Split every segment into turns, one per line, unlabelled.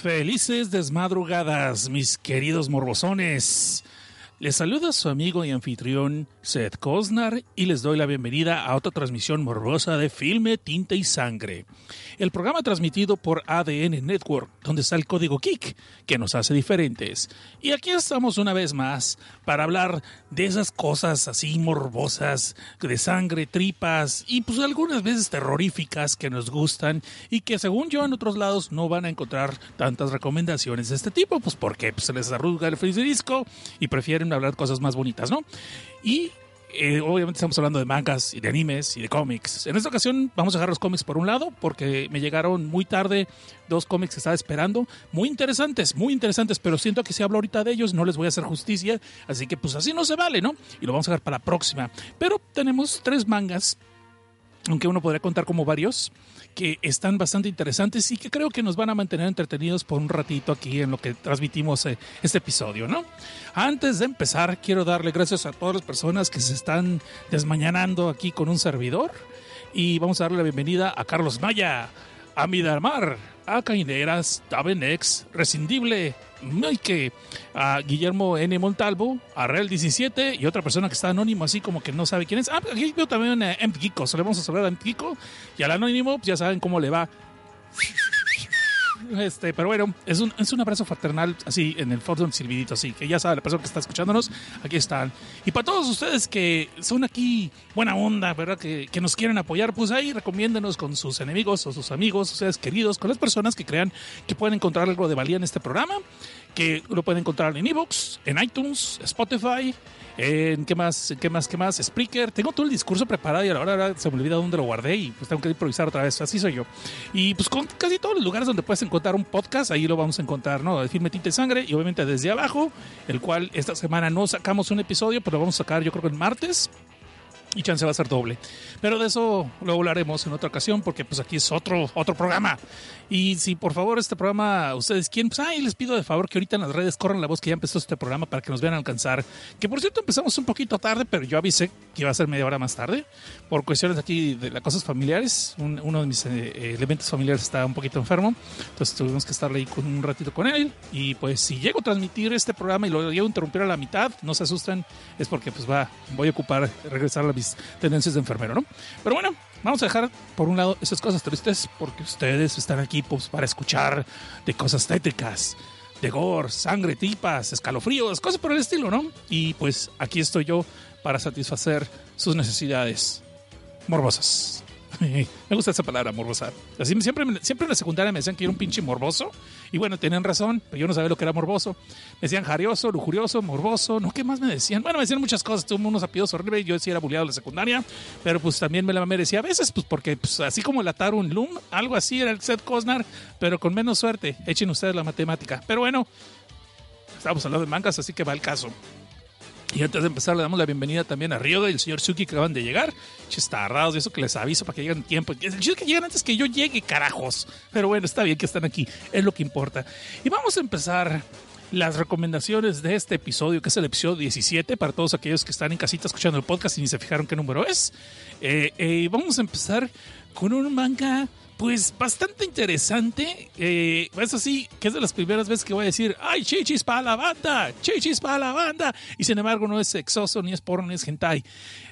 Felices desmadrugadas, mis queridos morbosones. Les saluda su amigo y anfitrión Seth Kosnar y les doy la bienvenida a otra transmisión morbosa de Filme, Tinta y Sangre. El programa transmitido por ADN Network, donde está el código KIK, que nos hace diferentes. Y aquí estamos una vez más para hablar de esas cosas así morbosas, de sangre, tripas y pues algunas veces terroríficas que nos gustan y que según yo en otros lados no van a encontrar tantas recomendaciones de este tipo, pues porque pues, se les arruga el disco y prefieren hablar cosas más bonitas, ¿no? Y eh, obviamente estamos hablando de mangas y de animes y de cómics. En esta ocasión vamos a dejar los cómics por un lado porque me llegaron muy tarde dos cómics que estaba esperando. Muy interesantes, muy interesantes, pero siento que si hablo ahorita de ellos no les voy a hacer justicia. Así que pues así no se vale, ¿no? Y lo vamos a dejar para la próxima. Pero tenemos tres mangas, aunque uno podría contar como varios que están bastante interesantes y que creo que nos van a mantener entretenidos por un ratito aquí en lo que transmitimos eh, este episodio, ¿no? Antes de empezar, quiero darle gracias a todas las personas que se están desmañanando aquí con un servidor y vamos a darle la bienvenida a Carlos Maya, a Midamar, a Caineras, Tabenex, Rescindible, Mike, a Guillermo N. Montalvo, a Real 17 y otra persona que está anónimo, así como que no sabe quién es. Ah, aquí veo también a se le vamos a saludar a M. Kiko y al anónimo, pues ya saben cómo le va. Este, pero bueno, es un, es un abrazo fraternal así en el fondo un silbidito, así que ya sabe la persona que está escuchándonos, aquí están. Y para todos ustedes que son aquí buena onda, ¿verdad? Que, que nos quieren apoyar, pues ahí recomiéndenos con sus enemigos o sus amigos, ustedes queridos, con las personas que crean que pueden encontrar algo de valía en este programa, que lo pueden encontrar en ebooks, en iTunes, Spotify, en qué más, qué más, qué más, Spreaker. Tengo todo el discurso preparado y a la hora se me olvida dónde lo guardé y pues tengo que improvisar otra vez. Así soy yo. Y pues con casi todos los lugares donde puedes encontrar un podcast, ahí lo vamos a encontrar, ¿no? El filme Tinta y Sangre y obviamente desde abajo, el cual esta semana no sacamos un episodio, pero lo vamos a sacar yo creo que el martes y chance va a ser doble. Pero de eso lo hablaremos en otra ocasión porque pues aquí es otro, otro programa. Y si por favor este programa ustedes quieren, pues ay, les pido de favor que ahorita en las redes corran la voz que ya empezó este programa para que nos vean alcanzar. Que por cierto empezamos un poquito tarde, pero yo avisé que iba a ser media hora más tarde por cuestiones aquí de las cosas familiares. uno de mis eh, elementos familiares está un poquito enfermo, entonces tuvimos que estar ahí con un ratito con él. Y pues si llego a transmitir este programa y lo llego a interrumpir a la mitad, no se asusten, es porque pues va, voy a ocupar regresar a mis tendencias de enfermero, ¿no? Pero bueno, vamos a dejar por un lado esas cosas tristes porque ustedes están aquí pues, para escuchar de cosas tétricas, de gore, sangre, tripas, escalofríos, cosas por el estilo, ¿no? Y pues aquí estoy yo para satisfacer sus necesidades morbosas. me gusta esa palabra, morbosa. Así siempre, siempre en la secundaria me decían que era un pinche morboso. Y bueno, tenían razón, pero yo no sabía lo que era morboso. Me decían jarioso, lujurioso, morboso. No, ¿qué más me decían? Bueno, me decían muchas cosas. Tuve unos apellidos horribles. Yo sí era bulliado en la secundaria. Pero pues también me la merecía a veces, pues porque pues, así como el un Loom, algo así era el Seth Cosnar, pero con menos suerte. Echen ustedes la matemática. Pero bueno, estamos hablando de mangas, así que va el caso. Y antes de empezar, le damos la bienvenida también a Ryoda y el señor Suki que acaban de llegar. Chistarrados, y eso que les aviso para que lleguen tiempo. El chido que lleguen antes que yo llegue, carajos. Pero bueno, está bien que están aquí, es lo que importa. Y vamos a empezar las recomendaciones de este episodio, que es el episodio 17, para todos aquellos que están en casita escuchando el podcast y ni se fijaron qué número es. Eh, eh, vamos a empezar con un manga pues bastante interesante. Eh, eso sí, que es de las primeras veces que voy a decir, ¡ay, chichis para la banda! ¡Chichis para la banda! Y sin embargo, no es sexoso, ni es porno, ni es hentai.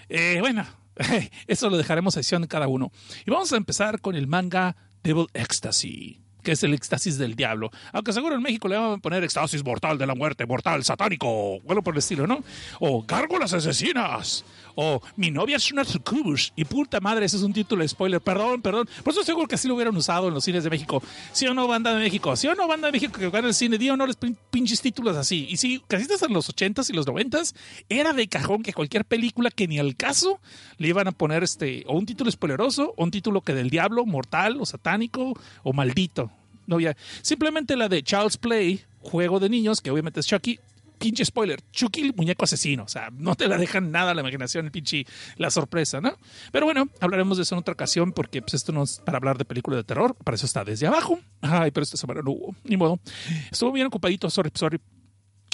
Eh, bueno, eso lo dejaremos a decisión de cada uno. Y vamos a empezar con el manga Devil Ecstasy que es el éxtasis del diablo. Aunque seguro en México le van a poner éxtasis mortal de la muerte, mortal, satánico, bueno por el estilo, ¿no? O gárgolas asesinas, O Mi novia es una sucubus. Y puta madre, ese es un título de spoiler. Perdón, perdón. Por eso seguro que así lo hubieran usado en los cines de México. ¿Sí o no, banda de México? ¿Sí o no, banda de México que van al cine? Di o no les pinches títulos así. Y sí, casi en los 80s y los 90s, era de cajón que cualquier película que ni al caso le iban a poner este, o un título spoileroso, o un título que del diablo, mortal, o satánico, o maldito. No, ya. Simplemente la de Charles Play, juego de niños, que obviamente es Chucky, pinche spoiler, Chucky muñeco asesino, o sea, no te la dejan nada la imaginación, el pinche, la sorpresa, ¿no? Pero bueno, hablaremos de eso en otra ocasión porque pues esto no es para hablar de películas de terror, para eso está desde abajo. Ay, pero esta semana no hubo, ni modo. Estuvo bien ocupadito, sorry, sorry.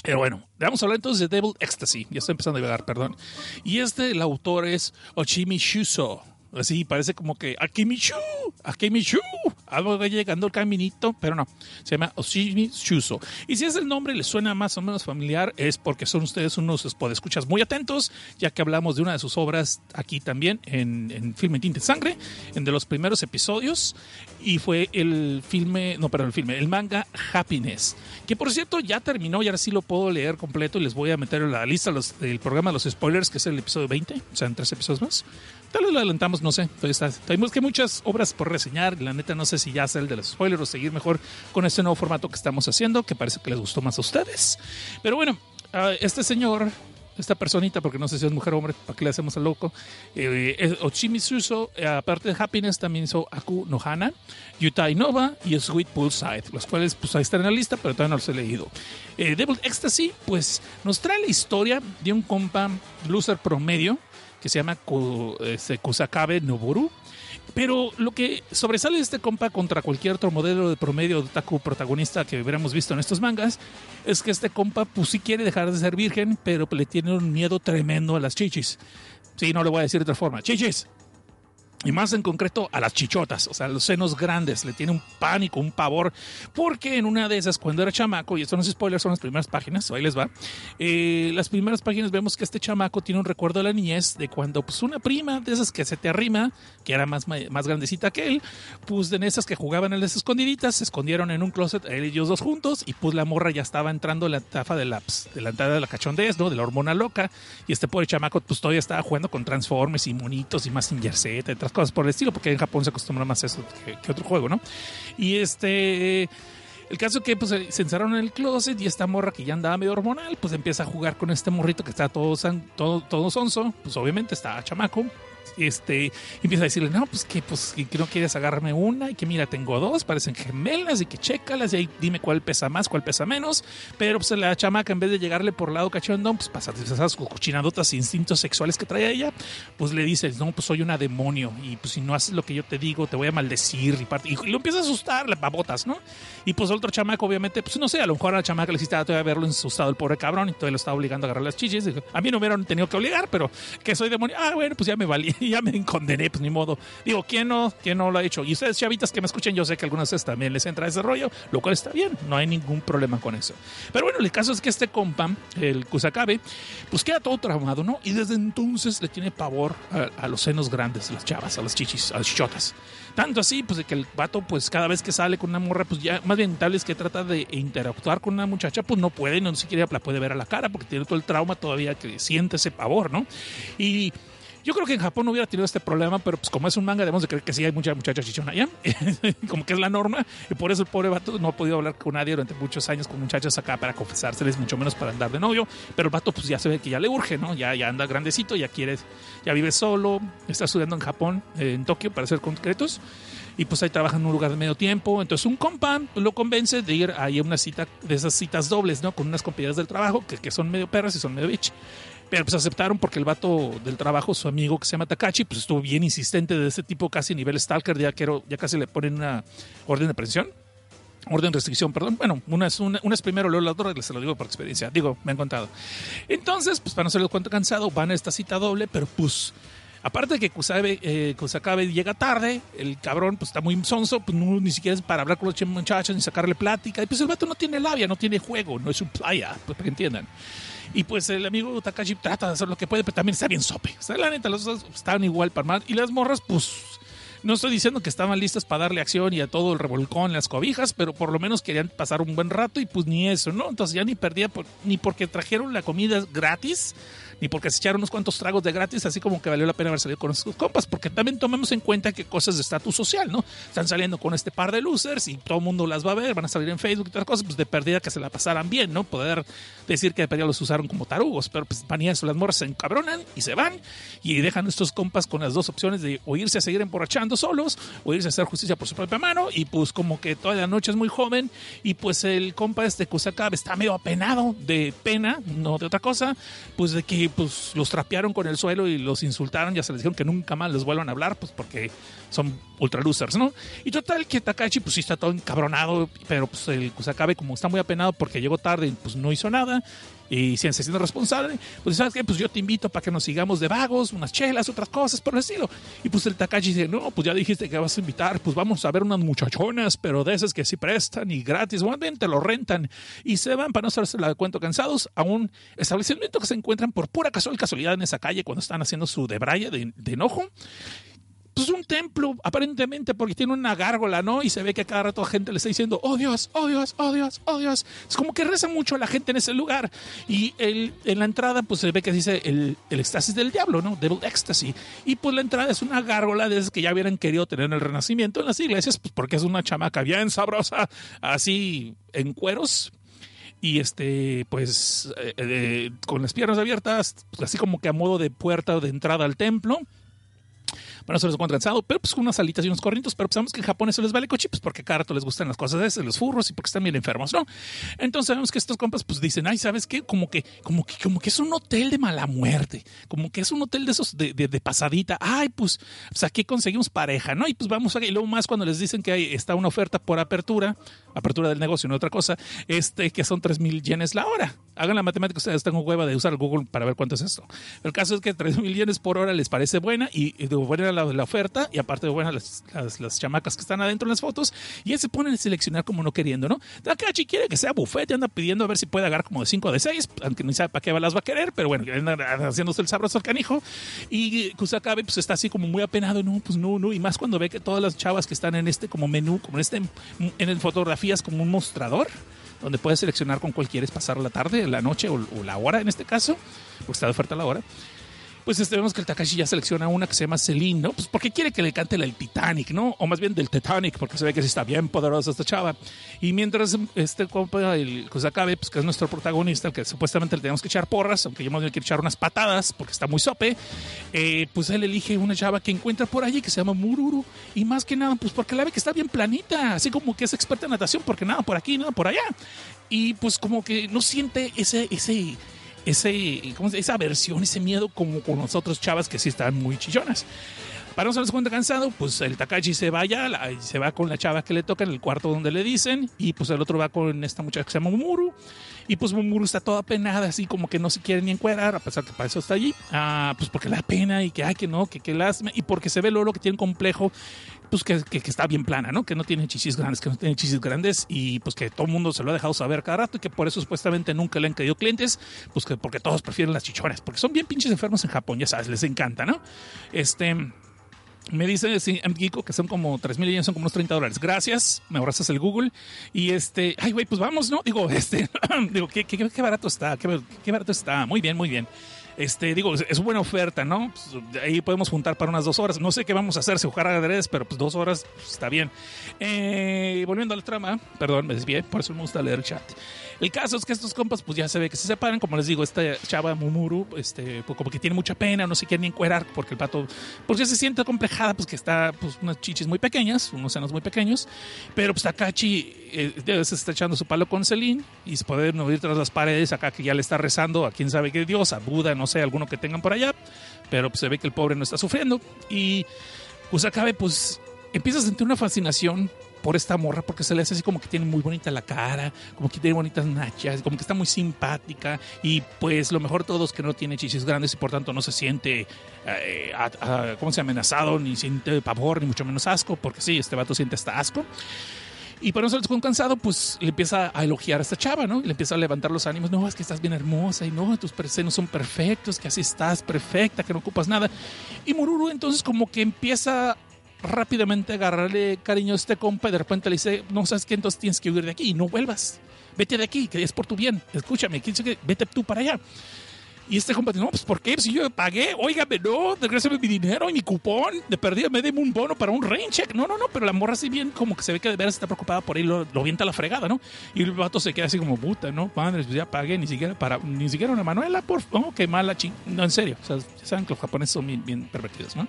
Pero bueno, vamos a hablar entonces de Devil Ecstasy. Ya estoy empezando a llegar, perdón. Y este, el autor es Ochimi Shuso. Así parece como que Akimichu, Akimichu, algo va llegando el caminito, pero no, se llama Oshimi Shuso. Y si es el nombre le suena más o menos familiar, es porque son ustedes unos escuchas muy atentos, ya que hablamos de una de sus obras aquí también en, en Filme Tinte Sangre, en de los primeros episodios, y fue el filme, no, perdón, el filme, el manga Happiness, que por cierto ya terminó y ahora sí lo puedo leer completo y les voy a meter en la lista del programa de los spoilers, que es el episodio 20, o sea, en tres episodios más. Tal vez lo adelantamos, no sé. Tenemos que muchas obras por reseñar. La neta, no sé si ya hacer el de los spoilers o seguir mejor con este nuevo formato que estamos haciendo, que parece que les gustó más a ustedes. Pero bueno, este señor, esta personita, porque no sé si es mujer o hombre, ¿para qué le hacemos al loco? Eh, Ochimi Suso, eh, aparte de Happiness, también hizo Aku Nohana, Yutai Nova y Sweet Poolside, los cuales pues ahí están en la lista, pero todavía no los he leído. Eh, Devil Ecstasy, pues nos trae la historia de un compa loser promedio que se llama este, Kusakabe Noboru. Pero lo que sobresale de este compa contra cualquier otro modelo de promedio de otaku protagonista que hubiéramos visto en estos mangas es que este compa, pues sí quiere dejar de ser virgen, pero le tiene un miedo tremendo a las chichis. Sí, no le voy a decir de otra forma. ¡Chichis! Y más en concreto a las chichotas, o sea, los senos grandes, le tiene un pánico, un pavor, porque en una de esas, cuando era chamaco, y esto no es spoiler, son las primeras páginas, ahí les va, eh, las primeras páginas vemos que este chamaco tiene un recuerdo de la niñez de cuando pues una prima de esas que se te arrima, que era más, más grandecita que él, pues de esas que jugaban en las escondiditas, se escondieron en un closet, ellos dos juntos, y pues la morra ya estaba entrando en la tafa de la, pues, de la entrada de la cachondez, ¿no? De la hormona loca, y este pobre chamaco pues todavía estaba jugando con transformes y monitos y más sin jersey, cosas por el estilo, porque en Japón se acostumbra más a eso que, otro juego, ¿no? Y este... El caso que pues, se encerraron en el closet y esta morra que ya andaba medio hormonal, pues empieza a jugar con este morrito que está todo, todo, todo sonso, pues obviamente está chamaco, este, empieza a decirle, no, pues que, pues, que no quieres agarrarme una y que mira, tengo dos, parecen gemelas y que chécalas y ahí dime cuál pesa más, cuál pesa menos. Pero pues la chamaca, en vez de llegarle por lado cachondón, pues pasa esas cochinadotas instintos sexuales que trae ella, pues le dice, no, pues soy una demonio y pues si no haces lo que yo te digo, te voy a maldecir y, y lo empieza a asustar, le babotas, ¿no? Y pues otro chamaco, obviamente, pues no sé, a lo mejor a la chamaca le hiciste todavía verlo asustado el pobre cabrón y todavía lo estaba obligando a agarrar las chichis. A mí no hubieran tenido que obligar, pero que soy demonio. Ah, bueno, pues ya me ya me condené, pues ni modo. Digo, ¿quién no? ¿Quién no lo ha hecho? Y ustedes, chavitas que me escuchen, yo sé que algunas de ustedes también les entra ese rollo, lo cual está bien, no hay ningún problema con eso. Pero bueno, el caso es que este compa, el Kusakabe, pues queda todo traumado, ¿no? Y desde entonces le tiene pavor a, los senos grandes, a las chavas, a las chichis, a las chichotas. Tanto así, pues de que el vato, pues cada vez que sale con una morra, pues ya, más bien tal vez que trata de interactuar con una muchacha, pues no puede, no siquiera la puede ver a la cara porque tiene todo el trauma todavía que siente ese pavor, ¿no? Y yo creo que en Japón no hubiera tenido este problema, pero pues como es un manga, debemos de creer que sí hay mucha muchacha chichona allá, como que es la norma, y por eso el pobre vato no ha podido hablar con nadie durante muchos años con muchachas acá para confesárseles, mucho menos para andar de novio, pero el vato pues ya se ve que ya le urge, ¿no? Ya, anda grandecito, ya quiere, ya vive solo, está estudiando en Japón, en Tokio, para ser concretos, y pues ahí trabaja en un lugar de medio tiempo. Entonces un compa lo convence de ir ahí a una cita, de esas citas dobles, ¿no? Con unas compañeras del trabajo que, que son medio perras y son medio bitch. Pero pues aceptaron porque el vato del trabajo, su amigo que se llama Takachi, pues estuvo bien insistente de ese tipo, casi nivel stalker, ya, quiero, ya casi le ponen una orden de presión. Orden de restricción, perdón. Bueno, una es, una, es primero, luego la otra, se lo digo por experiencia. Digo, me han contado. Entonces, pues para no ser el cuento cansado, van a esta cita doble, pero pues Aparte de que Kusabe, eh, Kusakabe llega tarde, el cabrón pues está muy sonso, pues ni siquiera es para hablar con los muchachos ni sacarle plática. Y pues el vato no tiene labia, no tiene juego, no es un playa, pues para que entiendan. Y pues el amigo Takashi trata de hacer lo que puede, pero también está bien sope. O sea, la neta, los dos estaban igual para mal. Y las morras, pues, no estoy diciendo que estaban listas para darle acción y a todo el revolcón, las cobijas, pero por lo menos querían pasar un buen rato y pues ni eso, ¿no? Entonces ya ni perdía, ni porque trajeron la comida gratis, ni porque se echaron unos cuantos tragos de gratis, así como que valió la pena haber salido con sus compas, porque también tomemos en cuenta que cosas de estatus social, ¿no? Están saliendo con este par de losers y todo el mundo las va a ver, van a salir en Facebook y otras cosas, pues de perdida que se la pasaran bien, ¿no? Poder decir que de perdida los usaron como tarugos, pero pues van y eso, las morras se encabronan y se van y dejan estos compas con las dos opciones de o irse a seguir emborrachando solos o irse a hacer justicia por su propia mano y pues como que toda la noche es muy joven y pues el compa este Kusakabe está medio apenado de pena, no de otra cosa, pues de que pues los trapearon con el suelo y los insultaron, ya se les dijeron que nunca más les vuelvan a hablar, pues porque son ultra losers, ¿no? Y total que Takachi pues sí está todo encabronado, pero pues el Kusakabe como está muy apenado porque llegó tarde y pues no hizo nada y si se siente responsable, pues sabes qué, pues yo te invito para que nos sigamos de vagos, unas chelas, otras cosas por el estilo. Y pues el Takashi dice, no, pues ya dijiste que vas a invitar, pues vamos a ver unas muchachonas, pero de esas que sí prestan y gratis, bueno, te lo rentan y se van para no hacerse la de cuento cansados a un establecimiento que se encuentran por pura casual casualidad en esa calle cuando están haciendo su debraye de, de enojo pues un templo, aparentemente, porque tiene una gárgola, ¿no? Y se ve que a cada rato la gente le está diciendo, oh Dios, oh Dios, oh Dios, oh Dios. Es como que reza mucho la gente en ese lugar. Y el, en la entrada, pues se ve que dice el, el éxtasis del diablo, ¿no? Devil Ecstasy. Y pues la entrada es una gárgola de esas que ya hubieran querido tener en el Renacimiento en las iglesias, pues porque es una chamaca bien sabrosa, así en cueros y este pues eh, eh, con las piernas abiertas pues, así como que a modo de puerta de entrada al templo para nosotros es cansado, pero pues con unas alitas y unos corrientes, pero pues sabemos que en Japón eso les vale coche, pues porque cada les gustan las cosas esas, los furros y porque están bien enfermos, ¿no? Entonces sabemos que estos compas pues dicen, ay, ¿sabes qué? Como que, como que, como que es un hotel de mala muerte, como que es un hotel de esos de, de, pasadita, ay, pues, pues aquí conseguimos pareja, ¿no? Y pues vamos a, y luego más cuando les dicen que hay, está una oferta por apertura, apertura del negocio, no otra cosa, este, que son 3 mil yenes la hora. Hagan la matemática, ustedes tengo hueva de usar Google para ver cuánto es esto. El caso es que 3 mil yenes por hora les parece buena y, y de buena la, la, oferta y aparte de buenas las, las, las, chamacas que están adentro en las fotos y él se pone a seleccionar como no queriendo, ¿no? Takachi quiere que sea buffet y anda pidiendo a ver si puede agarrar como de 5 o de 6, aunque no sabe para qué las va a querer, pero bueno, anda haciéndose el sabroso al canijo y Kusakabe pues está así como muy apenado, no, pues no, no, y más cuando ve que todas las chavas que están en este como menú, como en este, en el fotografías como un mostrador, donde puedes seleccionar con cuál quieres pasar la tarde, la noche o, o la hora en este caso, porque está de oferta la hora pues este, vemos que el Takashi ya selecciona una que se llama Celine, ¿no? Pues porque quiere que le cante el Titanic, ¿no? O más bien del Titanic, porque se ve que sí está bien poderosa esta chava. Y mientras este compa, el Kusakabe, pues que es nuestro protagonista, el que supuestamente le tenemos que echar porras, aunque yo más bien quiero echar unas patadas, porque está muy sope, eh, pues él elige una chava que encuentra por allí que se llama Mururu. Y más que nada, pues porque la ve que está bien planita, así como que es experta en natación, porque nada por aquí, nada por allá. Y pues como que no siente ese, ese ese, ¿cómo se, esa aversión, ese miedo como con nosotros chavas que sí están muy chillonas. Para no darse cuenta cansado, pues el Takashi se vaya, se va con la chava que le toca en el cuarto donde le dicen, y pues el otro va con esta muchacha que se llama Mumuru, y pues Mumuru está toda penada, así como que no se quiere ni encuadrar, a pesar que para eso está allí, ah, pues porque la pena y que, ay, que no, que, que lástima, y porque se ve luego que tiene un complejo, pues que, que, está bien plana, ¿no? Que no tiene chichis grandes, que no tiene chichis grandes, y pues que todo el mundo se lo ha dejado saber cada rato, y que por eso supuestamente nunca le han caído clientes, pues que porque todos prefieren las chichones, porque son bien pinches enfermos en Japón, ya sabes, les encanta, ¿no? Este... Me dice sí, Geeko que son como 3 mil yenes, son como unos 30 dólares. Gracias, me abrazas el Google. Y este, ay, güey, pues vamos, ¿no? Digo, este, digo, qué, qué, qué barato está, qué, barato está. Muy bien, muy bien. Este, digo, es buena oferta, ¿no? Pues, ahí podemos juntar para unas dos horas. No sé qué vamos a hacer, si jugar ajedrez, pero pues dos horas pues, está bien. Eh, volviendo al trama, perdón, me desvié, por eso me gusta leer el chat. El caso es que estos compas, pues ya se ve que se separan. Como les digo, esta chava Mumuru, este, pues, como que tiene mucha pena, no se quiere ni encuerar porque el pato, porque se siente complejada, pues que está, pues unas chichis muy pequeñas, unos senos muy pequeños. Pero pues Takachi eh, se está echando su palo con Celine y se puede oír tras las paredes acá que ya le está rezando a quién sabe qué Dios, a Buda, no sé, alguno que tengan por allá. Pero pues se ve que el pobre no está sufriendo. Y pues acabe, pues empieza a sentir una fascinación por esta morra porque se le hace así como que tiene muy bonita la cara, como que tiene bonitas nachas, como que está muy simpática y pues lo mejor de todo es que no tiene chichis grandes y por tanto no se siente, eh, a, a, ¿cómo se amenazado, ni siente pavor, ni mucho menos asco, porque sí, este vato siente hasta asco. Y para nosotros con cansado, pues le empieza a elogiar a esta chava, ¿no? le empieza a levantar los ánimos. No, es que estás bien hermosa y no, tus senos son perfectos, que así estás perfecta, que no ocupas nada. Y Mururu entonces como que empieza rápidamente agarrarle cariño a este compa y de repente le dice, no sabes qué, entonces tienes que huir de aquí y no vuelvas. Vete de aquí, que es por tu bien. Escúchame, vete tú para allá. Y este compa dice, no, pues ¿por qué? Si yo pagué, óigame, no, regrésame mi dinero y mi cupón. De perdida me deme un bono para un rain check. No, no, no, pero la morra así bien como que se ve que de veras está preocupada por él, lo, lo vienta la fregada, ¿no? Y el vato se queda así como puta, ¿no? Padre, pues ya pagué, ni siquiera para, ni siquiera una manuela, por oh, qué mala ching. No, en serio. O sea, ya saben que los japoneses son bien pervertidos, ¿no?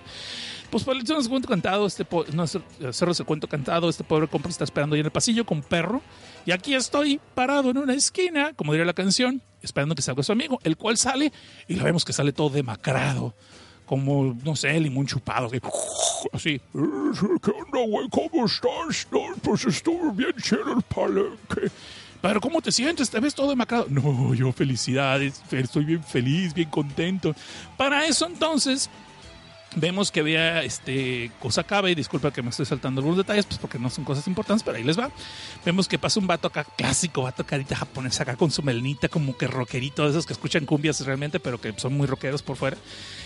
Pues por el cuento cantado, este no, cerro el cuento cantado, este pobre compa está esperando ahí en el pasillo con perro. Y aquí estoy parado en una esquina, como diría la canción, esperando que salga su amigo, el cual sale y lo vemos que sale todo demacrado, como, no sé, limón chupado, así. ¿Qué onda, güey? ¿Cómo estás? No, pues estuvo bien chido el palenque. Pero ¿cómo te sientes? ¿Te ves todo demacrado? No, yo felicidades, estoy bien feliz, bien contento. Para eso entonces vemos que había este cosa cabe, y disculpa que me estoy saltando algunos detalles, pues porque no son cosas importantes, pero ahí les va. Vemos que pasa un vato acá, clásico, vato carita japonesa acá con su melenita, como que rockerito, de esos que escuchan cumbias realmente, pero que son muy rockeros por fuera.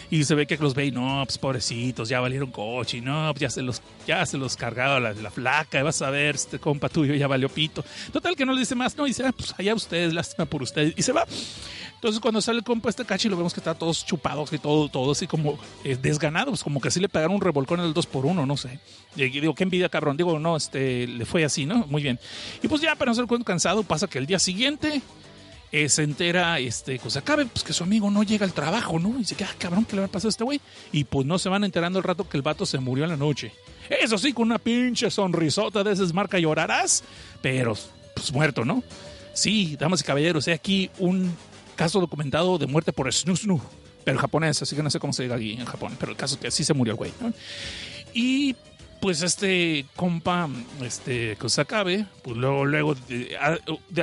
Y se ve que los ve y no, pues pobrecitos, ya valieron coche, y no, pues ya se los, ya se los cargaba la, la flaca, vas a ver, este compa tuyo ya valió pito. Total que no le dice más, no, y dice, ah, pues allá ustedes, lástima por ustedes, y se va. Entonces cuando sale el compa este cachi lo vemos que está todos chupados y todo, todo así como eh, desganado, pues como que así le pegaron un revolcón en el 2 por 1 no sé. Y digo, qué envidia cabrón, digo, no, este, le fue así, ¿no? Muy bien. Y pues ya, para no ser cuento cansado, pasa que el día siguiente eh, se entera, este, pues acabe, pues que su amigo no llega al trabajo, ¿no? Y dice, ah, cabrón, ¿qué le a pasar a este güey? Y pues no se van enterando el rato que el vato se murió en la noche. Eso sí, con una pinche sonrisota de esas marca llorarás, pero pues muerto, ¿no? Sí, damas y caballeros, he aquí un caso documentado de muerte por snoo snoo, pero japonés, así que no sé cómo se diga aquí en Japón, pero el caso es que así se murió el güey. Y pues este compa, este Kusakabe, pues luego, luego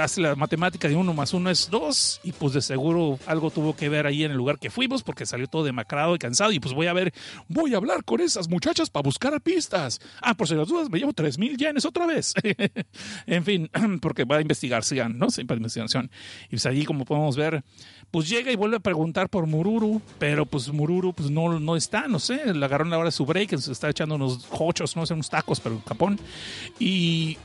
hace la matemática de uno más uno es dos, y pues de seguro algo tuvo que ver ahí en el lugar que fuimos, porque salió todo demacrado y cansado, y pues voy a ver, voy a hablar con esas muchachas para buscar pistas. Ah, por si las dudas, me llevo tres mil yenes otra vez. en fin, porque va a investigar, sigan, ¿no? Sin investigación. Y pues ahí, como podemos ver, pues llega y vuelve a preguntar por Mururu, pero pues Mururu pues no, no está, no sé, le agarró en la hora de su break, se está echando unos hochos, no sé, unos tacos, pero en Japón. Y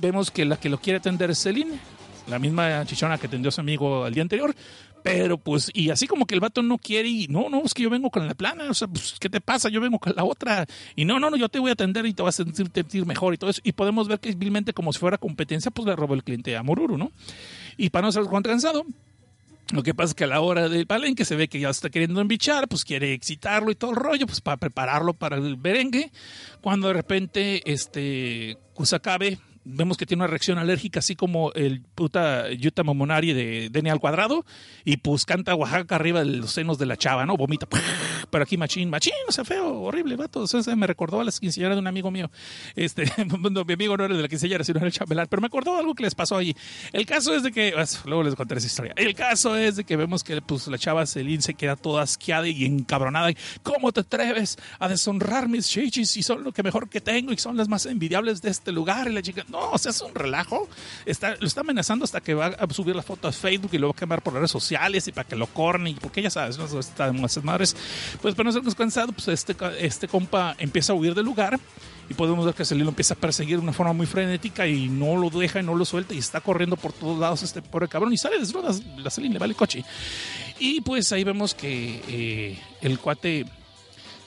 vemos que la que lo quiere atender es Celine, la misma chichona que atendió a su amigo el día anterior, pero pues, y así como que el vato no quiere y no, no, es que yo vengo con la plana, o sea, pues, ¿qué te pasa? Yo vengo con la otra, y no, no, no, yo te voy a atender y te vas a sentir, sentir mejor y todo eso. Y podemos ver que vilmente como si fuera competencia, pues le robó el cliente a Mururu, ¿no? Y para no ser cansado, lo que pasa es que a la hora del palenque se ve que ya está queriendo embichar, pues quiere excitarlo y todo el rollo, pues para prepararlo para el berengue. Cuando de repente este Kusakabe vemos que tiene una reacción alérgica, así como el puta Yuta Momonari de Deni al cuadrado, y pues canta Oaxaca arriba de los senos de la chava, ¿no? Vomita, pero aquí machín, machín, o sea, feo, horrible, vato. Me recordó a las quinceañeras de un amigo mío. Este, mi amigo no era de la quinceañera, sino era el chambelán, pero me acordó algo que les pasó allí. El caso es de que, pues, luego les contaré esa historia. El caso es de que vemos que pues la chava Celine se queda toda asqueada y encabronada. ¿Cómo te atreves a deshonrar mis chichis y son lo que mejor que tengo y son las más envidiables de este lugar? Y la chica, o sea, es un relajo. Está, lo está amenazando hasta que va a subir la foto a Facebook y lo va a quemar por las redes sociales y para que lo corne. Y porque ya sabes, ¿no? está de madres. Pues para no ser cansado, pues este, este compa empieza a huir del lugar. Y podemos ver que se lo empieza a perseguir de una forma muy frenética y no lo deja y no lo suelta y está corriendo por todos lados este pobre cabrón y sale desnuda, la Celine le vale coche. Y pues ahí vemos que eh, el cuate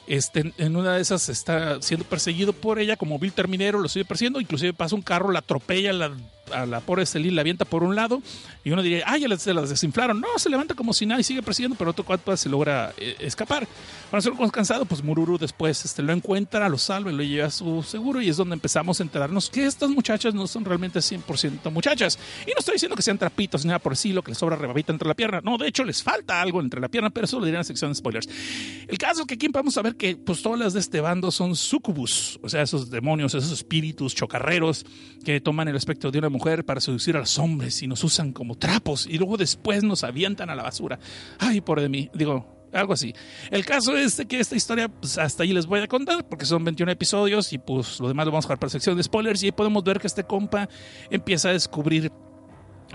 este, en una de esas está siendo perseguido por ella como Bill Terminero, lo sigue persiguiendo, inclusive pasa un carro, la atropella, la a la pobre Celine la avienta por un lado y uno diría, ah, ya se las desinflaron. No, se levanta como si nada y sigue persiguiendo, pero otro cuatro se logra eh, escapar. Para ser cansado, pues Mururu después este, lo encuentra, lo salva y lo lleva a su seguro y es donde empezamos a enterarnos que estas muchachas no son realmente 100% muchachas. Y no estoy diciendo que sean trapitos ni nada por lo que les sobra rebabita entre la pierna. No, de hecho les falta algo entre la pierna, pero eso lo diré en la sección de spoilers. El caso es que aquí vamos a ver que pues todas las de este bando son sucubus, o sea, esos demonios, esos espíritus chocarreros que toman el aspecto de una mujer para seducir a los hombres y nos usan como trapos y luego después nos avientan a la basura. Ay, por de mí, digo, algo así. El caso es que esta historia, pues hasta ahí les voy a contar, porque son 21 episodios y pues lo demás lo vamos a dejar para sección de spoilers y ahí podemos ver que este compa empieza a descubrir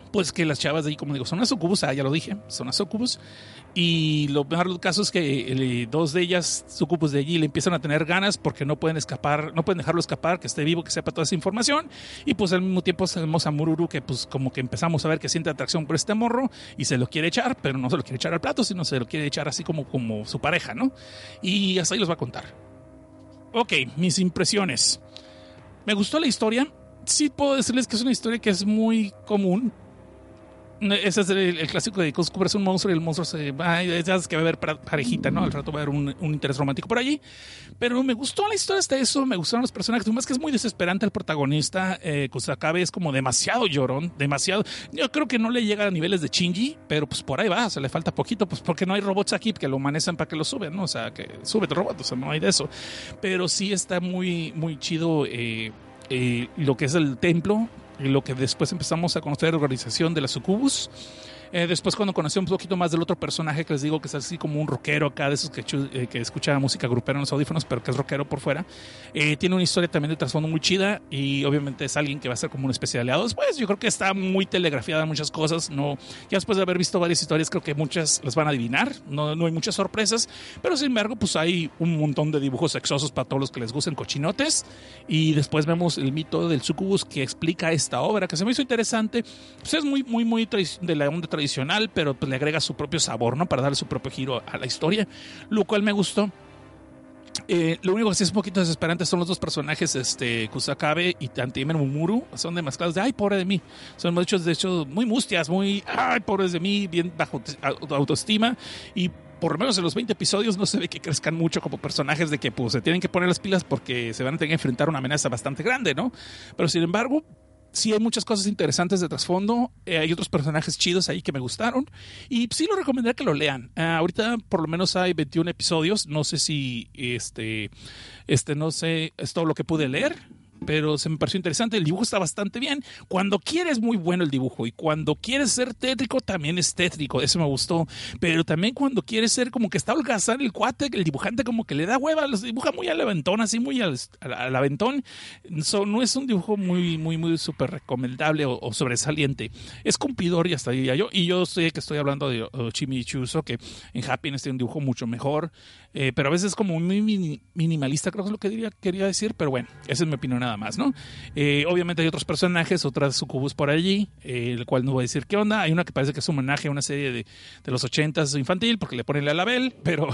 pues que las chavas de ahí, como digo, son las sucubus, ah, ya lo dije, son las sucubus. Y lo mejor del caso es que eh, dos de ellas, sucubus de allí, le empiezan a tener ganas porque no pueden escapar, no pueden dejarlo escapar, que esté vivo, que sepa toda esa información. Y pues al mismo tiempo tenemos a Mururu que pues como que empezamos a ver que siente atracción por este morro y se lo quiere echar, pero no se lo quiere echar al plato, sino se lo quiere echar así como, como su pareja, ¿no? Y hasta ahí los va a contar. Ok, mis impresiones. Me gustó la historia. Sí puedo decirles que es una historia que es muy común ese es el, clásico de descubres un monstruo y el monstruo se va. Ya que va a haber parejita, ¿no? Al rato va a haber un, interés romántico por allí. Pero me gustó la historia hasta eso, me gustaron los personajes. Más que es muy desesperante el protagonista. Eh, Kusakabe es como demasiado llorón, demasiado. Yo creo que no le llega a niveles de Shinji, pero pues por ahí va, o sea, le falta poquito, pues porque no hay robots aquí que lo manejan para que lo suben, ¿no? O sea, que sube el robot, o sea, no hay de eso. Pero sí está muy, muy chido. Eh, eh, lo que es el templo, lo que después empezamos a conocer la organización de la Sucubus eh, después cuando conocí un poquito más del otro personaje que les digo que es así como un rockero acá, de esos que, eh, que escucha música grupera en los audífonos, pero que es rockero por fuera, eh, tiene una historia también de trasfondo muy chida y obviamente es alguien que va a ser como un especie de aliado. Después yo creo que está muy telegrafiada en muchas cosas, no, ya después de haber visto varias historias creo que muchas las van a adivinar, no, no hay muchas sorpresas, pero sin embargo pues hay un montón de dibujos sexosos para todos los que les gusten cochinotes y después vemos el mito del sucubus que explica esta obra que se me hizo interesante, pues es muy, muy, muy de la onda tradicional, pero pues le agrega su propio sabor, ¿no? Para darle su propio giro a la historia, lo cual me gustó. Eh, lo único que sí es un poquito desesperante son los dos personajes, este, Kusakabe y Tantimen Mumuru, son demasiados de, ay, pobre de mí. Son muchos, de hecho, muy mustias, muy, ay, pobres de mí, bien bajo autoestima. Y por lo menos en los 20 episodios no se ve que crezcan mucho como personajes de que pues se tienen que poner las pilas porque se van a tener que enfrentar una amenaza bastante grande, ¿no? Pero sin embargo, sí hay muchas cosas interesantes de trasfondo. Eh, hay otros personajes chidos ahí que me gustaron. Y sí lo recomendaría que lo lean. Ah, ahorita por lo menos hay 21 episodios. No sé si este, este, no sé, es todo lo que pude leer pero se me pareció interesante. El dibujo está bastante bien. Cuando quieres muy bueno el dibujo y cuando quieres ser tétrico también es tétrico. Eso me gustó. Pero también cuando quieres ser como que está holgazán el cuate, el dibujante como que le da hueva, los dibuja muy al aventón, así muy al, aventón. no es un dibujo muy, muy, muy súper recomendable o, sobresaliente. Es cumplidor y hasta diría yo. Y yo sé que estoy hablando de Chimichuso, que en Happiness tiene un dibujo mucho mejor. Eh, pero a veces como muy minimalista, creo que es lo que diría, quería decir. Pero bueno, esa es mi opinión nada más, ¿no? Eh, obviamente hay otros personajes, otras sucubus por allí, eh, el cual no voy a decir qué onda. Hay una que parece que es un homenaje a una serie de, de los ochentas infantil, porque le ponen la label, pero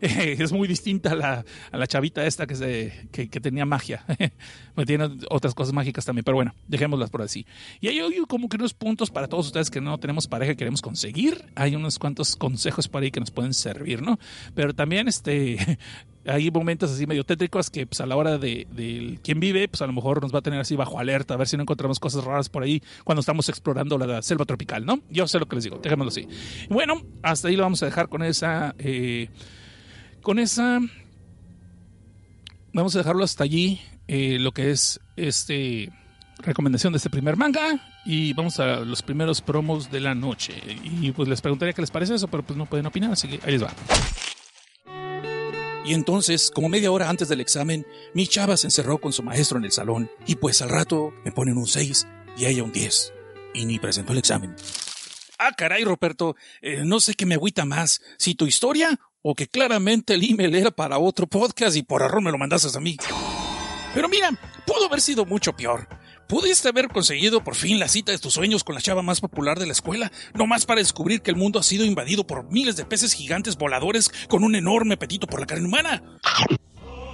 eh, es muy distinta a la, a la chavita esta que, se, que, tenía magia. tiene otras cosas mágicas también, pero bueno, dejémoslas por así. Y hay como que unos puntos para todos ustedes que no tenemos pareja y queremos conseguir. Hay unos cuantos consejos por ahí que nos pueden servir, ¿no? Pero también este hay momentos así medio tétricos que pues, a la hora de, de, quién vive, pues a lo mejor nos va a tener así bajo alerta, a ver si no encontramos cosas raras por ahí cuando estamos explorando la selva tropical, ¿no? Yo sé lo que les digo, dejémoslo así. Bueno, hasta ahí lo vamos a dejar con esa... Eh, con esa... Vamos a dejarlo hasta allí, eh, lo que es este recomendación de este primer manga y vamos a los primeros promos de la noche. Y pues les preguntaría qué les parece eso, pero pues no pueden opinar, así que ahí les va. Y entonces, como media hora antes del examen, mi chava se encerró con su maestro en el salón y pues al rato me ponen un 6 y ella un 10. Y ni presentó el examen. Ah, caray, Roberto, eh, no sé qué me agüita más, si tu historia o que claramente el email era para otro podcast y por error me lo mandaste a mí. Pero mira, pudo haber sido mucho peor. Pudiste haber conseguido por fin la cita de tus sueños con la chava más popular de la escuela, no más para descubrir que el mundo ha sido invadido por miles de peces gigantes voladores con un enorme apetito por la carne humana.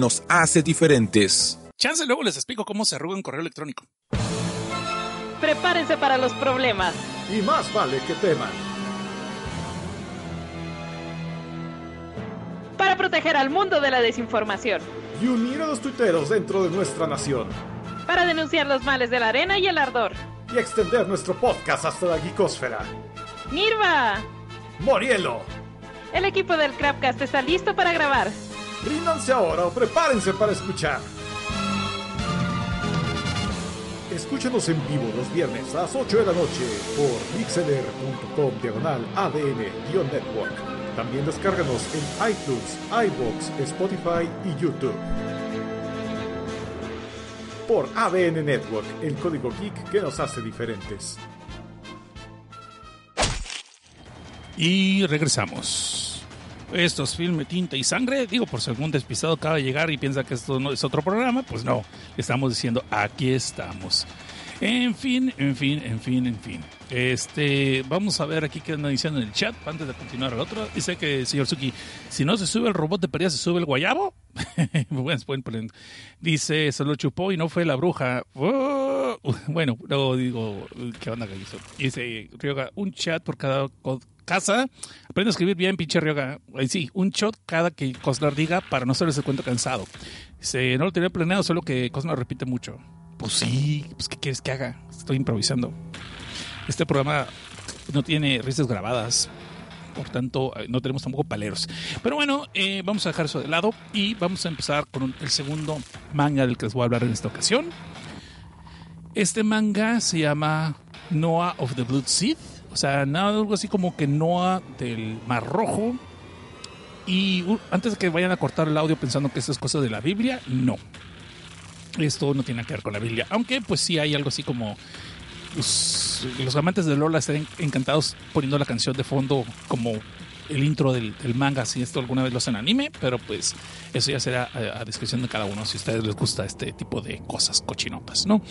nos hace diferentes.
Chance, luego les explico cómo se arruga un correo electrónico.
Prepárense para los problemas.
Y más vale que teman.
Para proteger al mundo de la desinformación.
Y unir a los tuiteros dentro de nuestra nación.
Para denunciar los males de la arena y el ardor.
Y extender nuestro podcast hasta la geekosfera.
¡Nirva!
¡Morielo!
El equipo del Crapcast está listo para grabar.
Ríndanse ahora o prepárense para escuchar. Escúchanos en vivo los viernes a las 8 de la noche por mixlr.com diagonal ADN-network. También descárganos en iTunes, iBox, Spotify y YouTube. Por ADN Network, el código geek que nos hace diferentes.
Y regresamos. Esto es Filme, Tinta y Sangre. Digo, por si algún despistado acaba de llegar y piensa que esto no es otro programa, pues no. Estamos diciendo, aquí estamos. En fin, en fin, en fin, en fin. Este, vamos a ver aquí qué andan diciendo en el chat antes de continuar al otro. Dice que, señor Suki, si no se sube el robot de pérdida, se sube el guayabo. Dice, se lo chupó y no fue la bruja. Oh, bueno, luego digo, ¿qué onda que? Dice, Ryoga, un chat por cada casa. Aprende a escribir bien, pinche Ryoga. Sí, un shot cada que Cosnar diga para no hacerse cuenta cansado. Dice, no lo tenía planeado, solo que Cosnar repite mucho. Pues sí, pues ¿qué quieres que haga? Estoy improvisando. Este programa no tiene risas grabadas, por tanto no tenemos tampoco paleros. Pero bueno, eh, vamos a dejar eso de lado y vamos a empezar con el segundo manga del que les voy a hablar en esta ocasión. Este manga se llama Noah of the Blood Seed, o sea, nada, algo así como que Noah del Mar Rojo. Y uh, antes de que vayan a cortar el audio pensando que esto es cosa de la Biblia, no. Esto no tiene que ver con la Biblia, aunque pues sí hay algo así como pues, los amantes de Lola están encantados poniendo la canción de fondo como el intro del, manga, si esto alguna vez lo hacen anime, pero pues eso ya será a, a, discreción de cada uno, si a ustedes les gusta este tipo de cosas cochinotas, ¿no?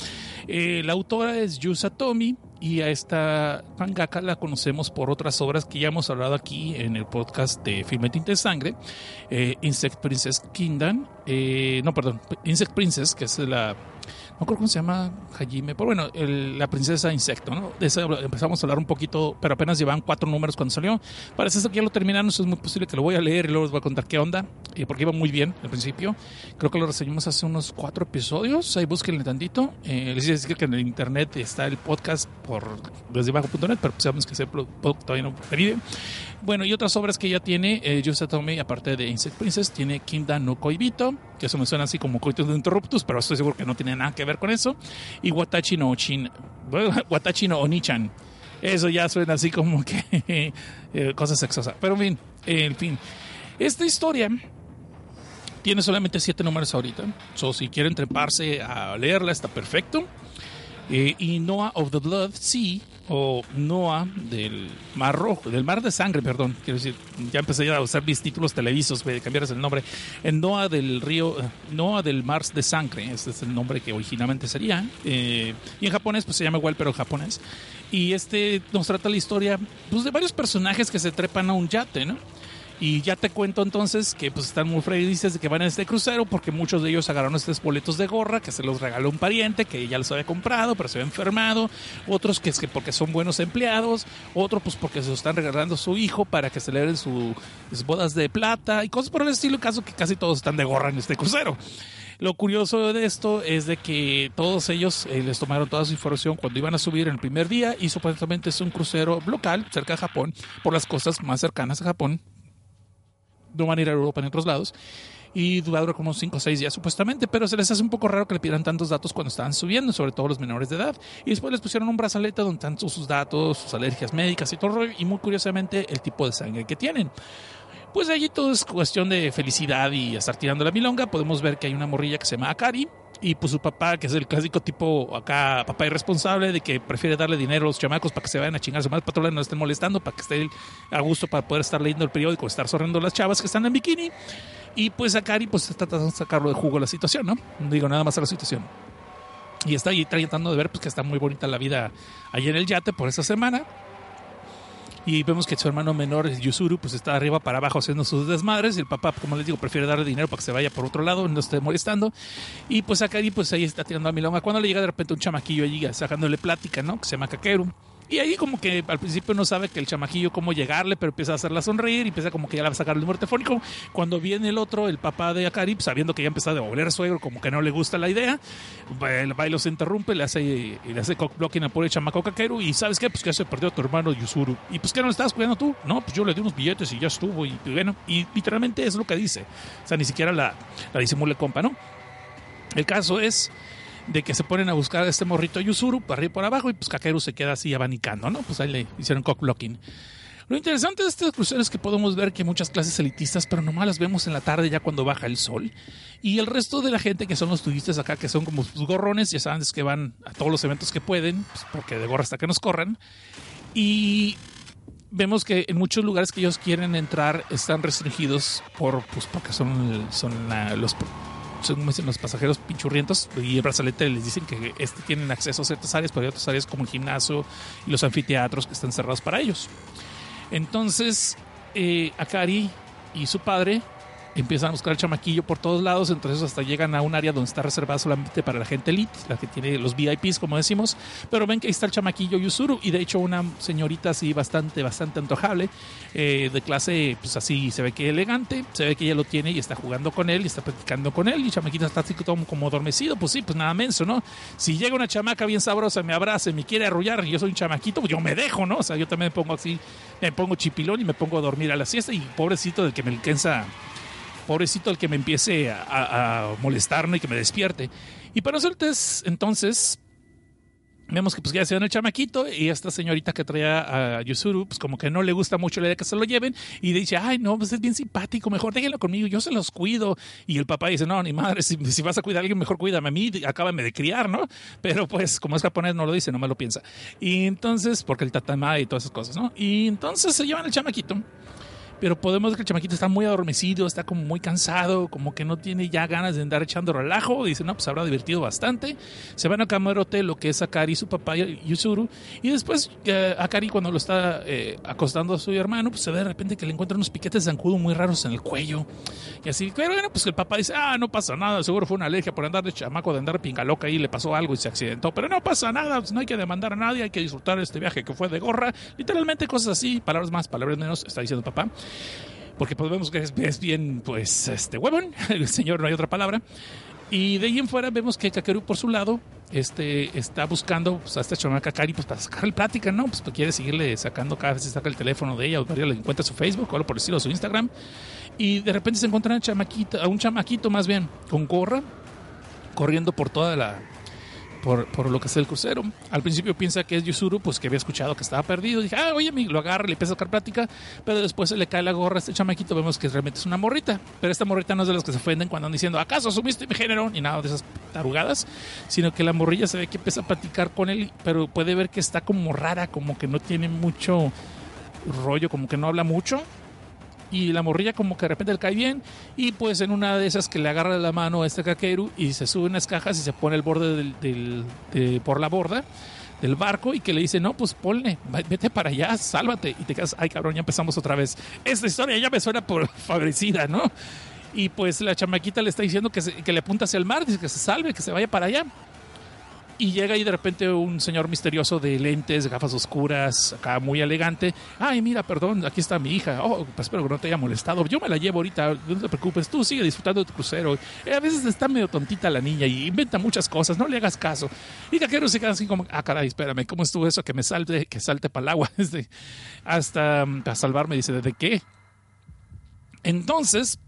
Eh, la autora es Yu Satomi y a esta mangaka la conocemos por otras obras que ya hemos hablado aquí en el podcast de Filme Tinte de Sangre, eh, Insect Princess Kingdom, eh, no, perdón, Insect Princess, que es la no creo cómo se llama Hajime, pero bueno, la princesa insecto, ¿no? De eso empezamos a hablar un poquito, pero apenas llevaban cuatro números cuando salió. Parece que ya lo terminaron, eso es muy posible que lo voy a leer y luego les voy a contar qué onda, eh, porque iba muy bien al principio. Creo que lo reseñamos hace unos cuatro episodios, ahí búsquenle tantito. Eh, les decir que en el internet está el podcast por desdebajo.net, pero pues sabemos que ese podcast todavía no vive. Bueno, y otras obras que ya tiene eh, Yusatomi, aparte de Insect Princess, tiene Kinda no Koibito, que eso me suena así como Coitus de Interruptus, pero estoy seguro que no tiene nada que ver con eso. Y Watachi no Ochin, Watachi no Onichan. Eso ya suena así como que eh, cosas sexosas. Pero en fin, en fin. Esta historia tiene solamente siete números ahorita. So, si quieren treparse a leerla, está perfecto. Eh, y Noah of the Blood Sea, o Noah del Mar Rojo, del Mar de Sangre, perdón, quiero decir, ya empecé a usar mis títulos televisos, voy a cambiarles el nombre. En Noah del Río, Noah del Mar de Sangre, este es el nombre que originalmente sería. Eh, y en japonés, pues se llama igual, pero japonés. Y este nos trata la historia pues, de varios personajes que se trepan a un yate, ¿no? Y ya te cuento entonces que pues están muy felices de que van a este crucero porque muchos de ellos agarraron estos boletos de gorra que se los regaló un pariente que ya los había comprado pero se había enfermado, otros que es que porque son buenos empleados, otros pues porque se lo están regalando a su hijo para que celebren su, sus bodas de plata y cosas por el estilo, caso que casi todos están de gorra en este crucero. Lo curioso de esto es de que todos ellos eh, les tomaron toda su información cuando iban a subir en el primer día y supuestamente es un crucero local cerca de Japón, por las costas más cercanas a Japón, no van a ir a Europa ni a otros lados. Y dura como 5 o 6 días supuestamente, pero se les hace un poco raro que le pidan tantos datos cuando estaban subiendo, sobre todo los menores de edad. Y después les pusieron un brazalete donde están sus datos, sus alergias médicas y todo, y muy curiosamente el tipo de sangre que tienen. Pues allí todo es cuestión de felicidad y estar tirando la milonga. Podemos ver que hay una morrilla que se llama Akari y pues su papá, que es el clásico tipo acá, papá irresponsable, de que prefiere darle dinero a los chamacos para que se vayan a chingar su madre patrola y no estén molestando, para que esté a gusto para poder estar leyendo el periódico, estar sorriendo las chavas que están en bikini. Y pues Akari pues está tratando de sacarlo de jugo la situación, ¿no? No digo nada más a la situación. Y está ahí tratando de ver pues que está muy bonita la vida ahí en el yate por esa semana. Y vemos que su hermano menor, Yusuru, pues está arriba para abajo haciendo sus desmadres. El papá, como les digo, prefiere darle dinero para que se vaya por otro lado, no esté molestando. Y pues Akari, pues ahí está tirando a Milonga. Cuando le llega de repente un chamaquillo allí sacándole plática, ¿no? Que se llama Kakeru. Y ahí como que al principio no sabe que el chamajillo cómo llegarle, pero empieza a hacerla sonreír y empieza como que ya va a sacar el número telefónico. Cuando viene el otro, el papá de Akari, pues, sabiendo que ya empezó a oler suegro, como que no le gusta la idea, va y los interrumpe, le hace, le hace cockblocking a por el chamaco caquero y ¿sabes qué? Pues que se perdió a tu hermano Yusuru. ¿Y pues que no le estabas cuidando tú? No, pues yo le di unos billetes y ya estuvo. Y bueno, y literalmente es lo que dice. O sea, ni siquiera la, la disimula el compa, ¿no? El caso es de que se ponen a buscar a este morrito Yusuru para arriba y por abajo y pues Kakeru se queda así abanicando, ¿no? Pues ahí le hicieron cockblocking. Lo interesante de este crucero es que podemos ver que muchas clases elitistas, pero nomás las vemos en la tarde ya cuando baja el sol. Y el resto de la gente que son los turistas acá, que son como sus gorrones, ya saben, es que van a todos los eventos que pueden, pues porque de gorra hasta que nos corran. Y vemos que en muchos lugares que ellos quieren entrar están restringidos por, pues porque son, son los según dicen los pasajeros pinchurrientos y el brazalete les dicen que este tienen acceso a ciertas áreas, pero hay otras áreas como el gimnasio y los anfiteatros que están cerrados para ellos. Entonces, eh, Akari y su padre empiezan a buscar el chamaquillo por todos lados, entonces hasta llegan a un área donde está reservada solamente para la gente elite, la que tiene los VIPs, como decimos, pero ven que ahí está el chamaquillo Yusuru y de hecho una señorita así bastante, bastante antojable, eh, de clase, pues así se ve que elegante, se ve que ella lo tiene y está jugando con él y está platicando con él y el chamaquito está así como, como adormecido, pues sí, pues nada menso, ¿no? Si llega una chamaca bien sabrosa, me abraza, me quiere arrullar y yo soy un chamaquito, pues yo me dejo, ¿no? O sea, yo también me pongo así, me pongo chipilón y me pongo a dormir a la siesta y pobrecito del que me alcanza pobrecito el que me empiece a, molestarme y que me despierte. Y para nosotros, entonces, vemos que pues ya se dan el chamaquito y esta señorita que traía a Yusuru, pues como que no le gusta mucho la idea que se lo lleven y dice, ay, no, pues es bien simpático, mejor déjenlo conmigo, yo se los cuido. Y el papá dice, no, ni madre, si, vas a cuidar a alguien, mejor cuídame a mí, acábame de criar, ¿no? Pero pues como es japonés no lo dice, no me piensa. Y entonces, porque el tatama y todas esas cosas, ¿no? Y entonces se llevan el chamaquito pero podemos ver que el chamaquito está muy adormecido, está como muy cansado, como que no tiene ya ganas de andar echando relajo. Dice, no, pues habrá divertido bastante. Se van a camarote, lo que es Akari, su papá Yusuru. Y después, eh, Akari, cuando lo está eh, acostando a su hermano, pues se ve de repente que le encuentra unos piquetes de zancudo muy raros en el cuello. Y así, pero bueno, pues el papá dice, ah, no pasa nada, seguro fue una alergia por andar de chamaco, de andar pinga loca y le pasó algo y se accidentó. Pero no pasa nada, pues no hay que demandar a nadie, hay que disfrutar este viaje que fue de gorra. Literalmente cosas así, palabras más, palabras menos, está diciendo papá porque podemos pues que es, bien, pues, este huevón, el señor no hay otra palabra. Y de ahí en fuera vemos que Kakeru por su lado este, está buscando pues, a esta chamaca Kari pues, para sacarle plática, ¿no? Pues, quiere seguirle sacando cada vez que saca el teléfono de ella o le encuentra su Facebook o algo por decirlo, su Instagram. Y de repente se encuentra a, chamaquita, a un chamaquito más bien con gorra corriendo por toda la, por, por, lo que es el crucero. Al principio piensa que es Yusuru, pues que había escuchado que estaba perdido. Dije, ah, oye, lo agarra, le empieza a sacar plática, pero después se le cae la gorra a este chamaquito. Vemos que realmente es una morrita, pero esta morrita no es de las que se ofenden cuando andan diciendo, ¿acaso asumiste mi género? Ni nada de esas tarugadas, sino que la morrilla se ve que empieza a platicar con él, pero puede ver que está como rara, como que no tiene mucho rollo, como que no habla mucho y la morrilla como que de repente le cae bien y pues en una de esas que le agarra la mano a este caqueru y se sube unas cajas y se pone el borde del, por la borda del barco y que le dice, no, pues ponle, vete para allá, sálvate. Y te quedas, ay cabrón, ya empezamos otra vez. Esta historia ya me suena por favorecida, ¿no? Y pues la chamaquita le está diciendo que, que le apunta hacia el mar, que se salve, que se vaya para allá. Y llega ahí de repente un señor misterioso de lentes, gafas oscuras, acá muy elegante. Ay, mira, perdón, aquí está mi hija. Oh, pues espero que no te haya molestado. Yo me la llevo ahorita, no te preocupes, tú sigue disfrutando de tu crucero. Eh, a veces está medio tontita la niña y inventa muchas cosas, no le hagas caso. Y Caquero se queda así como, ah, caray, espérame, ¿cómo estuvo eso? Que me salte, que salte para el agua. Este, hasta para salvarme, dice, ¿de qué? Entonces,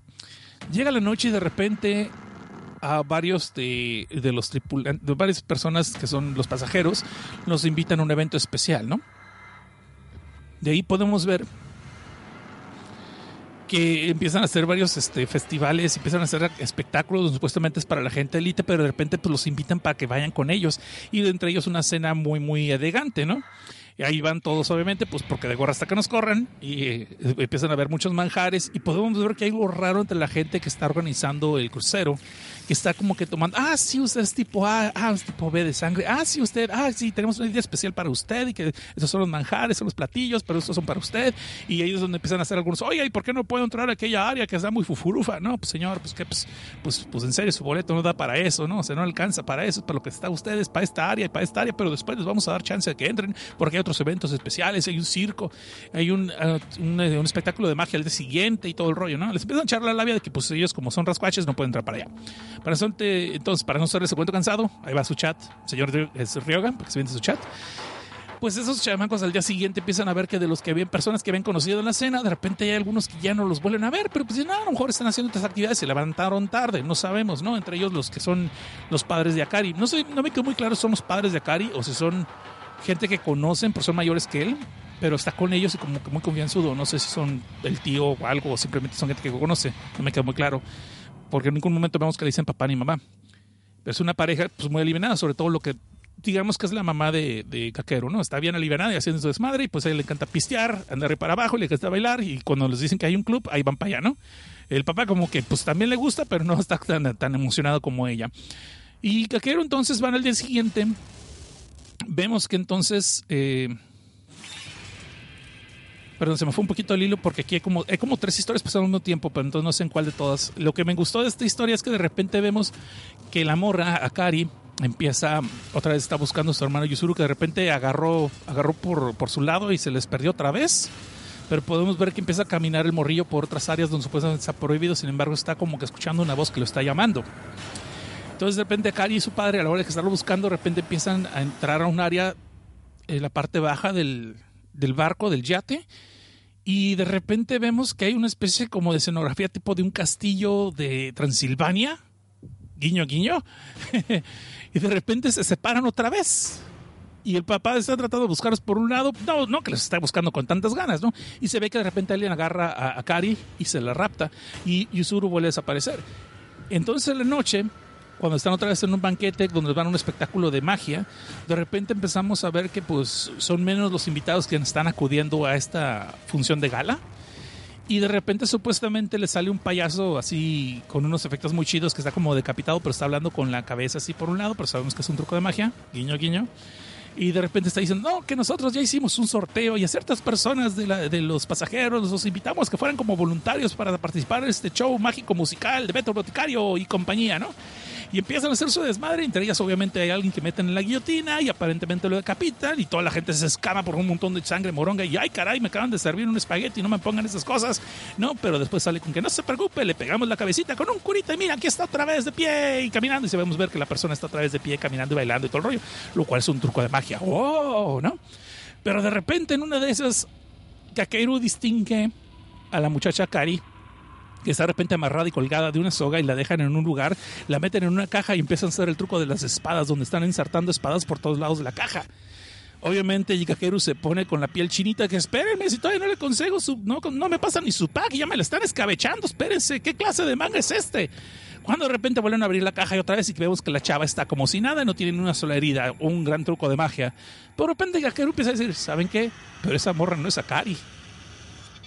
llega la noche y de repente a varios de, los tripulantes, de varias personas que son los pasajeros, nos invitan a un evento especial, ¿no? De ahí podemos ver que empiezan a hacer varios este, festivales, empiezan a hacer espectáculos, supuestamente es para la gente élite, pero de repente pues los invitan para que vayan con ellos. Y entre ellos una cena muy, muy elegante, ¿no? Y ahí van todos, obviamente, pues porque de gorra hasta que nos corran y eh, empiezan a ver muchos manjares y podemos ver que hay algo raro entre la gente que está organizando el crucero, que está como que tomando, ah, sí, usted es tipo A, ah, es tipo B de sangre, ah, sí, usted, ah, sí, tenemos una idea especial para usted y que esos son los manjares, son los platillos, pero estos son para usted. Y es donde empiezan a hacer algunos, oye, ¿y por qué no puedo entrar a aquella área que está muy fufurufa? No, pues señor, pues que, pues, pues, pues en serio, su boleto no da para eso, ¿no? O sea, no alcanza para eso, es para lo que está ustedes, para esta área y para esta área, pero después les vamos a dar chance de que entren porque hay otros eventos especiales, hay un circo, hay un, uh, un, un, espectáculo de magia al día siguiente y todo el rollo, ¿no? Les empiezan a echar la labia de que pues ellos como son rascuaches no pueden entrar para allá. Para eso, entonces, para no ser ese cuento cansado, ahí va su chat, señor Ryoga, porque se viene su chat pues esos chamacos al día siguiente empiezan a ver que de los que habían personas que habían conocido en la cena, de repente hay algunos que ya no los vuelven a ver, pero pues no, a lo mejor están haciendo otras actividades, se levantaron tarde, no sabemos, ¿no? Entre ellos los que son los padres de Akari. No sé, no me quedó muy claro si son los padres de Akari o si son gente que conocen, pero son mayores que él, pero está con ellos y como que muy confianzudo. No sé si son el tío o algo, o simplemente son gente que conoce. No me queda muy claro. Porque en ningún momento vemos que le dicen papá ni mamá. Pero es una pareja pues muy eliminada, sobre todo lo que digamos que es la mamá de, de Caquero, ¿no? Está bien aliviada y haciendo su desmadre y pues a él le encanta pistear, andar para abajo, le encanta bailar y cuando les dicen que hay un club, ahí van para allá, ¿no? El papá como que pues también le gusta, pero no está tan, tan emocionado como ella. Y Caquero entonces van al día siguiente, vemos que entonces... Eh, perdón, se me fue un poquito el hilo porque aquí hay como, hay como tres historias pasando al mismo tiempo, pero entonces no sé en cuál de todas. Lo que me gustó de esta historia es que de repente vemos que la morra, Akari, empieza, otra vez está buscando a su hermano Yusuru, que de repente agarró, agarró por, por su lado y se les perdió otra vez. Pero podemos ver que empieza a caminar el morrillo por otras áreas donde supuestamente está prohibido, sin embargo está como que escuchando una voz que lo está llamando. Entonces de repente Akari y su padre, a la hora de estarlo buscando, de repente empiezan a entrar a un área en la parte baja del, del barco, del yate, y de repente vemos que hay una especie como de escenografía tipo de un castillo de Transilvania, guiño, guiño, y de repente se separan otra vez. Y el papá está tratando de buscarlos por un lado, no, no que los está buscando con tantas ganas, ¿no? Y se ve que de repente alguien agarra a, a Kari y se la rapta, y Yusuru vuelve a desaparecer. Entonces en la noche, cuando están otra vez en un banquete donde van a un espectáculo de magia, de repente empezamos a ver que pues son menos los invitados que están acudiendo a esta función de gala. Y de repente supuestamente le sale un payaso así con unos efectos muy chidos que está como decapitado, pero está hablando con la cabeza así por un lado, pero sabemos que es un truco de magia, guiño, guiño. Y de repente está diciendo, no, que nosotros ya hicimos un sorteo y a ciertas personas de, los pasajeros los invitamos que fueran como voluntarios para participar en este show mágico musical de Beto Boticario y compañía, ¿no? Y empiezan a hacer su desmadre. Entre ellas, obviamente, hay alguien que meten en la guillotina y aparentemente lo decapitan y toda la gente se escama por un montón de sangre moronga y ay, caray, me acaban de servir un espagueti, no me pongan esas cosas. No, pero después sale con que no se preocupe, le pegamos la cabecita con un curita y mira, aquí está otra vez de pie y caminando. Y se vemos ver que la persona está otra vez de pie, caminando y bailando y todo el rollo, lo cual es un truco de magia. ¡Oh! ¿No? Pero de repente en una de esas, Kakeru distingue a la muchacha Kari que está de repente amarrada y colgada de una soga y la dejan en un lugar, la meten en una caja y empiezan a hacer el truco de las espadas, donde están ensartando espadas por todos lados de la caja. Obviamente Yikakeru se pone con la piel chinita que espérenme, si todavía no le consejo su, no, no me pasa ni su pack, ya me la están escabechando, espérense, ¿qué clase de manga es este? Cuando de repente vuelven a abrir la caja y otra vez y vemos que la chava está como si nada, no tiene ni una sola herida, un gran truco de magia. Pero de repente Yikakeru empieza a decir, ¿saben qué? Pero esa morra no es Akari.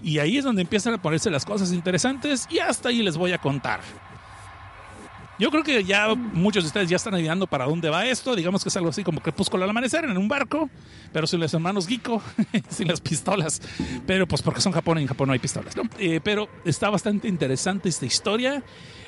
Y ahí es donde empiezan a ponerse las cosas interesantes y hasta ahí les voy a contar. Yo creo que ya muchos de ustedes ya están adivinando para dónde va esto. Digamos que es algo así como crepúsculo al amanecer en un barco, pero sin los hermanos Giko, sin las pistolas. Pero pues porque son Japón y en Japón no hay pistolas. Eh, pero está bastante interesante esta historia.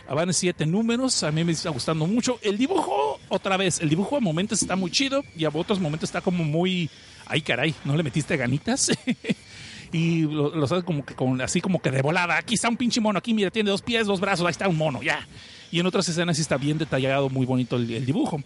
Van siete números, a mí me está gustando mucho. El dibujo, otra vez, el dibujo a momentos está muy chido y a otros momentos está como muy... Ay, caray, ¿no le metiste ganitas? y lo, lo como que con, así como que de volada. Aquí está un pinche mono, aquí mira, tiene dos pies, dos brazos, ahí está un mono, ya. Y en otras escenas sí está bien detallado, muy bonito el, dibujo.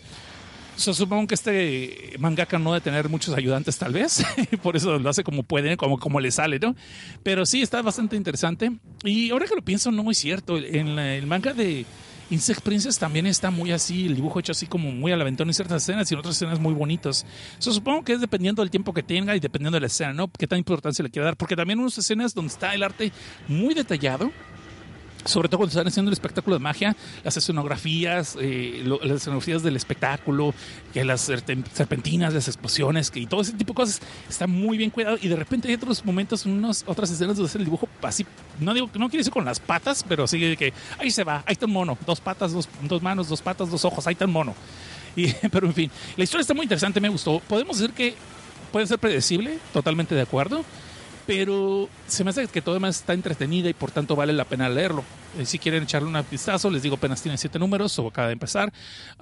So, supongo que este mangaka no debe tener muchos ayudantes, tal vez. Por eso lo hace como puede, como, como le sale, ¿no? Pero sí, está bastante interesante. Y ahora que lo pienso, no es cierto. En el manga de Insect Princess también está muy así, el dibujo hecho así como muy al aventón en ciertas escenas y en otras escenas muy bonitas. So, supongo que es dependiendo del tiempo que tenga y dependiendo de la escena, ¿no? Qué tan importancia le quiere dar. Porque también unas escenas donde está el arte muy detallado sobre todo cuando están haciendo el espectáculo de magia, las escenografías, eh, las escenografías del espectáculo, que las serpen- serpentinas, las explosiones que- y todo ese tipo de cosas está muy bien cuidado. Y de repente hay otros momentos, unos, otras escenas donde hacer el dibujo así, no digo no quiere decir con las patas, pero sí que ahí se va, ahí está un mono, dos patas, dos, dos manos, dos patas, dos ojos, ahí está un mono. Y, pero en fin, la historia está muy interesante, me gustó. Podemos decir que puede ser predecible, totalmente de acuerdo pero se me hace que todo demás está entretenida y por tanto vale la pena leerlo. Eh, si quieren echarle un vistazo, les digo, apenas tiene siete números, o acaba de empezar.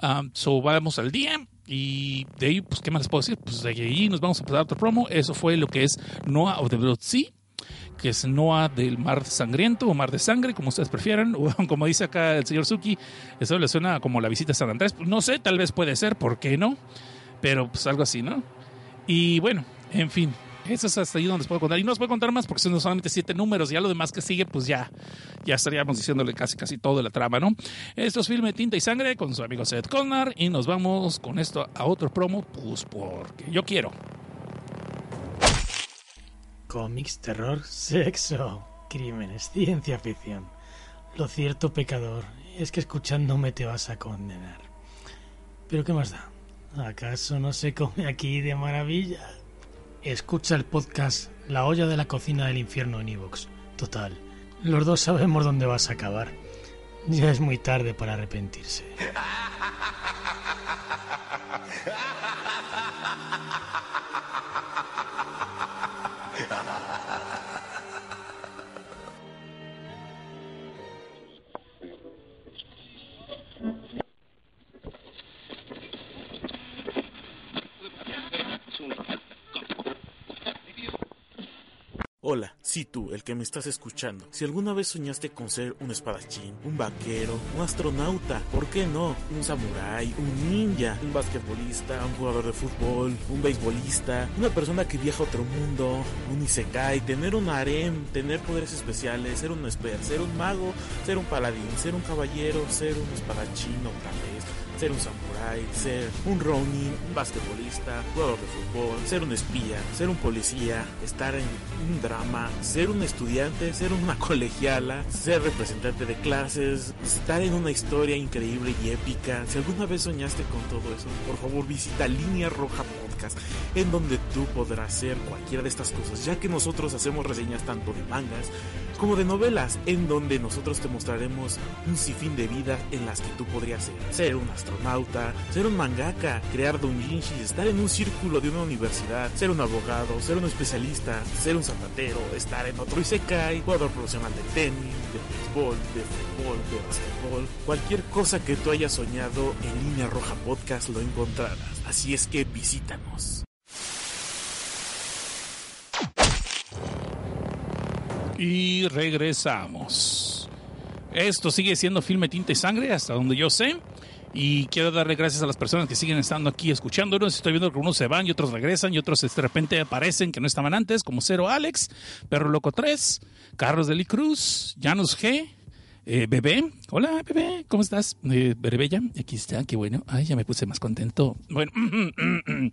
Um, vamos al día y de ahí, pues, ¿qué más les puedo decir? Pues de ahí nos vamos a pasar a otro promo. Eso fue lo que es Noah of the Blood Sea que es Noah del Mar Sangriento o Mar de Sangre, como ustedes prefieran, o como dice acá el señor Suki, eso le suena como la visita a San Andrés. No sé, tal vez puede ser, ¿por qué no? Pero pues algo así, ¿no? Y bueno, en fin, eso es hasta ahí donde les puedo contar. Y no les puedo contar más porque son solamente siete números. Ya lo demás que sigue, pues ya, ya estaríamos diciéndole casi casi todo la trama, ¿no? Esto es Filme Tinta y Sangre con su amigo Seth Connar. Y nos vamos con esto a otro promo, pues porque yo quiero.
Cómics, terror, sexo, crímenes, ciencia ficción. Lo cierto, pecador, es que escuchándome te vas a condenar. Pero ¿qué más da? ¿Acaso no se come aquí de maravilla? Escucha el podcast La olla de la cocina del infierno en Evox. Total, los dos sabemos dónde vas a acabar. Ya es muy tarde para arrepentirse.
Hola, sí tú, el que me estás escuchando. Si alguna vez soñaste con ser un espadachín, un vaquero, un astronauta, ¿por qué no? Un samurái, un ninja, un basquetbolista, un jugador de fútbol, un beisbolista, una persona que viaja a otro mundo, un isekai, tener un harem, tener poderes especiales, ser un esper, ser un mago, ser un paladín, ser un caballero, ser un espadachín vez ser un samurái, ser un ronin, un basquetbolista, jugador de fútbol, ser un espía, ser un policía, estar en un drama, ser un estudiante, ser una colegiala, ser representante de clases, estar en una historia increíble y épica. Si alguna vez soñaste con todo eso, por favor visita Línea Roja En donde tú podrás ser cualquiera de estas cosas, ya que nosotros hacemos reseñas tanto de mangas como de novelas, en donde nosotros te mostraremos un sinfín de vidas en las que tú podrías ser. Ser un astronauta, ser un mangaka, crear doujinshis, estar en un círculo de una universidad, ser un abogado, ser un especialista, ser un zapatero, estar en otro isekai, jugador profesional de tenis, de béisbol, de fútbol, de basquetbol, cualquier cosa que tú hayas soñado en Línea Roja Podcast lo encontrarás. Así es que visítanos.
Y regresamos. Esto sigue siendo Filme Tinta y Sangre, hasta donde yo sé. Y quiero darle gracias a las personas que siguen estando aquí escuchándonos. Estoy viendo que unos se van y otros regresan y otros de repente aparecen que no estaban antes, como Cero Alex, Perro Loco 3, Carlos Deli Cruz, Janus G, eh, Bebé. Hola, Bebé, ¿cómo estás? Eh, Berebella, aquí está, qué bueno. Ay, ya me puse más contento. Bueno,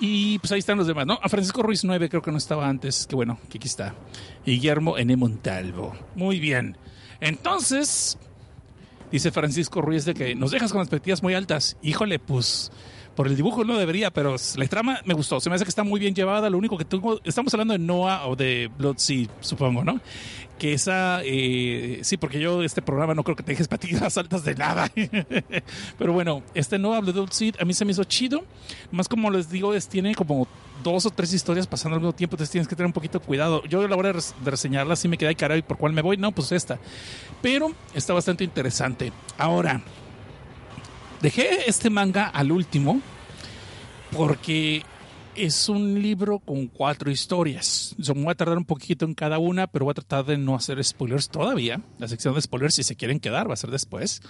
y pues ahí están los demás, ¿no? A Francisco Ruiz 9 creo que no estaba antes, que bueno, que aquí está. Y Guillermo N. Montalvo. Muy bien. Entonces, dice Francisco Ruiz de que nos dejas con expectativas muy altas. Híjole, pues por el dibujo no debería, pero la trama me gustó. Se me hace que está muy bien llevada. Lo único que tengo, estamos hablando de Noah o de Blood Sea, supongo, ¿no? Que esa, eh, sí, porque yo este programa no creo que te dejes expectativas altas de nada. pero bueno, este Noah Blood Sea a mí se me hizo chido. Más como les digo, es, tiene como dos o tres historias pasando al mismo tiempo, entonces tienes que tener un poquito de cuidado. Yo a la hora de reseñarla sí me quedé, caray, ¿por cuál me voy? No, pues esta. Pero está bastante interesante. Ahora, dejé este manga al último porque es un libro con cuatro historias. Yo me voy a tardar un poquito en cada una, pero voy a tratar de no hacer spoilers todavía. La sección de spoilers, si se quieren quedar, va a ser después.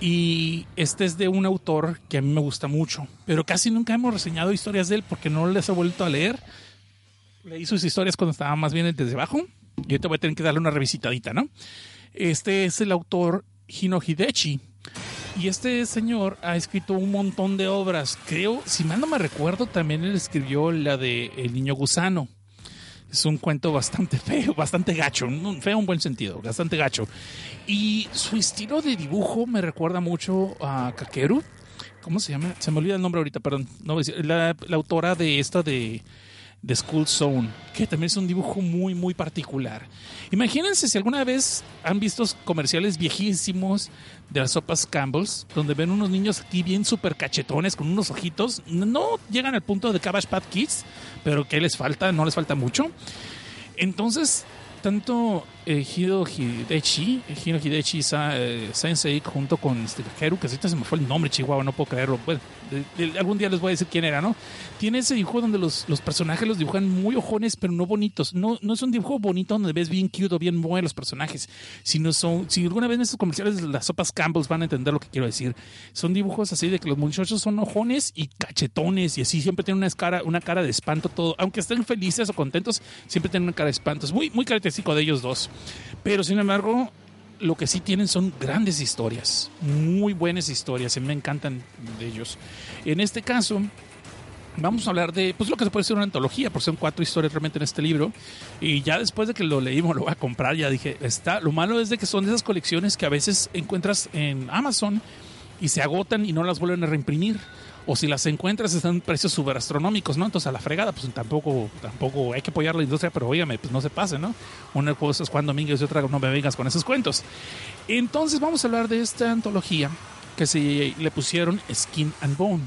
Y este es de un autor que a mí me gusta mucho, pero casi nunca hemos reseñado historias de él porque no les he vuelto a leer. Leí sus historias cuando estaba más bien desde abajo y ahorita voy a tener que darle una revisitadita, ¿no? Este es el autor Hino Hidechi. Y este señor ha escrito un montón de obras. Creo, si mal no me recuerdo, también él escribió la de El niño gusano. Es un cuento bastante feo, bastante gacho, feo en buen sentido, bastante gacho. Y su estilo de dibujo me recuerda mucho a Kakeru. ¿Cómo se llama? Se me olvida el nombre ahorita, perdón. No, la, la autora de esta de, de School Zone, que también es un dibujo muy, muy particular. Imagínense si alguna vez han visto comerciales viejísimos de las sopas Campbell's, donde ven unos niños aquí bien súper cachetones, con unos ojitos. No llegan al punto de Cabbage Patch Kids, pero ¿qué les falta? No les falta mucho. Entonces, tanto eh, Hiro Hidechi, Hiro Hidechi Sa- eh, Sensei, junto con este Kakeru, que ahorita se me fue el nombre, Chihuahua, no puedo creerlo. Bueno, algún día les voy a decir quién era, ¿no? Tiene ese dibujo donde los, los personajes los dibujan muy ojones, pero no bonitos. No, no es un dibujo bonito donde ves bien cute o bien buenos los personajes, sino son, si alguna vez en estos comerciales las sopas Campbell's van a entender lo que quiero decir. Son dibujos así de que los muchachos son ojones y cachetones y así siempre tienen una cara, una cara de espanto todo, aunque estén felices o contentos, siempre tienen una cara de espanto. Es muy, muy característico de ellos dos. Pero sin embargo, lo que sí tienen son grandes historias, muy buenas historias, y me encantan de ellos. En este caso, vamos a hablar de pues lo que se puede ser una antología, porque son cuatro historias realmente en este libro. Y ya después de que lo leímos, lo voy a comprar, ya dije, está. Lo malo es de que son de esas colecciones que a veces encuentras en Amazon y se agotan y no las vuelven a reimprimir. O si las encuentras están en precios súper astronómicos, ¿no? Entonces a la fregada, pues tampoco, tampoco hay que apoyar la industria, pero óigame, pues no se pase, ¿no? Una cosa es Juan Domínguez y otra no me vengas con esos cuentos. Entonces vamos a hablar de esta antología que se le pusieron Skin and Bone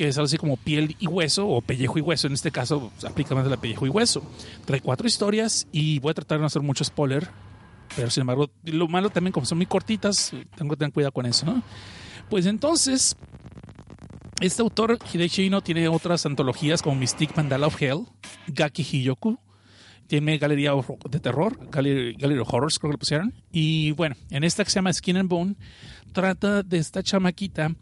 que es algo así como piel y hueso o pellejo y hueso. En este caso pues, aplica más la pellejo y hueso. Trae cuatro historias y voy a tratar de no hacer mucho spoiler. Pero sin embargo, lo malo también, como son muy cortitas, tengo que tener cuidado con eso, ¿no? Pues entonces, este autor, Hideshi Ino, tiene otras antologías como Mystic Mandala of Hell, Gaki Hiyoku, tiene Galería de Terror, Gallery, Gallery of Horrors, creo que le pusieron. Y bueno, en esta que se llama Skin and Bone, trata de esta chamaquita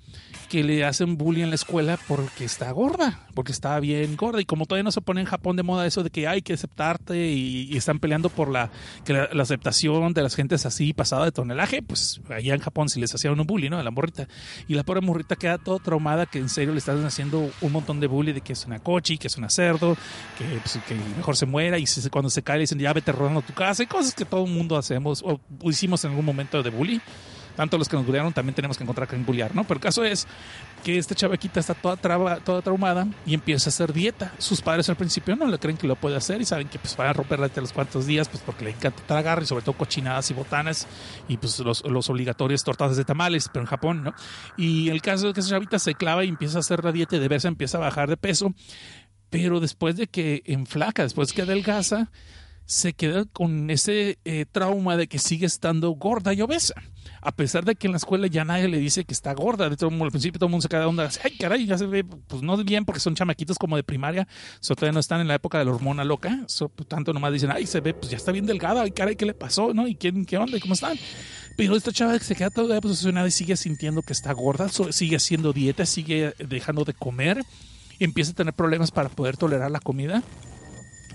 que le hacen bullying en la escuela porque está gorda, porque está bien gorda. Y como todavía no se pone en Japón de moda eso de que hay que aceptarte y, están peleando por la, que la, aceptación de las gentes así pasada de tonelaje, pues allá en Japón si les hacían un bullying, ¿no? A la morrita. Y la pobre morrita queda toda traumada que en serio le están haciendo un montón de bullying de que es una cochi, que es una cerdo, que, pues, que mejor se muera y cuando se cae dicen ya vete rodando tu casa y cosas que todo el mundo hacemos o hicimos en algún momento de bullying. Tanto los que nos bullearon también tenemos que encontrar que bullear, ¿no? Pero el caso es que esta chavaquita está toda, traba- toda traumada y empieza a hacer dieta. Sus padres al principio no le creen que lo puede hacer y saben que pues van a romperla de los cuantos días pues porque le encanta tragar y sobre todo cochinadas y botanas y pues los, los obligatorios tortadas de tamales, pero en Japón, ¿no? Y el caso es que esa chavita se clava y empieza a hacer la dieta y de verse empieza a bajar de peso, pero después de que enflaca, después que adelgaza, se queda con ese eh, trauma de que sigue estando gorda y obesa. A pesar de que en la escuela ya nadie le dice que está gorda. De todo, al principio todo el mundo se queda onda. Ay, caray, ya se ve, pues no bien porque son chamaquitos como de primaria. So, todavía no están en la época de la hormona loca. Por tanto, nomás dicen, ay, se ve, pues ya está bien delgada. Ay, caray, ¿qué le pasó? ¿No? ¿Y quién, qué onda? ¿Y cómo están? Pero esta chava se queda toda posicionada y sigue sintiendo que está gorda. Sigue haciendo dieta, sigue dejando de comer. Empieza a tener problemas para poder tolerar la comida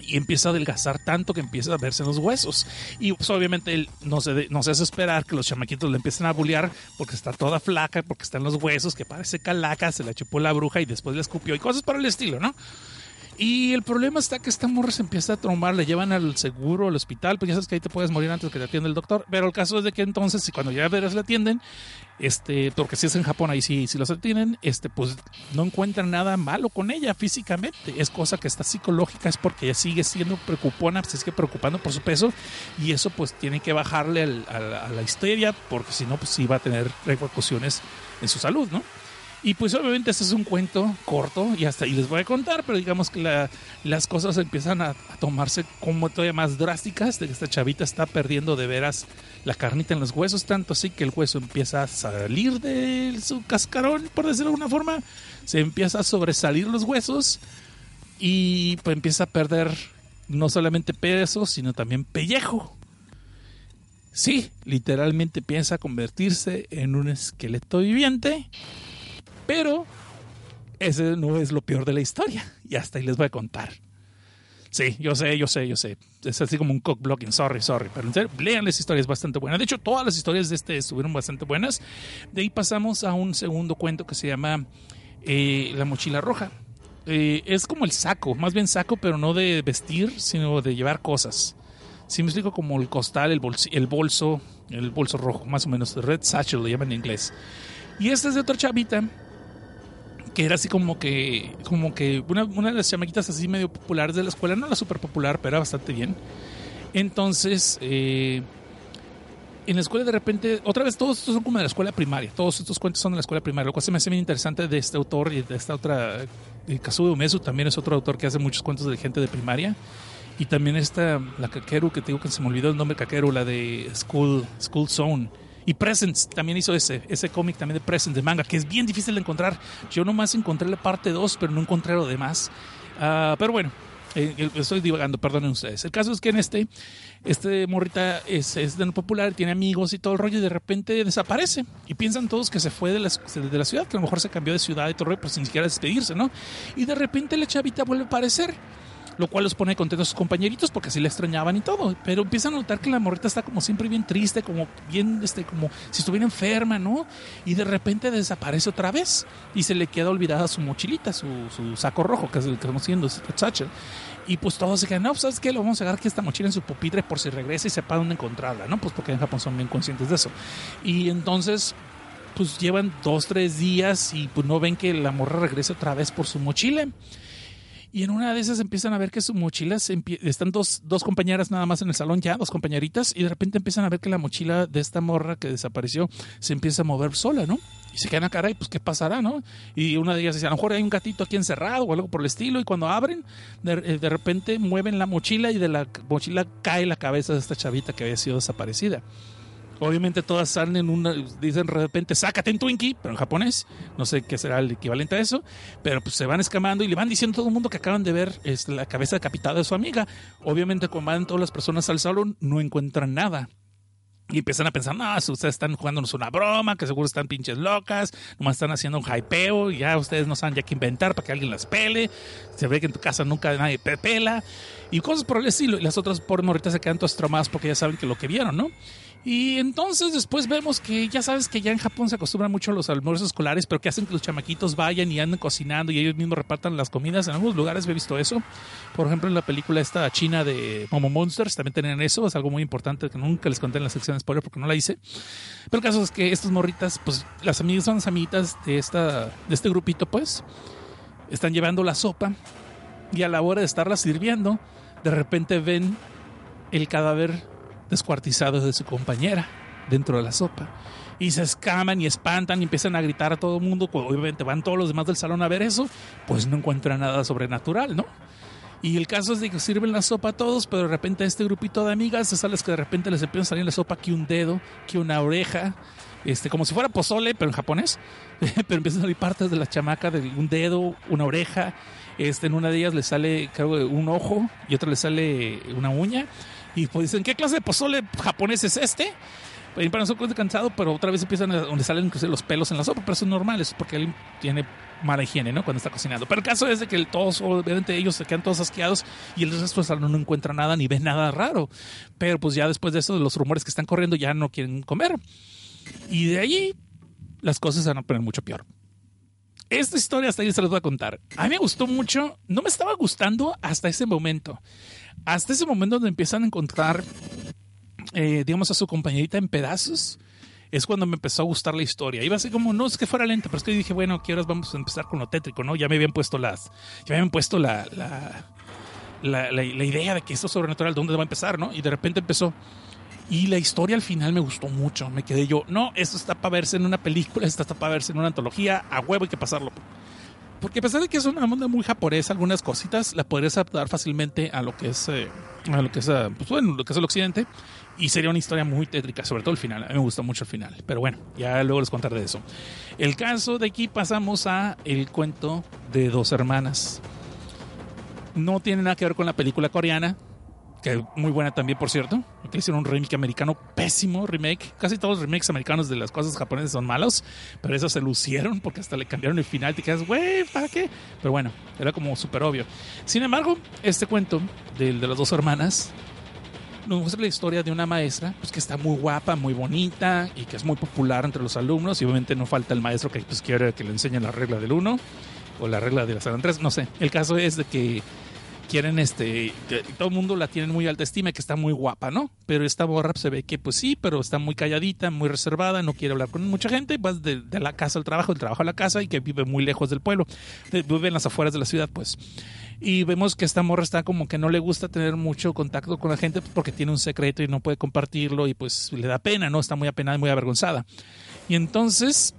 y empieza a adelgazar tanto que empieza a verse en los huesos. Y pues, obviamente él no se, de- no se hace esperar que los chamaquitos le empiecen a bullear porque está toda flaca, porque está en los huesos, que parece calaca, se la chupó la bruja y después le escupió y cosas por el estilo, ¿no? Y el problema está que esta morra se empieza a traumar, le llevan al seguro, al hospital, pues ya sabes que ahí te puedes morir antes que te atienda el doctor. Pero el caso es de que entonces, si cuando ya veras le atienden, este, porque si es en Japón, ahí sí, si los atienden, este, pues no encuentran nada malo con ella físicamente. Es cosa que está psicológica, es porque ella sigue siendo preocupona, se sigue preocupando por su peso, y eso pues tiene que bajarle al- al- a la histeria, porque si no, pues sí va a tener repercusiones en su salud, ¿no? Y pues obviamente este es un cuento corto y hasta ahí les voy a contar, pero digamos que la- las cosas empiezan a, a tomarse como todavía más drásticas, de que esta chavita está perdiendo de veras la carnita en los huesos, tanto así que el hueso empieza a salir de su cascarón, por decirlo de alguna forma, se empieza a sobresalir los huesos y pues empieza a perder no solamente peso, sino también pellejo. Sí, literalmente piensa convertirse en un esqueleto viviente. Pero ese no es lo peor de la historia. Y hasta ahí les voy a contar. Sí, yo sé, yo sé, yo sé. Es así como un cock blocking, sorry, sorry. Pero en serio, lean las historias bastante buenas. De hecho, todas las historias de este estuvieron bastante buenas. De ahí pasamos a un segundo cuento que se llama eh, La mochila roja. Eh, es como el saco, más bien saco, pero no de vestir, sino de llevar cosas. Si me explico, como el costal, el, bolsi- el bolso, el bolso rojo, más o menos, red satchel le llaman en inglés. Y esta es de otra chavita que era así como que como que una, una de las chamaquitas así medio populares de la escuela, no la super popular, pero era bastante bien. Entonces, eh, en la escuela de repente, otra vez todos estos son como de la escuela primaria, todos estos cuentos son de la escuela primaria, lo cual se me hace bien interesante de este autor y de esta otra, Kazuo Umezu también es otro autor que hace muchos cuentos de gente de primaria. Y también esta, la Kakeru, que te digo que se me olvidó el nombre Kakeru, la de School, School Zone. Y Presents también hizo ese, ese cómic también de Presents de manga, que es bien difícil de encontrar. Yo nomás encontré la parte 2, pero no encontré lo demás. Ah, pero bueno, eh, estoy divagando, perdonen ustedes. El caso es que en este, este morrita es, es de popular, tiene amigos y todo el rollo, y de repente desaparece. Y piensan todos que se fue de la, de la ciudad, que a lo mejor se cambió de ciudad y todo el rollo, pues sin siquiera despedirse, ¿no? Y de repente la chavita vuelve a aparecer lo cual los pone contentos a sus compañeritos porque así la extrañaban y todo. Pero empiezan a notar que la morrita está como siempre bien triste, como bien, este, como si estuviera enferma, ¿no? Y de repente desaparece otra vez y se le queda olvidada su mochilita, su, su saco rojo, que es el que estamos el satchel. Y pues todos se quedan, no, pues, ¿sabes qué? Lo vamos a agarrar aquí esta mochila en su pupitre por si regresa y sepa dónde encontrarla, ¿no? Pues porque en Japón son bien conscientes de eso. Y entonces pues llevan dos, tres días y pues no ven que la morra regrese otra vez por su mochila. Y en una de esas empiezan a ver que su mochila se empie- están dos, dos compañeras nada más en el salón ya, dos compañeritas, y de repente empiezan a ver que la mochila de esta morra que desapareció se empieza a mover sola, ¿no? Y se quedan a cara y pues qué pasará, ¿no? Y una de ellas dice, a lo mejor hay un gatito aquí encerrado o algo por el estilo, y cuando abren, de, eh, de repente mueven la mochila y de la mochila cae la cabeza de esta chavita que había sido desaparecida. Obviamente todas salen en una, dicen de repente, sácate en Twinkie, pero en japonés, no sé qué será el equivalente a eso, pero pues se van escamando y le van diciendo a todo el mundo que acaban de ver este, la cabeza decapitada de su amiga. Obviamente cuando van todas las personas al salón no encuentran nada. Y empiezan a pensar, no, ustedes están jugándonos una broma, que seguro están pinches locas, nomás están haciendo un hypeo, ya ustedes no saben ya qué inventar para que alguien las pele. Se ve que en tu casa nunca nadie pe- pela, y cosas por el estilo. Y las otras pobres morritas se quedan todas traumadas porque ya saben que lo que vieron, ¿no? Y entonces después vemos que ya sabes que ya en Japón se acostumbran mucho a los almuerzos escolares, pero que hacen que los chamaquitos vayan y anden cocinando y ellos mismos repartan las comidas. En algunos lugares he visto eso. Por ejemplo, en la película esta china de Momo Monsters también tenían eso. Es algo muy importante que nunca les conté en la sección de spoiler porque no la hice. Pero el caso es que estas morritas, pues las amigas son las amiguitas de, esta, de este grupito, pues, están llevando la sopa y a la hora de estarla sirviendo, de repente ven el cadáver descuartizado de su compañera dentro de la sopa. Y se escaman y espantan y empiezan a gritar a todo el mundo. Obviamente van todos los demás del salón a ver eso, pues no encuentran nada sobrenatural, ¿no? Y el caso es de que sirven la sopa a todos, pero de repente a este grupito de amigas es a las que de repente les empieza a salir la sopa que un dedo, que una oreja, este, como si fuera pozole, pero en japonés. pero empiezan a salir partes de la chamaca de un dedo, una oreja. Este, en una de ellas le sale, un ojo y otra le sale una uña. Y pues dicen, ¿qué clase de pozole japonés es este? Y para nosotros es cansado, pero otra vez empiezan a, donde salen inclusive los pelos en la sopa, pero eso es normal, eso es porque él tiene mala higiene, ¿no? Cuando está cocinando. Pero el caso es de que todos, obviamente ellos se quedan todos asqueados y el resto salón no encuentra nada ni ve nada raro. Pero pues ya después de eso, los rumores que están corriendo ya no quieren comer. Y de allí las cosas se van a poner mucho peor. Esta historia hasta ahí se las voy a contar. A mí me gustó mucho, no me estaba gustando hasta ese momento. Hasta ese momento donde empiezan a encontrar, eh, digamos, a su compañerita en pedazos, es cuando me empezó a gustar la historia. Iba así como, no es que fuera lenta, pero es que dije, bueno, ¿qué horas vamos a empezar con lo tétrico, no? Ya me habían puesto las, ya me habían puesto la, la, la, la- idea de que esto es sobrenatural, ¿dónde va a empezar, no? Y de repente empezó. Y la historia al final me gustó mucho. Me quedé yo, no, esto está para verse en una película, esto está para verse en una antología, a huevo hay que pasarlo. Porque a pesar de que es una onda muy japonesa, algunas cositas la podrías adaptar fácilmente a lo que es, eh, a lo que es, eh, pues bueno, lo que es el occidente. Y sería una historia muy tétrica, sobre todo el final. A mí me gustó mucho el final. Pero bueno, ya luego les contaré de eso. El caso de aquí pasamos a el cuento de dos hermanas. No tiene nada que ver con la película coreana. Que muy buena también, por cierto. Hicieron un remake americano, pésimo remake. Casi todos los remakes americanos de las cosas japonesas son malos, pero esos se lucieron porque hasta le cambiaron el final. Te quedas, güey, ¿para qué? Pero bueno, era como súper obvio. Sin embargo, este cuento del de las dos hermanas nos muestra la historia de una maestra pues, que está muy guapa, muy bonita y que es muy popular entre los alumnos. Y obviamente no falta el maestro que pues, quiere que le enseñe la regla del uno o la regla de la San Andrés, no sé. El caso es de que quieren este todo el mundo la tiene muy alta estima que está muy guapa no pero esta borra se ve que pues sí pero está muy calladita muy reservada no quiere hablar con mucha gente va de, la casa al trabajo del trabajo a la casa y que vive muy lejos del pueblo vive en las afueras de la ciudad pues. Y vemos que esta morra está como que no le gusta tener mucho contacto con la gente pues, porque tiene un secreto y no puede compartirlo y pues le da pena no está muy apenada y muy avergonzada. Y entonces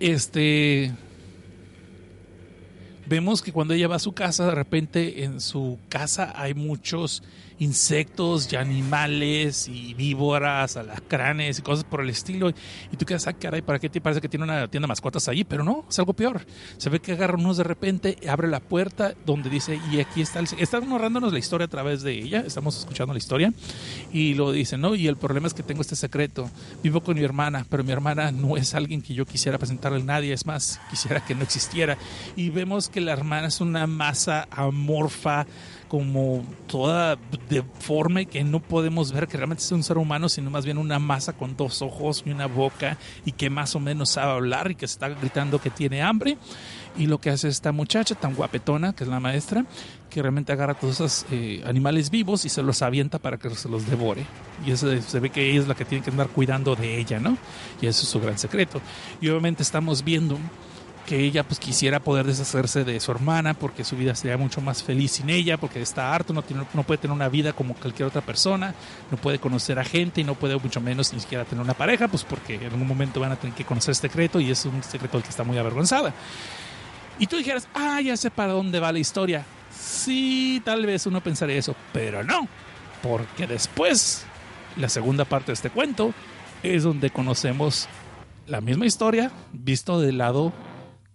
este vemos que cuando ella va a su casa, de repente en su casa hay muchos insectos y animales y víboras, alacranes y cosas por el estilo. Y tú quedas, ah, caray, ¿para qué te parece que tiene una tienda de mascotas ahí? Pero no, es algo peor. Se ve que agarra unos de repente, abre la puerta donde dice, y aquí está el... Está narrándonos la historia a través de ella, estamos escuchando la historia, y lo dice, ¿no? Y el problema es que tengo este secreto. Vivo con mi hermana, pero mi hermana no es alguien que yo quisiera presentarle a nadie, es más, quisiera que no existiera. Y vemos que la hermana es una masa amorfa, como toda deforme que no podemos ver que realmente es un ser humano, sino más bien una masa con dos ojos y una boca y que más o menos sabe hablar y que está gritando que tiene hambre. Y lo que hace esta muchacha tan guapetona, que es la maestra, que realmente agarra todos esos eh, animales vivos y se los avienta para que se los devore. Y eso se ve que ella es la que tiene que andar cuidando de ella, ¿no? Y eso es su gran secreto. Y obviamente estamos viendo que ella pues quisiera poder deshacerse de su hermana porque su vida sería mucho más feliz sin ella, porque está harto, no, tiene, no puede tener una vida como cualquier otra persona, no puede conocer a gente y no puede mucho menos ni siquiera tener una pareja, pues porque en algún momento van a tener que conocer este secreto y es un secreto del que está muy avergonzada. Y tú dijeras, ah, ya sé para dónde va la historia. Sí, tal vez uno pensaría eso, pero no, porque después, la segunda parte de este cuento es donde conocemos la misma historia visto del lado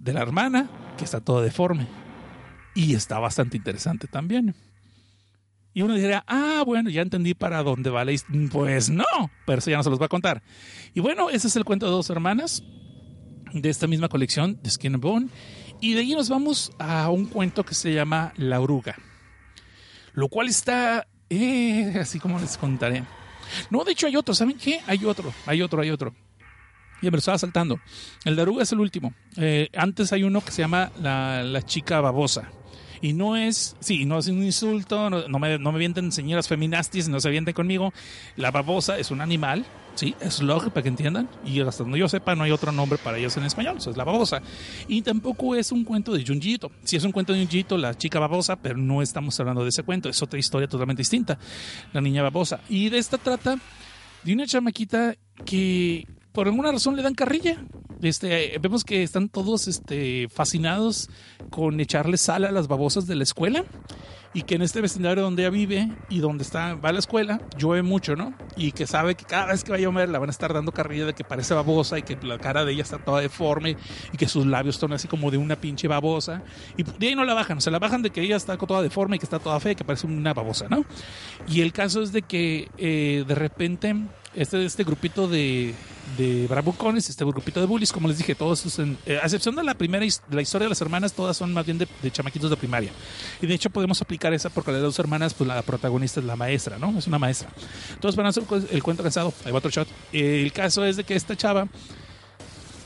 de la hermana, que está todo deforme. Y está bastante interesante también. Y uno diría, ah, bueno, ya entendí para dónde va la historia. Pues no, pero eso ya no se los voy a contar. Y bueno, ese es el cuento de dos hermanas de esta misma colección de Skin and Bone. Y de ahí nos vamos a un cuento que se llama La Oruga. Lo cual está, eh, así como les contaré. No, de hecho hay otro, ¿saben qué? Hay otro, hay otro, hay otro. Lo estaba saltando. El de Aruga es el último. Eh, antes hay uno que se llama la, la chica babosa. Y no es, sí, no es un insulto, no, me, no me vienten señoras feministas, no se vienten conmigo. La babosa es un animal, sí, es slug, para que entiendan. Y hasta donde yo sepa, no hay otro nombre para ellos en español, eso es la babosa. Y tampoco es un cuento de Junjito. Sí es un cuento de Junjito, la chica babosa, pero no estamos hablando de ese cuento, es otra historia totalmente distinta. La niña babosa. Y de esta trata de una chamaquita que por alguna razón le dan carrilla. Este, vemos que están todos este, fascinados con echarle sal a las babosas de la escuela y que en este vecindario donde ella vive y donde está, va a la escuela, llueve mucho, ¿no? Y que sabe que cada vez que va a llover la van a estar dando carrilla de que parece babosa y que la cara de ella está toda deforme y que sus labios son así como de una pinche babosa. Y de ahí no la bajan, o sea, la bajan de que ella está toda deforme y que está toda fea que parece una babosa, ¿no? Y el caso es de que eh, de repente este, este grupito de, de bravucones, este grupito de bullies, como les dije, todos, en, eh, a excepción de la primera de la historia de las hermanas, todas son más bien de, de chamaquitos de primaria. Y de hecho podemos aplicar esa porque las dos hermanas, pues la protagonista es la maestra, ¿no? Es una maestra. Todos van a hacer el cuento cansado. Ahí va otro shot. Eh, el caso es de que esta chava,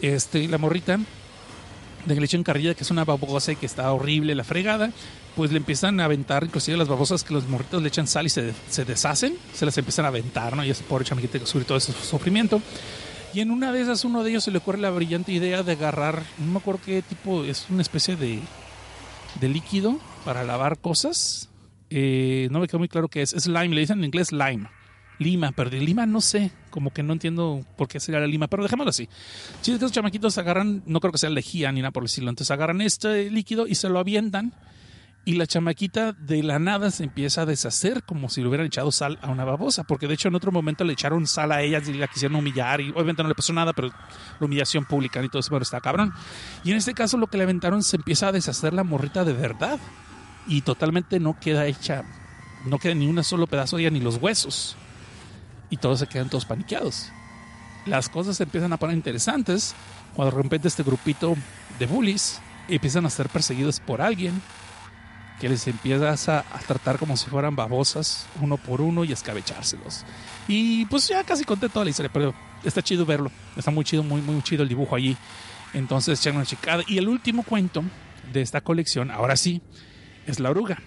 este, la morrita, de que le carrilla que es una babosa y que está horrible la fregada, pues le empiezan a aventar, inclusive las babosas que los morritos le echan sal y se, se deshacen, se las empiezan a aventar, ¿no? Y ese pobre chamaquita que sufre todo ese sufrimiento. Y en una de esas, uno de ellos se le ocurre la brillante idea de agarrar, no me acuerdo qué tipo, es una especie de, de líquido para lavar cosas. Eh, no me quedó muy claro qué es. Es lime, le dicen en inglés lime. Lima, pero de Lima no sé, como que no entiendo por qué sería la Lima, pero dejémoslo así. Si es que esos chamaquitos agarran, no creo que sea lejía ni nada por estilo, entonces agarran este líquido y se lo avientan y la chamaquita de la nada se empieza a deshacer como si le hubieran echado sal a una babosa, porque de hecho en otro momento le echaron sal a ella y la quisieron humillar y obviamente no le pasó nada, pero la humillación pública y todo eso, pero está cabrón. Y en este caso lo que le aventaron se empieza a deshacer la morrita de verdad y totalmente no queda hecha no queda ni un solo pedazo de ella, ni los huesos. Y todos se quedan todos paniqueados. Las cosas se empiezan a poner interesantes cuando de repente este grupito de bullies empiezan a ser perseguidos por alguien que les empiezas a, tratar como si fueran babosas uno por uno y escabechárselos. Y pues ya casi conté toda la historia, pero está chido verlo. Está muy chido, muy, muy chido el dibujo allí. Entonces, echan una chicada. Y el último cuento de esta colección, ahora sí, es La Oruga,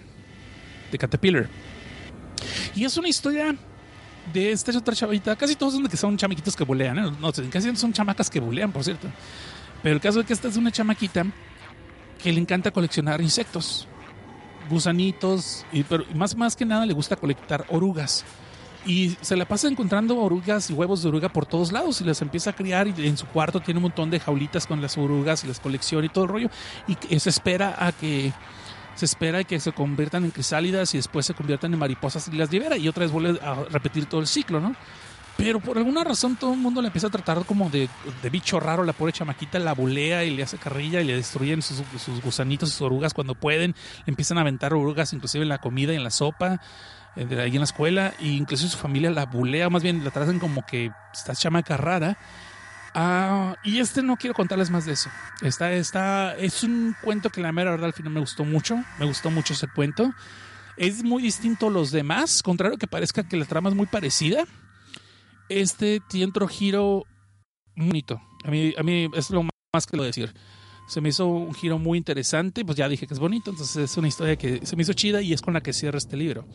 de Caterpillar. Y es una historia de esta otra chavita. Casi todos son de que son chamaquitos que bulean. ¿eh? No, casi son chamacas que bulean, por cierto. Pero el caso es que esta es una chamaquita que le encanta coleccionar insectos, gusanitos, y, pero más, más que nada le gusta colectar orugas. Y se la pasa encontrando orugas y huevos de oruga por todos lados y las empieza a criar y en su cuarto tiene un montón de jaulitas con las orugas y las colecciona y todo el rollo. Y se espera a que se espera que se conviertan en crisálidas y después se conviertan en mariposas y las libera y otra vez vuelve a repetir todo el ciclo, ¿no? Pero por alguna razón todo el mundo le empieza a tratar como de, bicho raro, la pobre chamaquita la bulea y le hace carrilla y le destruyen sus, gusanitos, sus orugas cuando pueden, le empiezan a aventar orugas inclusive en la comida y en la sopa eh, de ahí en la escuela, e incluso su familia la bulea, más bien la tratan como que está chamaca rara. Ah, y este no quiero contarles más de eso. Esta, esta es un cuento que la mera verdad al final me gustó mucho. Me gustó mucho ese cuento. Es muy distinto a los demás, contrario que parezca que la trama es muy parecida. Este tiene otro giro bonito. A mí, a mí es lo más que lo decir. Se me hizo un giro muy interesante, pues ya dije que es bonito, entonces es una historia que se me hizo chida y es con la que cierra este libro.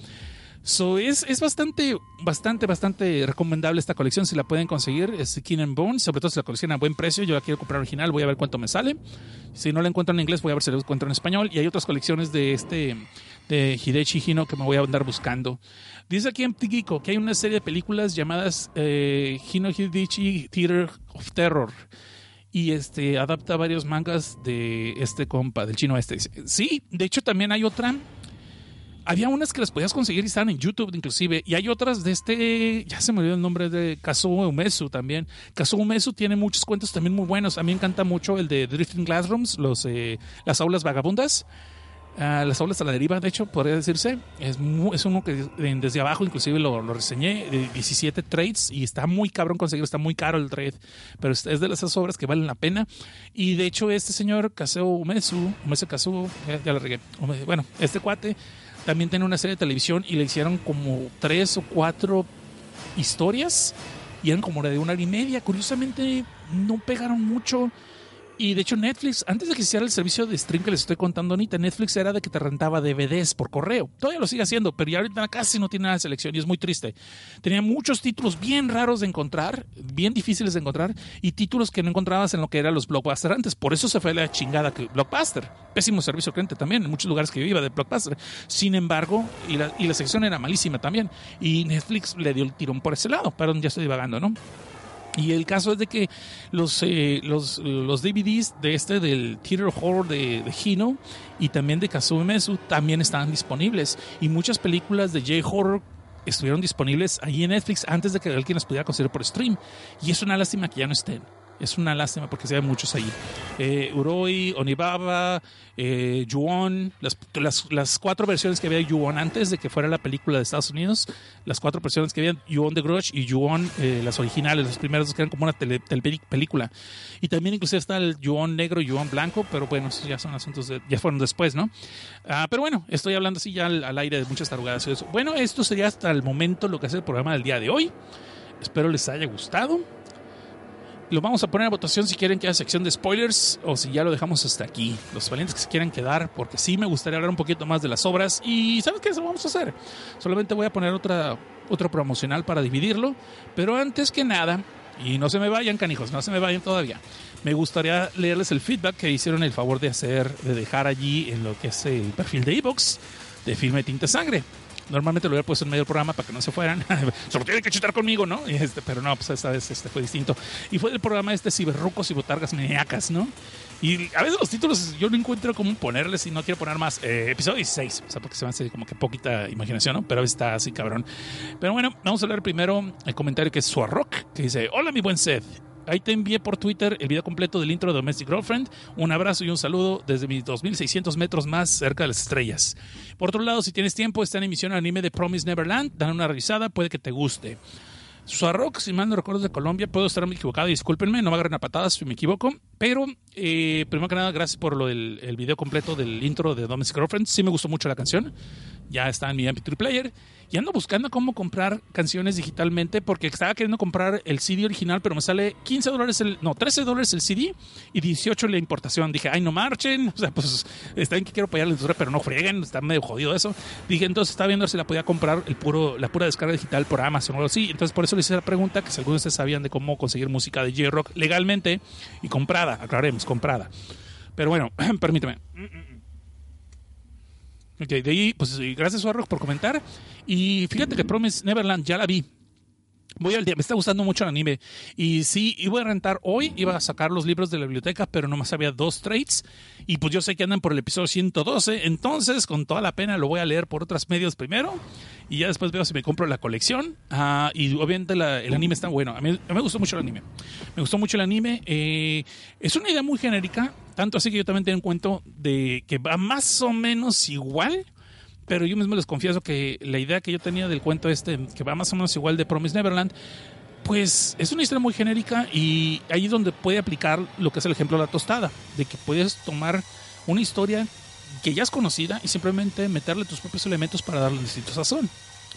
So, es, es bastante, bastante, bastante recomendable esta colección. Si la pueden conseguir, es King and Bones, sobre todo si la coleccionan a buen precio. Yo la quiero comprar original, voy a ver cuánto me sale. Si no la encuentro en inglés, voy a ver si la encuentro en español. Y hay otras colecciones de este, de Hidechi Hino que me voy a andar buscando. Dice aquí en Tigiko que hay una serie de películas llamadas eh, Hino Hidechi Theater of Terror y este adapta varios mangas de este compa, del chino este. Sí, de hecho también hay otra había unas que las podías conseguir y estaban en YouTube inclusive, y hay otras de este, ya se me olvidó el nombre de Kazuo Umesu también. Kazuo Umesu tiene muchos cuentos también muy buenos. A mí me encanta mucho el de Drifting Classrooms, los, eh, las aulas vagabundas. Uh, las aulas a la deriva, de hecho, podría decirse. Es, es uno que desde abajo inclusive lo, lo, reseñé, de 17 trades, y está muy cabrón conseguirlo, está muy caro el trade, pero es, de esas obras que valen la pena. Y de hecho este señor, Kazuo Umesu, Umesu Kazuo, ya, ya lo regué, bueno, este cuate también tiene una serie de televisión y le hicieron como tres o cuatro historias y eran como de una hora y media. Curiosamente no pegaron mucho. Y de hecho Netflix, antes de que hiciera el servicio de stream que les estoy contando ahorita, Netflix era de que te rentaba DVDs por correo. Todavía lo sigue haciendo, pero ya ahorita casi no tiene nada de selección y es muy triste. Tenía muchos títulos bien raros de encontrar, bien difíciles de encontrar, y títulos que no encontrabas en lo que eran los Blockbuster antes. Por eso se fue la chingada que Blockbuster. Pésimo servicio cliente también, en muchos lugares que yo iba de Blockbuster. Sin embargo, y la, y la sección era malísima también. Y Netflix le dio el tirón por ese lado. Perdón, ya estoy divagando, ¿no? Y el caso es de que los, eh, los, los, DVDs de este, del Theater Horror de, de Hino y también de Kazuo Mesu también estaban disponibles. Y muchas películas de J-Horror estuvieron disponibles ahí en Netflix antes de que alguien las pudiera conseguir por stream. Y es una lástima que ya no estén. Es una lástima porque se ven muchos ahí. Eh, Uroi, Onibaba, eh, Yuon, las, las, las, cuatro versiones que había de Yuon antes de que fuera la película de Estados Unidos, las cuatro versiones que había, Yuon de Grudge y Yuon, eh, las originales, las primeras que eran como una tele, película. Y también inclusive está el Yuon negro y Yuon blanco, pero bueno, ya son asuntos, ya fueron después, ¿no? Ah, pero bueno, estoy hablando así ya al, al aire de muchas tarugadas y eso. Bueno, esto sería hasta el momento lo que hace el programa del día de hoy. Espero les haya gustado lo vamos a poner a votación si quieren que haya sección de spoilers o si ya lo dejamos hasta aquí. Los valientes que se quieran quedar, porque sí me gustaría hablar un poquito más de las obras. Y ¿sabes qué? Eso vamos a hacer. Solamente voy a poner otra, otro promocional para dividirlo. Pero antes que nada, y no se me vayan, canijos, no se me vayan todavía. Me gustaría leerles el feedback que hicieron el favor de hacer, de dejar allí en lo que es el perfil de Evox de Filme Tinta Sangre. Normalmente lo hubiera puesto en medio del programa para que no se fueran. Solo tienen que chutar conmigo, ¿no? Este, pero no, pues esta vez este fue distinto. Y fue el programa este Ciberrucos y Botargas Maniacas, ¿no? Y a veces los títulos yo no encuentro cómo ponerles y no quiero poner más. Eh, episodio 16, o sea, porque se me hace como que poquita imaginación, ¿no? Pero está así, cabrón. Pero bueno, vamos a leer primero el comentario que es Suarrock, que dice: Hola, mi buen Seth. Ahí te envié por Twitter el video completo del intro de Domestic Girlfriend. Un abrazo y un saludo desde mis 2600 metros más cerca de las estrellas. Por otro lado, si tienes tiempo, está en emisión el anime de Promise Neverland. Dan una revisada, puede que te guste. Suarrock, si mal no recuerdo, de Colombia. Puedo estar muy equivocado, discúlpenme, no me agarren a patadas si me equivoco. Pero, eh, primero que nada, gracias por lo del el video completo del intro de Domestic Girlfriend. Sí me gustó mucho la canción. Ya está en mi MP3 player. Y ando buscando cómo comprar canciones digitalmente porque estaba queriendo comprar el CD original, pero me sale 15 dólares, el, no, 13 dólares el CD y 18 la importación. Dije, ay, no marchen. O sea, pues está bien que quiero apoyar la industria, pero no frieguen, está medio jodido eso. Dije, entonces estaba viendo si la podía comprar el puro, la pura descarga digital por Amazon o algo así. Entonces por eso le hice la pregunta, que si algunos de ustedes sabían de cómo conseguir música de J-Rock legalmente y comprada, aclaremos, comprada. Pero bueno, permíteme. Ok, de ahí, pues gracias Suarrock por comentar. Y fíjate que Promise Neverland ya la vi. Voy al día, me está gustando mucho el anime. Y sí, iba a rentar hoy, iba a sacar los libros de la biblioteca, pero nomás había dos trades. Y pues yo sé que andan por el episodio 112. Entonces, con toda la pena, lo voy a leer por otros medios primero. Y ya después veo si me compro la colección. Ah, y obviamente el anime está bueno. A mí, me gustó mucho el anime. Me gustó mucho el anime. Eh, es una idea muy genérica. Tanto así que yo también tengo en cuenta de que va más o menos igual pero yo mismo les confieso que la idea que yo tenía del cuento este, que va más o menos igual de Promise Neverland, pues es una historia muy genérica y ahí es donde puede aplicar lo que es el ejemplo de la tostada, de que puedes tomar una historia que ya es conocida y simplemente meterle tus propios elementos para darle distinto sazón.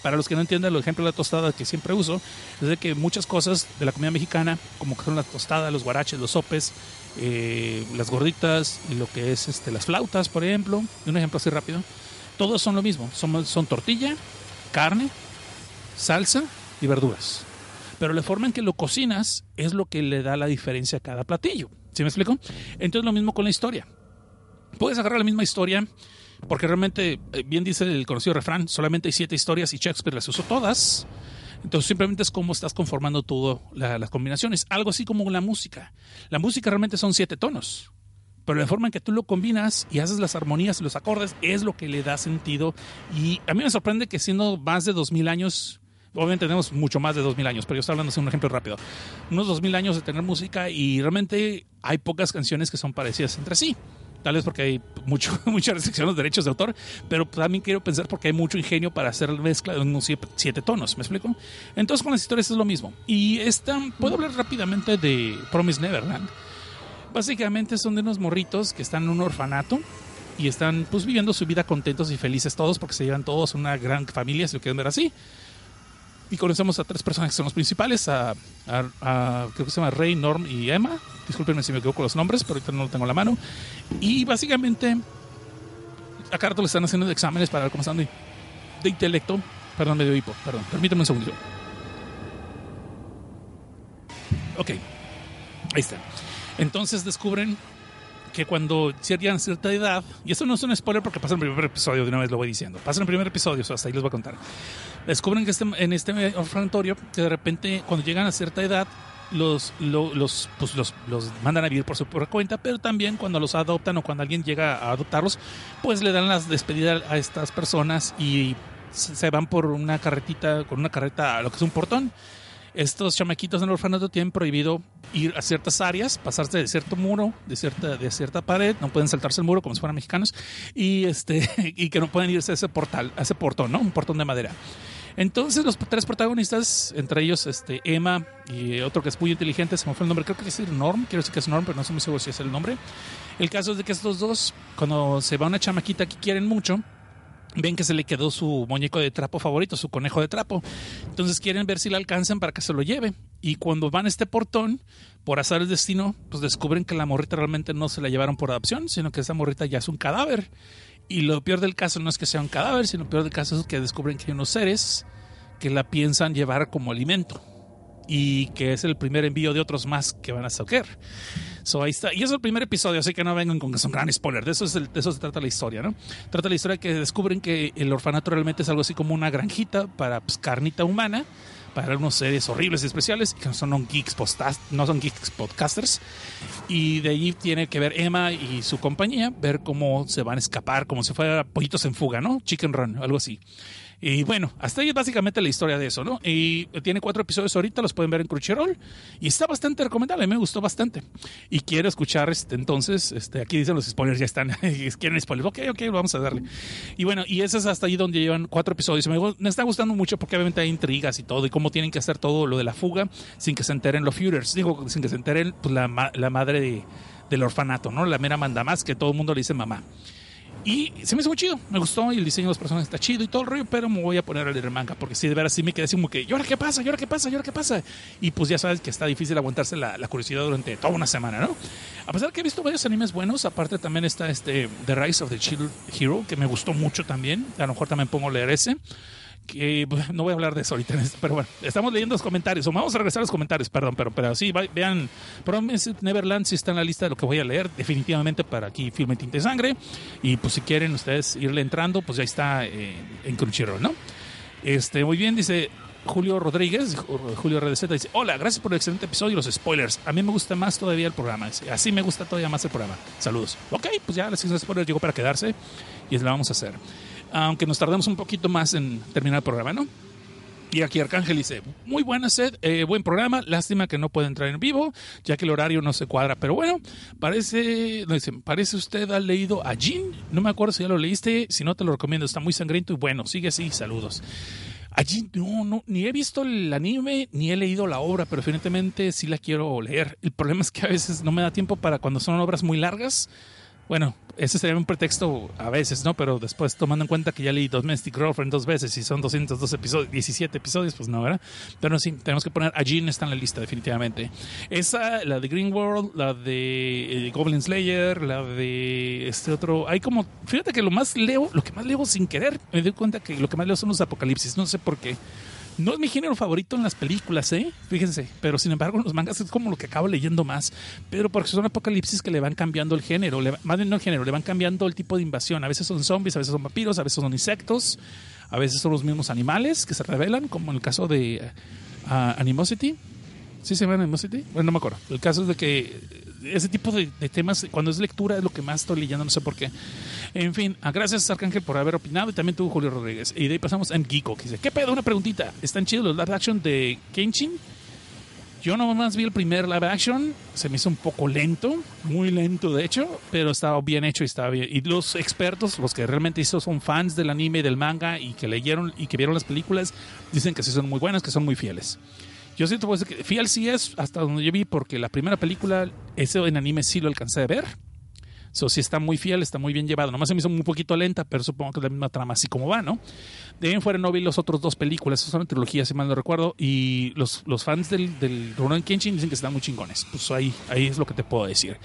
Para los que no entiendan el ejemplo de la tostada que siempre uso, es de que muchas cosas de la comida mexicana, como que son la tostada, los guaraches, los sopes, eh, las gorditas y lo que es este, las flautas, por ejemplo, un ejemplo así rápido, todos son lo mismo. Son, tortilla, carne, salsa y verduras. Pero la forma en que lo cocinas es lo que le da la diferencia a cada platillo. ¿Sí me explico? Entonces lo mismo con la historia. Puedes agarrar la misma historia, porque realmente, eh, bien dice el conocido refrán, solamente hay siete historias y Shakespeare las usó todas. Entonces simplemente es cómo estás conformando todo la- las combinaciones. Algo así como la música. La música realmente son siete tonos pero la forma en que tú lo combinas y haces las armonías y los acordes es lo que le da sentido. Y a mí me sorprende que siendo más de 2000 años, obviamente tenemos mucho más de 2000 años, pero yo estoy hablando de un ejemplo rápido, unos 2000 años de tener música y realmente hay pocas canciones que son parecidas entre sí. Tal vez porque hay mucho, muchas restricciones de derechos de autor, pero también quiero pensar porque hay mucho ingenio para hacer la mezcla de unos siete, siete tonos, ¿me explico? Entonces con las historias es lo mismo. Y esta, puedo hablar rápidamente de Promise Neverland. Básicamente son de unos morritos que están en un orfanato y están pues viviendo su vida contentos y felices todos porque se llevan todos una gran familia, si lo quieren ver así. Y conocemos a tres personas que son los principales, a, a- creo que se llama Rey, Norm y Emma. Discúlpenme si me equivoco los nombres, pero ahorita no lo tengo a la mano. Y básicamente a cada rato le están haciendo exámenes para ver cómo están de, intelecto. Perdón, me dio hipo, perdón. Permíteme un segundito. Ok, ahí está. Entonces descubren que cuando llegan cierta edad, y esto no es un spoiler porque pasa en el primer episodio, de una vez lo voy diciendo, pasa en el primer episodio, o sea, hasta ahí les voy a contar. Descubren que este, en este orfanatorio, que de repente cuando llegan a cierta edad, los, lo- los, pues los, los mandan a vivir por su propia cuenta, pero también cuando los adoptan o cuando alguien llega a adoptarlos, pues le dan las despedidas a estas personas y se van por una carretita, con una carreta lo que es un portón estos chamaquitos en el orfanato tienen prohibido ir a ciertas áreas, pasarse de cierto muro, de cierta, de cierta pared, no pueden saltarse el muro como si fueran mexicanos, y este, y que no pueden irse a ese portal, a ese portón, ¿no? Un portón de madera. Entonces los tres protagonistas, entre ellos este, Emma y otro que es muy inteligente, se me fue el nombre, creo que es Norm, quiero decir que es Norm, pero no estoy muy seguro si es el nombre. El caso es de que estos dos, cuando se va una chamaquita que quieren mucho, ven que se le quedó su muñeco de trapo favorito, su conejo de trapo. Entonces quieren ver si la alcanzan para que se lo lleve. Y cuando van a este portón, por azar el destino, pues descubren que la morrita realmente no se la llevaron por adopción, sino que esa morrita ya es un cadáver. Y lo peor del caso no es que sea un cadáver, sino lo peor del caso es que descubren que hay unos seres que la piensan llevar como alimento. Y que es el primer envío de otros más que van a sacar. So, ahí está. Y es el primer episodio, así que no vengan con que son gran spoiler. De eso, es el- de eso se trata la historia, ¿no? Trata la historia que descubren que el orfanato realmente es algo así como una granjita para pues, carnita humana, para unos seres horribles y especiales, que no son geeks, postas- no son geeks podcasters. Y de allí tiene que ver Emma y su compañía, ver cómo se van a escapar, como si fuera pollitos en fuga, ¿no? Chicken Run, algo así. Y bueno, hasta ahí es básicamente la historia de eso, ¿no? Y tiene cuatro episodios ahorita, los pueden ver en Crunchyroll. Y está bastante recomendable, me gustó bastante. Y quiero escuchar, este, entonces, este, aquí dicen los spoilers, ya están. ¿Quieren spoilers? Ok, ok, vamos a darle. Y bueno, y ese es hasta ahí donde llevan cuatro episodios. Me, está gustando mucho porque obviamente hay intrigas y todo, y cómo tienen que hacer todo lo de la fuga sin que se enteren los Führers. Digo, sin que se enteren pues, la, la madre de- del orfanato, ¿no? La mera manda más que todo el mundo le dice mamá. Y se me hizo muy chido, me gustó y el diseño de los personajes está chido y todo el rollo, pero me voy a poner a leer manga porque si de veras sí me quedé así como que, ¿y ahora qué pasa? ¿y ahora qué pasa? ¿y ahora qué pasa? Y pues ya sabes que está difícil aguantarse la, la curiosidad durante toda una semana, ¿no? A pesar que he visto varios animes buenos, aparte también está este The Rise of the Chill Hero, que me gustó mucho también, a lo mejor también pongo a leer ese bueno, no voy a hablar de eso ahorita, pero bueno, estamos leyendo los comentarios, o vamos a regresar a los comentarios, perdón, pero, pero sí, vean, Promise Neverland sí está en la lista de lo que voy a leer, definitivamente para aquí Filme Tinte Sangre, y pues si quieren ustedes irle entrando, pues ya está eh, en Crunchyroll, ¿no? Este, muy bien, dice Julio Rodríguez, Julio RDZ dice, hola, gracias por el excelente episodio y los spoilers. A mí me gusta más todavía el programa. Así me gusta todavía más el programa. Saludos. Ok, pues ya la sección de spoilers llegó para quedarse y la vamos a hacer. Aunque nos tardemos un poquito más en terminar el programa, ¿no? Y aquí Arcángel dice, muy buena sed, eh, buen programa, lástima que no puede entrar en vivo, ya que el horario no se cuadra, pero bueno, parece, no, dice, parece usted ha leído a Jin, no me acuerdo si ya lo leíste, si no te lo recomiendo, está muy sangriento y bueno, sigue así, saludos. Allí no, no, ni he visto el anime, ni he leído la obra, pero definitivamente sí la quiero leer. El problema es que a veces no me da tiempo para cuando son obras muy largas. Bueno, ese sería un pretexto a veces, ¿no? Pero después, tomando en cuenta que ya leí Domestic Girlfriend dos veces y son 202 episodios, 17 episodios, pues no, ¿verdad? Pero sí, tenemos que poner a Jean está en la lista, definitivamente. Esa, la de Green World, la de eh, Goblin Slayer, la de este otro. Hay como, fíjate que lo más leo, lo que más leo sin querer, me doy cuenta que lo que más leo son los apocalipsis, no sé por qué. No es mi género favorito en las películas, ¿eh? Fíjense. Pero sin embargo, en los mangas es como lo que acabo leyendo más. Pero porque son apocalipsis que le van cambiando el género. Le, más bien no el género, le van cambiando el tipo de invasión. A veces son zombies, a veces son vampiros, a veces son insectos, a veces son los mismos animales que se revelan, como en el caso de eh, ah, Animosity. ¿Sí se llama Animosity? Bueno, no me acuerdo. El caso es de que ese tipo de temas, cuando es lectura, es lo que más estoy leyendo, no sé por qué. En fin, ah, gracias Arcángel por haber opinado y también tuvo Julio Rodríguez. Y de ahí pasamos a. Geeko, que dice, ¿qué pedo? Una preguntita. ¿Están chidos los live action de Kenshin? Yo nomás vi el primer live action, se me hizo un poco lento, muy lento de hecho, pero estaba bien hecho y estaba bien. Y los expertos, los que realmente hizo, son fans del anime y del manga y que leyeron y que vieron las películas, dicen que sí son muy buenas, que son muy fieles. Yo siento pues, que fiel sí es hasta donde yo vi, porque la primera película, ese en anime sí lo alcancé a ver. So, sí está muy fiel, está muy bien llevado. Nomás se me hizo un poquito lenta, pero supongo que es la misma trama, así como va, ¿no? De ahí en fuera no vi los otros dos películas, son trilogías, si mal no recuerdo, y los, los fans del, del Rurouni Kenshin dicen que están muy chingones. Pues ahí, ahí es lo que te puedo decir.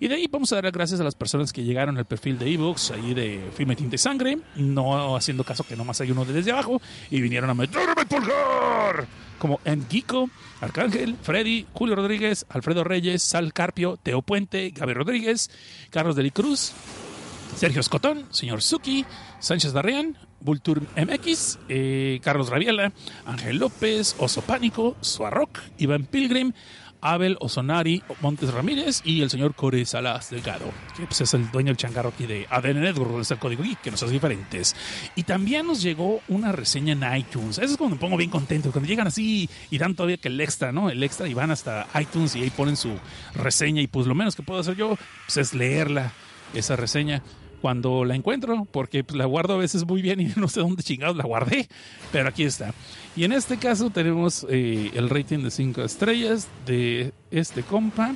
Y de ahí vamos a dar las gracias a las personas que llegaron al perfil de ebooks, ahí de Filme Tinte y Sangre, no haciendo caso que nomás hay uno de desde abajo, y vinieron a meterme el pulgar. Como en Kiko, Arcángel, Freddy, Julio Rodríguez, Alfredo Reyes, Sal Carpio, Teo Puente, Gaby Rodríguez, Carlos Deli Cruz, Sergio Escotón, señor Suki, Sánchez Darreán, Vultur MX, eh, Carlos Rabiela, Ángel López, Oso Pánico, Suarrock, Iván Pilgrim, Abel Osonari Montes Ramírez y el señor Core Salas Delgado, que pues, es el dueño del changarro aquí de ADN Network, es el código geek, que nos hace diferentes. Y también nos llegó una reseña en iTunes. Eso es cuando me pongo bien contento, cuando llegan así y dan todavía que el extra, ¿no? El extra y van hasta iTunes y ahí ponen su reseña y pues lo menos que puedo hacer yo pues, es leerla, esa reseña cuando la encuentro, porque pues, la guardo a veces muy bien y no sé dónde chingados la guardé, pero aquí está. Y en este caso tenemos eh, el rating de 5 estrellas de este compa.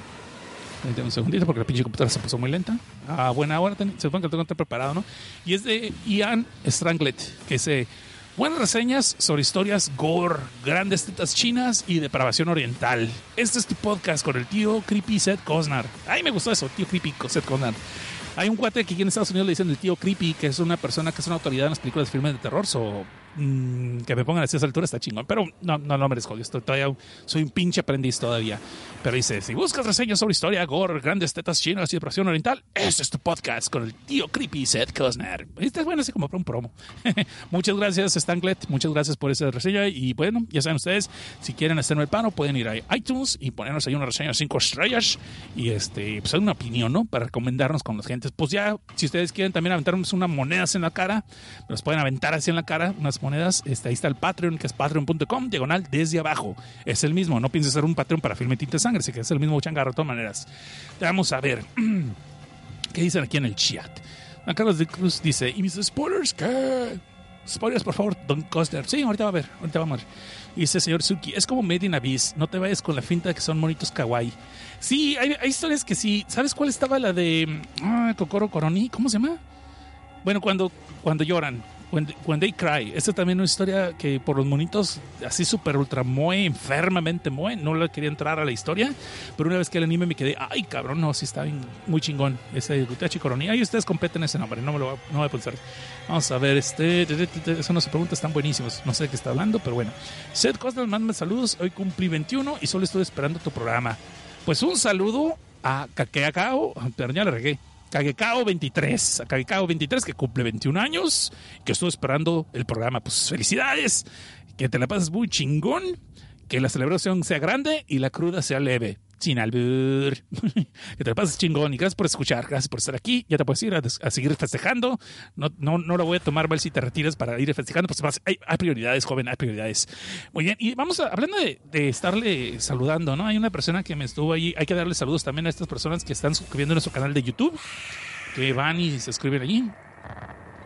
Permítame un segundito porque la pinche computadora se puso muy lenta. A buena hora, se supone que tengo que preparado, ¿no? Y es de Ian Stranglet, que dice... Buenas reseñas sobre historias gore, grandes tetas chinas y depravación oriental. Este es tu podcast con el tío Creepy Seth Cosnar. Ay, me gustó eso, tío Creepy Seth Cosnar. Hay un cuate que aquí en Estados Unidos le dicen el tío Creepy, que es una persona que es una autoridad en las películas de filmes de terror. So, mm, que me pongan a esa altura está chingón. Pero no, no lo merezco. Yo estoy todavía, soy un pinche aprendiz todavía. Pero dice: si buscas reseñas sobre historia, gore, grandes tetas chinas y depresión oriental, este es tu podcast con el tío Creepy Seth Cosner. Este es bueno, así como para un promo. Muchas gracias, Stanklet. Muchas gracias por esa reseña. Y bueno, ya saben ustedes, si quieren hacerme el paro, pueden ir a iTunes y ponernos ahí una reseña de 5 estrellas. Y este, pues una opinión, ¿no? Para recomendarnos con las gentes. Pues ya, si ustedes quieren también aventarnos unas monedas en la cara, nos pueden aventar así en la cara, unas monedas monedas, este, ahí está el Patreon, que es patreon.com, diagonal desde abajo. Es el mismo, no pienses ser un Patreon para filme Tinta Sangre, así que es el mismo changarro de todas maneras. Vamos a ver. ¿Qué dicen aquí en el chat? Juan Carlos de Cruz dice, ¿y mis spoilers qué? Spoilers, por favor, Don Costner. Sí, ahorita va a ver, ahorita vamos a ver. Dice señor Suki, es como Made in no te vayas con la finta de que son monitos kawaii. Sí, hay, historias que sí. ¿Sabes cuál estaba la de ah, Kokoro Koroni? ¿Cómo se llama? Bueno, cuando, cuando lloran. When, when They Cry. Esta también es una historia que por los monitos así súper ultra moe, enfermamente moe, no le quería entrar a la historia, pero una vez que el anime me quedé, ay cabrón, no, sí está muy chingón. Ese de Koroni. Ahí ustedes competen ese nombre, no me lo voy a, voy a pensar. Vamos a ver, este, eso no se pregunta, están buenísimos. No sé de qué está hablando, pero bueno. Seth Cosner, mándame saludos. Hoy cumplí 21 y solo estoy esperando tu programa. Pues un saludo a Kakeakao, pero ya le regué. Kagekao 23, a Kagekao 23 que cumple 21 años, que estuvo esperando el programa. Pues felicidades, que te la pases muy chingón, que la celebración sea grande y la cruda sea leve. Sin albur. que te pases chingón y gracias por escuchar, gracias por estar aquí. Ya te puedes ir a, seguir festejando. No, no, no lo voy a tomar mal si te retiras para ir festejando, pues hay, hay prioridades, joven, hay prioridades. Muy bien, y vamos a, hablando de, estarle saludando, ¿no? Hay una persona que me estuvo ahí, hay que darle saludos también a estas personas que están suscribiendo a nuestro canal de YouTube, que van y se escriben allí.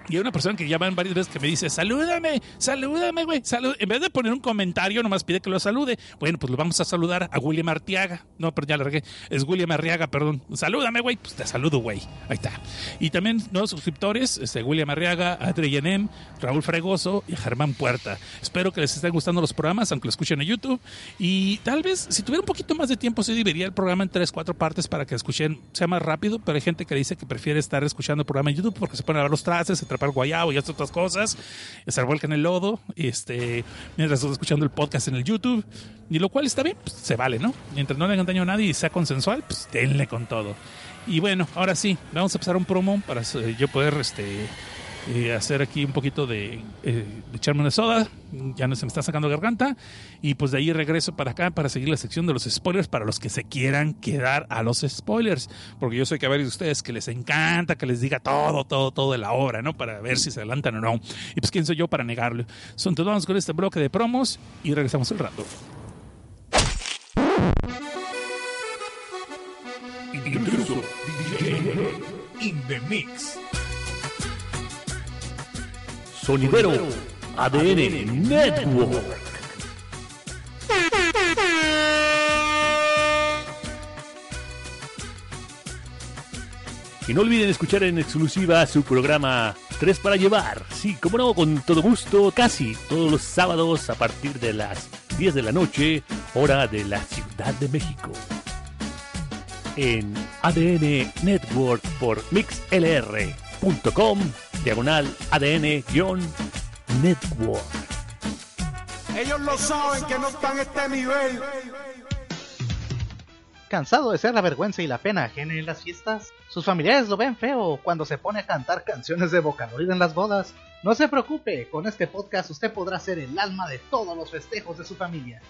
Y hay una persona que ya van varias veces que me dice, salúdame, salúdame, güey. En vez de poner un comentario, nomás pide que lo salude. Bueno, pues lo vamos a saludar a William Arteaga. No, pero ya le regué. Es William Arriaga, perdón. Salúdame, güey. Pues te saludo, güey. Ahí está. Y también nuevos suscriptores, este, William Arriaga, Adri Yenem, Raúl Fregoso y Germán Puerta. Espero que les estén gustando los programas, aunque lo escuchen en YouTube. Y tal vez, si tuviera un poquito más de tiempo, sí dividiría el programa en tres, cuatro partes para que escuchen, sea más rápido. Pero hay gente que dice que prefiere estar escuchando el programa en YouTube porque se pone a ver los trastes, se atrapar guayabo y otras cosas, se vuelca en el lodo, este, mientras estoy escuchando el podcast en el YouTube, y lo cual está bien, pues, se vale, ¿no? Mientras no le hagan daño a nadie y sea consensual, pues denle con todo. Y bueno, ahora sí, vamos a empezar un promo para yo poder este, eh, hacer aquí un poquito de, eh, echarme una soda, ya no se me está sacando garganta, y pues de ahí regreso para acá para seguir la sección de los spoilers para los que se quieran quedar a los spoilers, porque yo sé que a varios de ustedes que les encanta que les diga todo, todo, todo de la obra, ¿no? Para ver si se adelantan o no. Y pues quién soy yo para negarlo. Entonces vamos con este bloque de promos y regresamos el rato.
In the mix.
Sonidero ADN Network. Y no olviden escuchar en exclusiva su programa 3 para llevar. Sí, como no, con todo gusto, casi todos los sábados a partir de las 10 de la noche, hora de la Ciudad de México. En ADN Network por mixlr.com diagonal ADN-network.
Ellos lo saben que no están a este nivel.
¿Cansado de ser la vergüenza y la pena ajena en las fiestas? ¿Sus familiares lo ven feo cuando se pone a cantar canciones de Vocaloid en las bodas? No se preocupe, con este podcast usted podrá ser el alma de todos los festejos de su familia.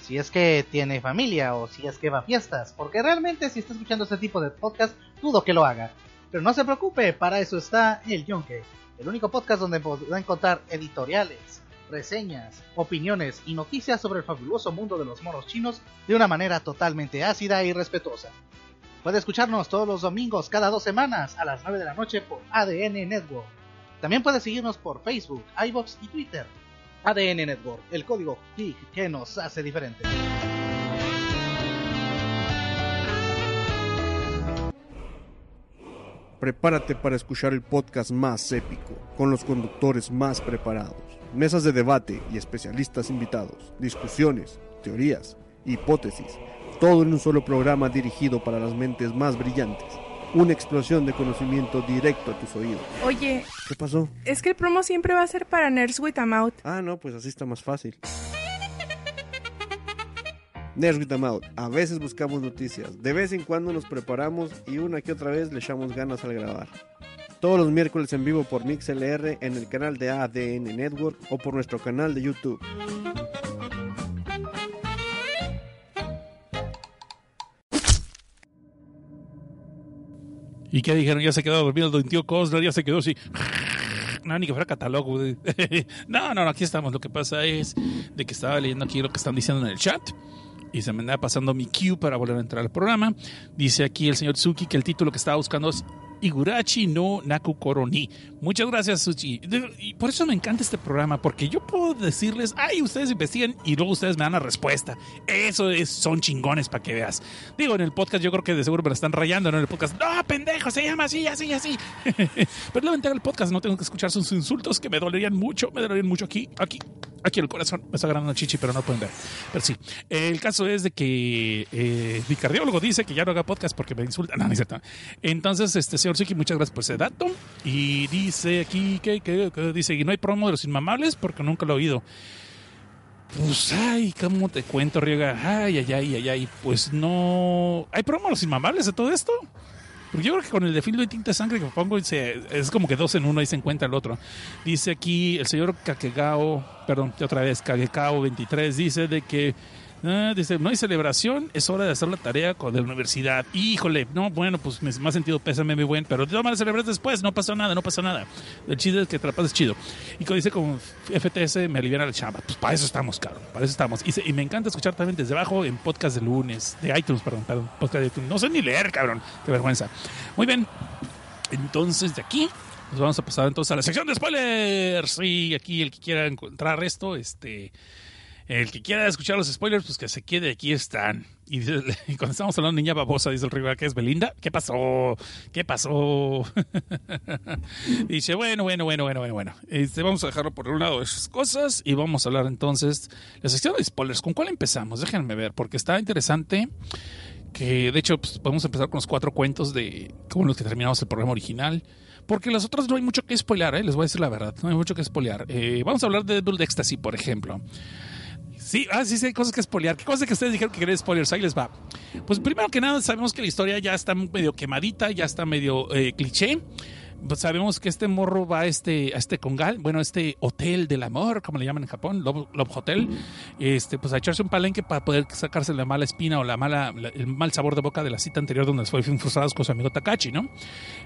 Si es que tiene familia o si es que va a fiestas, porque realmente si está escuchando este tipo de podcast, dudo que lo haga. Pero no se preocupe, para eso está El Yonke, el único podcast donde podrá encontrar editoriales, reseñas, opiniones y noticias sobre el fabuloso mundo de los monos chinos de una manera totalmente ácida y respetuosa. Puede escucharnos todos los domingos cada dos semanas a las 9 de la noche por ADN Network. También puede seguirnos por Facebook, iBox y Twitter. ADN Network, el código geek que nos hace diferentes.
Prepárate para escuchar el podcast más épico, con los conductores más preparados, mesas de debate y especialistas invitados, discusiones, teorías, hipótesis, todo en un solo programa dirigido para las mentes más brillantes. Una explosión de conocimiento directo a tus oídos.
Oye,
¿Qué pasó?
es que el promo siempre va a ser para Nerds with a Mouth.
Ah, no, pues así está más fácil. Nerds with a Mouth. A veces buscamos noticias, de vez en cuando nos preparamos y una que otra vez le echamos ganas al grabar. Todos los miércoles en vivo por MixLR en el canal de ADN Network o por nuestro canal de YouTube.
¿Y qué dijeron? Ya se quedó dormido el don tío Cosner, ya se quedó así. No, ni que fuera catálogo. no, no, aquí estamos. Lo que pasa es de que estaba leyendo aquí lo que están diciendo en el chat. Y se me andaba pasando mi cue para volver a entrar al programa. Dice aquí el señor Tsuki que el título que estaba buscando es Igurachi no Naku Koroni. Muchas gracias, Suchi. Y por eso me encanta este programa, porque yo puedo decirles, ay, ustedes investiguen y luego ustedes me dan la respuesta. Eso es, son chingones para que veas. Digo, en el podcast yo creo que de seguro me la están rayando, ¿no? En el podcast, no, pendejo, se llama así, así, así. Pero la ventaja del podcast no tengo que escuchar sus insultos que me dolerían mucho, me dolerían mucho aquí, aquí, aquí el corazón. Me está agarrando chichi, pero no pueden ver. Pero sí, el caso es de que eh, mi cardiólogo dice que ya no haga podcast porque me insulta. No, no es cierto. Entonces, este señor Suki, muchas gracias por ese dato. Y dice aquí que, dice, y no hay promo de los inmamables porque nunca lo he oído. Pues, ay, ¿cómo te cuento, Riega? Ay, ay, ay, ay, ay. Pues no. ¿Hay promo de los inmamables de todo esto? Porque yo creo que con el de filo de tinta de sangre que pongo se- es como que dos en uno y se encuentra el otro. Dice aquí el señor Kakegao, perdón, otra vez, Kakegao 23, dice de que ah, dice, no hay celebración, es hora de hacer la tarea con de la universidad. Híjole, no, bueno, pues me, ha sentido pésame muy buen, pero de todas maneras celebrar después, no pasó nada, no pasó nada. El chiste es que te la pases chido. Y como dice como FTS, me aliviana la chamba. Pues para eso estamos, cabrón, para eso estamos. Y, y me encanta escuchar también desde abajo en podcast de lunes, de iTunes, perdón, perdón, podcast de iTunes. No sé ni leer, cabrón, qué vergüenza. Muy bien, entonces de aquí nos vamos a pasar entonces a la sección de spoilers. Y aquí el que quiera encontrar esto, este, el que quiera escuchar los spoilers, pues que se quede, aquí están. Y, cuando estamos hablando de niña babosa, dice el rival que es Belinda. ¿Qué pasó? ¿Qué pasó? dice, bueno, bueno, bueno, bueno, bueno, bueno. Este, vamos a dejarlo por un lado esas cosas y vamos a hablar entonces la sección de spoilers. ¿Con cuál empezamos? Déjenme ver, porque está interesante que de hecho pues, podemos empezar con los cuatro cuentos de con los que terminamos el programa original. Porque las otras no hay mucho que spoilear, ¿eh? les voy a decir la verdad, no hay mucho que spoilear. Eh, vamos a hablar de Double Ecstasy, por ejemplo. Sí, ah, sí, sí, hay cosas que spoilear. ¿Qué cosas que ustedes dijeron que querían spoilers? Ahí les va. Pues primero que nada, sabemos que la historia ya está medio quemadita, ya está medio eh, cliché. Pues sabemos que este morro va a este, a este congal, bueno, a este hotel del amor, como le llaman en Japón, Love, Love Hotel, este, pues a echarse un palenque para poder sacarse la mala espina o la mala, la- el mal sabor de boca de la cita anterior donde fue frustrados con su amigo Takachi, ¿no?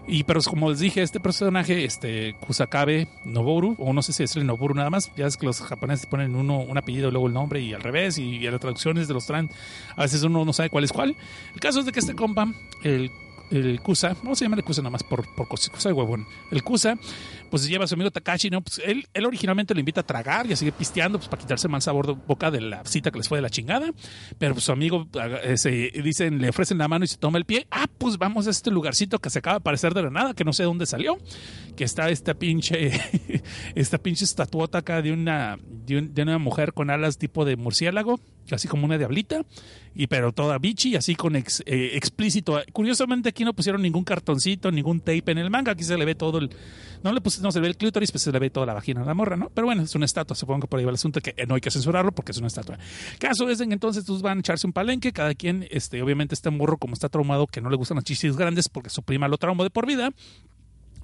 Y pero como les dije, este personaje, este Kusakabe Noboru, o no sé si es el Noboru nada más, ya es que los japoneses ponen uno un apellido luego el nombre y al revés, y, a las traducciones de los traen, a veces uno no sabe cuál es cuál. El caso es de que este compa, el el Kusa, vamos a llamarle Kusa nomás por, por cosa de huevón. El Kusa, pues lleva a su amigo Takashi, ¿no? Pues él, él originalmente lo invita a tragar y a seguir pisteando, pues para quitarse mal sabor de boca de la cita que les fue de la chingada. Pero pues, su amigo, se, dicen, le ofrecen la mano y se toma el pie. Ah, pues vamos a este lugarcito que se acaba de aparecer de la nada, que no sé de dónde salió. Que está esta pinche, esta pinche estatuota acá de una, de, un- de una mujer con alas tipo de murciélago, así como una diablita, y pero toda bichi, así con eh, explícito. Curiosamente aquí no pusieron ningún cartoncito, ningún tape en el manga, aquí se le ve todo el... No, le puse, no se ve el clítoris, pues se le ve toda la vagina de la morra, ¿no? Pero bueno, es una estatua, supongo que por ahí va el asunto, que no hay que censurarlo porque es una estatua. Caso es en que entonces todos van a echarse un palenque, cada quien, este, obviamente este morro como está traumado, que no le gustan las chichis grandes porque su prima lo traumó de por vida,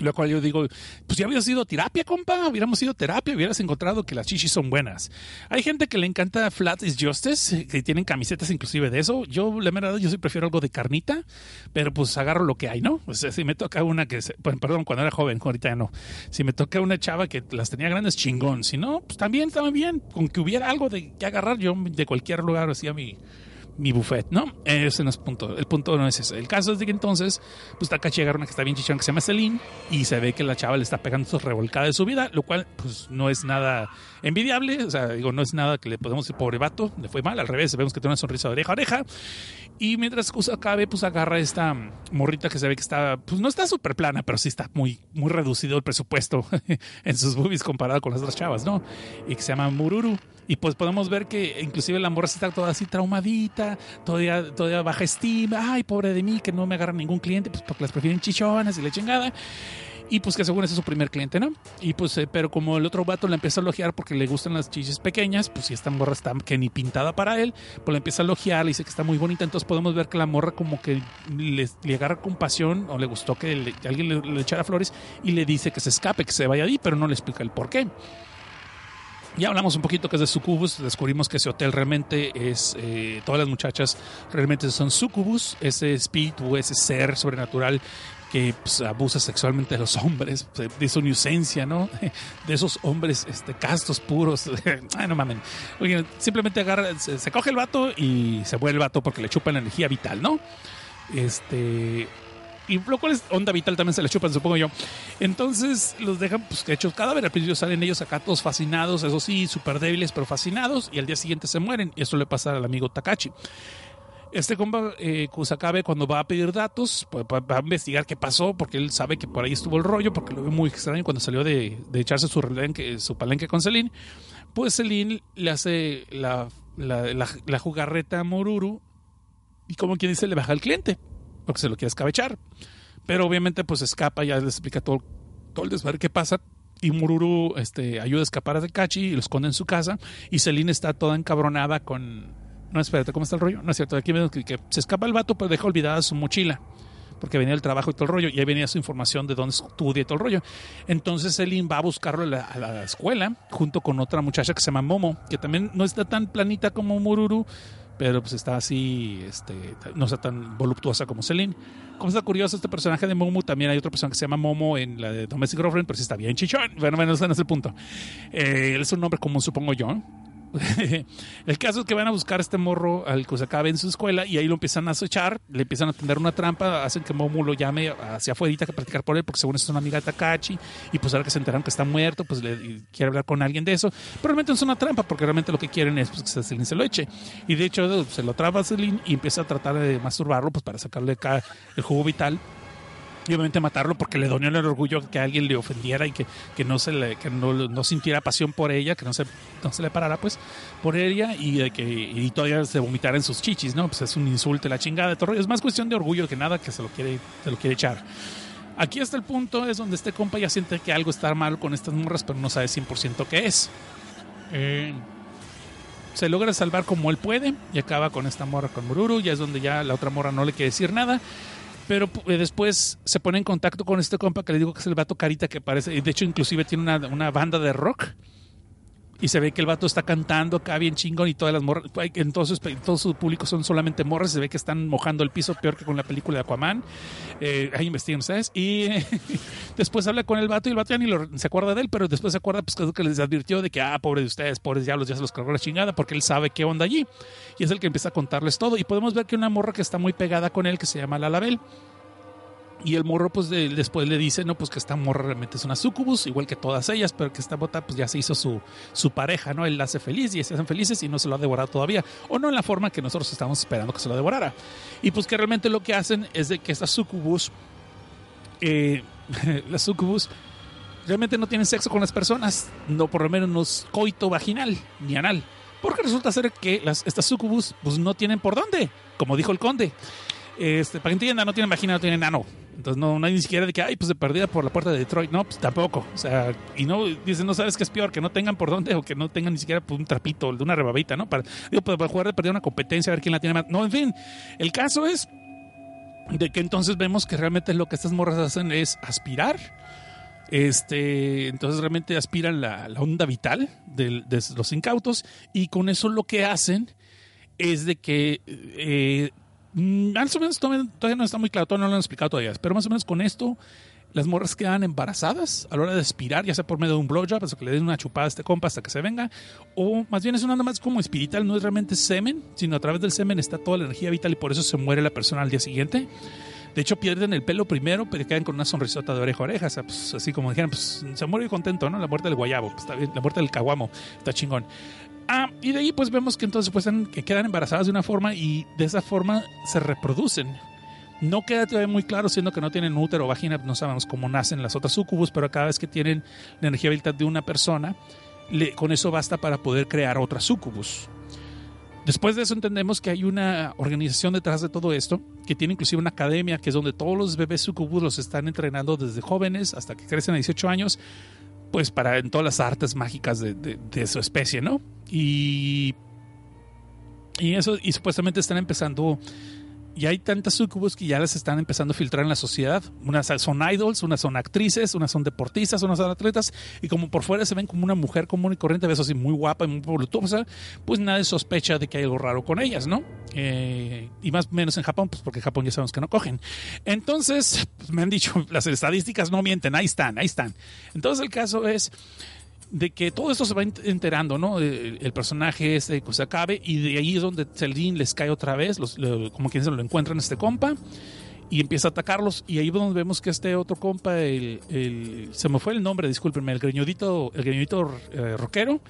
lo cual yo digo, pues ya hubiera sido terapia, compa. Hubiéramos ido terapia, hubieras encontrado que las chichis son buenas. Hay gente que le encanta Flat is Justice, que tienen camisetas inclusive de eso. Yo, la verdad, yo sí prefiero algo de carnita, pero pues agarro lo que hay, ¿no? O sea, si me toca una que, se- perdón, cuando era joven, ahorita ya no. Si me toca una chava que las tenía grandes, chingón. Si no, pues también estaba bien. Con que hubiera algo de que agarrar, yo de cualquier lugar hacía mi, mi buffet, ¿no? Ese no es punto. El punto no es ese. El caso es de que entonces, pues Takachi agarra una que está bien chichón que se llama Celine y se ve que la chava le está pegando su revolcada de su vida, lo cual, pues no es nada envidiable. O sea, digo, no es nada que le podemos decir, pobre vato, le fue mal. Al revés, vemos que tiene una sonrisa de oreja a oreja. Y mientras Kusakabe, pues agarra esta morrita que se ve que está, pues no está súper plana, pero sí está muy, muy reducido el presupuesto en sus boobies comparado con las otras chavas, ¿no? Y que se llama Mururu. Y pues podemos ver que inclusive la morra está toda así traumadita, todavía, todavía baja estima, ay, pobre de mí, que no me agarra ningún cliente, pues porque las prefieren chichonas y la chingada. Y pues que según ese es su primer cliente, ¿no? Y pues, eh, pero como el otro vato le empieza a elogiar porque le gustan las chichis pequeñas, pues si esta morra está que ni pintada para él, pues le empieza a elogiar, le dice que está muy bonita, entonces podemos ver que la morra como que le, le agarra compasión o le gustó que alguien le, le echara flores y le dice que se escape, que se vaya ahí, pero no le explica el por qué. Ya hablamos un poquito que es de Sucubus, descubrimos que ese hotel realmente es, eh, todas las muchachas realmente son Sucubus, ese espíritu, ese ser sobrenatural que pues, abusa sexualmente de los hombres, de su inocencia, ¿no? De esos hombres este, castos, puros. Ay, no mamen. Oye, simplemente agarra, se, coge el vato y se muere el vato porque le chupa la energía vital, ¿no? Este. Y lo cual es onda vital también se le chupan, supongo yo. Entonces los dejan pues, hechos cadáver. Al principio salen ellos acá todos fascinados, eso sí, súper débiles, pero fascinados. Y al día siguiente se mueren. Y eso le pasa al amigo Takachi. Este compa eh, Kusakabe cuando va a pedir datos, pues, va a investigar qué pasó, porque él sabe que por ahí estuvo el rollo, porque lo ve muy extraño cuando salió de, echarse su, palenque con Celine. Pues Celine le hace la, jugarreta a Moruru y como quien dice le baja al cliente, porque se lo quiere escabechar. Pero obviamente pues escapa, ya les explica todo, todo el desmadre que pasa. Y Mururu este, ayuda a escapar a Takachi y lo esconde en su casa. Y Celine está toda encabronada con, no, espérate, ¿cómo está el rollo? No es cierto, aquí vemos que, se escapa el vato, pero deja olvidada su mochila. Porque venía el trabajo y todo el rollo. Y ahí venía su información de dónde estudia y todo el rollo. Entonces Celine va a buscarlo a la, escuela, junto con otra muchacha que se llama Momo, que también no está tan planita como Mururu, pero pues está así, este, no está tan voluptuosa como Celine. Como está curioso, este personaje de Momo, también hay otro personaje que se llama Momo en la de Domestic Girlfriend, pero sí está bien chichón. Bueno, en ese punto. Eh, es un nombre común, supongo yo. el caso es que van a buscar a este morro al que se acabe en su escuela y ahí lo empiezan a acechar, le empiezan a tender una trampa, hacen que Momo lo llame hacia afuera que practicar por él, porque según es una amiga de Takachi, y pues ahora que se enteraron que está muerto, pues le, quiere hablar con alguien de eso. Pero realmente es una trampa, porque realmente lo que quieren es pues, que Celine se lo eche. Y de hecho se lo traba a Celine y empieza a tratar de masturbarlo pues para sacarle acá el jugo vital y obviamente matarlo porque le dolió el orgullo que alguien le ofendiera y que, que no se le, que no, no, sintiera pasión por ella, que no se, no se le parara pues por ella y que y todavía se vomitara en sus chichis, ¿no? Pues es un insulto, la chingada de todo. Es más cuestión de orgullo que nada que se lo quiere, se lo quiere echar. Aquí hasta el punto es donde este compa ya siente que algo está mal con estas morras, pero no sabe 100% qué es. Eh, se logra salvar como él puede y acaba con esta morra con Mururu, ya es donde ya la otra morra no le quiere decir nada pero eh, después se pone en contacto con este compa que le digo que es el vato carita que parece, y de hecho inclusive tiene una, una banda de rock y se ve que el vato está cantando acá bien chingón y todas las morras, entonces todo su público son solamente morras, se ve que están mojando el piso peor que con la película de Aquaman, eh, ahí investigan ustedes, y después habla con el vato y el vato ya ni lo, se acuerda de él, pero después se acuerda pues que les advirtió de que, ah, pobre de ustedes, pobres diablos, ya se los cargó la chingada, porque él sabe qué onda allí, y es el que empieza a contarles todo, y podemos ver que una morra que está muy pegada con él, que se llama Lalabel, y el morro, pues de, después le dice, no, pues que esta morra realmente es una sucubus, igual que todas ellas, pero que esta bota, pues ya se hizo su, su pareja, ¿no? Él la hace feliz y se hacen felices y no se lo ha devorado todavía. O no en la forma que nosotros estamos esperando que se lo devorara. Y pues que realmente lo que hacen es de que esta sucubus, eh, la sucubus, realmente no tienen sexo con las personas, no por lo menos no coito vaginal ni anal. Porque resulta ser que las, estas sucubus, pues no tienen por dónde, como dijo el conde. Este, para que entiendan, no tienen vagina, no tienen nano. Entonces no, no hay ni siquiera de que, ay, pues se perdida por la puerta de Detroit. No, pues tampoco. O sea, y no, dicen, no sabes qué es peor, que no tengan por dónde o que no tengan ni siquiera pues, un trapito, de una rebabita, ¿no? Para, digo, para jugar de perder una competencia, a ver quién la tiene más. No, en fin, el caso es de que entonces vemos que realmente lo que estas morras hacen es aspirar. Este, entonces realmente aspiran la, onda vital de, de, los incautos y con eso lo que hacen es de que eh, más o menos todavía, no está muy claro, todavía no lo han explicado todavía, pero más o menos con esto las morras quedan embarazadas a la hora de aspirar, ya sea por medio de un blowjob, o que le den una chupada a este compa hasta que se venga, o más bien es una más como espiritual, no es realmente semen, sino a través del semen está toda la energía vital y por eso se muere la persona al día siguiente. De hecho, pierden el pelo primero, pero quedan con una sonrisota de oreja a oreja. O sea, pues, así como dijeron, pues se muere contento, ¿no? La muerte del guayabo, pues, la muerte del caguamo, está chingón. Ah, y de ahí pues vemos que entonces pues que quedan embarazadas de una forma y de esa forma se reproducen. No queda todavía muy claro, siendo que no tienen útero o vagina, no sabemos cómo nacen las otras sucubus, pero cada vez que tienen la energía vital de una persona, con eso basta para poder crear otra sucubus. Después de eso entendemos que hay una organización detrás de todo esto, que tiene inclusive una academia, que es donde todos los bebés sucubus los están entrenando desde jóvenes hasta que crecen a 18 años, pues para en todas las artes mágicas de, de, de su especie, ¿no? Y, y eso, y supuestamente están empezando y hay tantas sucubus que ya las están empezando a filtrar en la sociedad. Unas son idols, unas son actrices, unas son deportistas, unas son atletas. Y como por fuera se ven como una mujer común y corriente, ves así muy guapa y muy voluptuosa, pues nadie sospecha de que hay algo raro con ellas, ¿no? Eh, y más o menos en Japón, pues porque en Japón ya sabemos que no cogen. Entonces, pues me han dicho, las estadísticas no mienten, ahí están, ahí están. Entonces el caso es de que todo esto se va enterando, ¿no? El, el personaje este pues acabe y de ahí es donde Celine les cae otra vez, los, lo- como quien se lo encuentran este compa y empieza a atacarlos y ahí es donde vemos que este otro compa, el, el- se me fue el nombre, discúlpenme, el greñudito, el greñudito eh, rockero,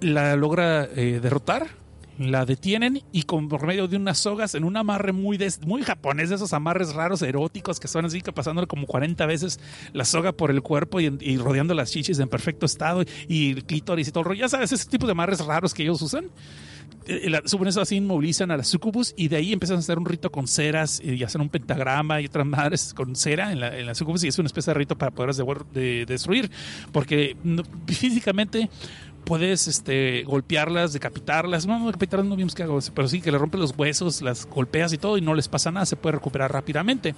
la logra eh, derrotar. La detienen y con por medio de unas sogas en un amarre muy muy japonés, de esos amarres raros eróticos que son así que pasándole como 40 veces la soga por el cuerpo y, rodeando las chichis en perfecto estado y el clítoris y todo el rollo. Ya sabes, ese tipo de amarres raros que ellos usan. Eh, la- Suponen eso así inmovilizan a las sucubus y de ahí empiezan a hacer un rito con ceras y hacen un pentagrama y otras madres con cera en la, en la sucubus y es una especie de rito para poderlas de, de- destruir porque físicamente puedes este, golpearlas, decapitarlas. No, decapitarlas no vimos que hago, pero sí que le rompes los huesos, las golpeas y todo y no les pasa nada, se puede recuperar rápidamente.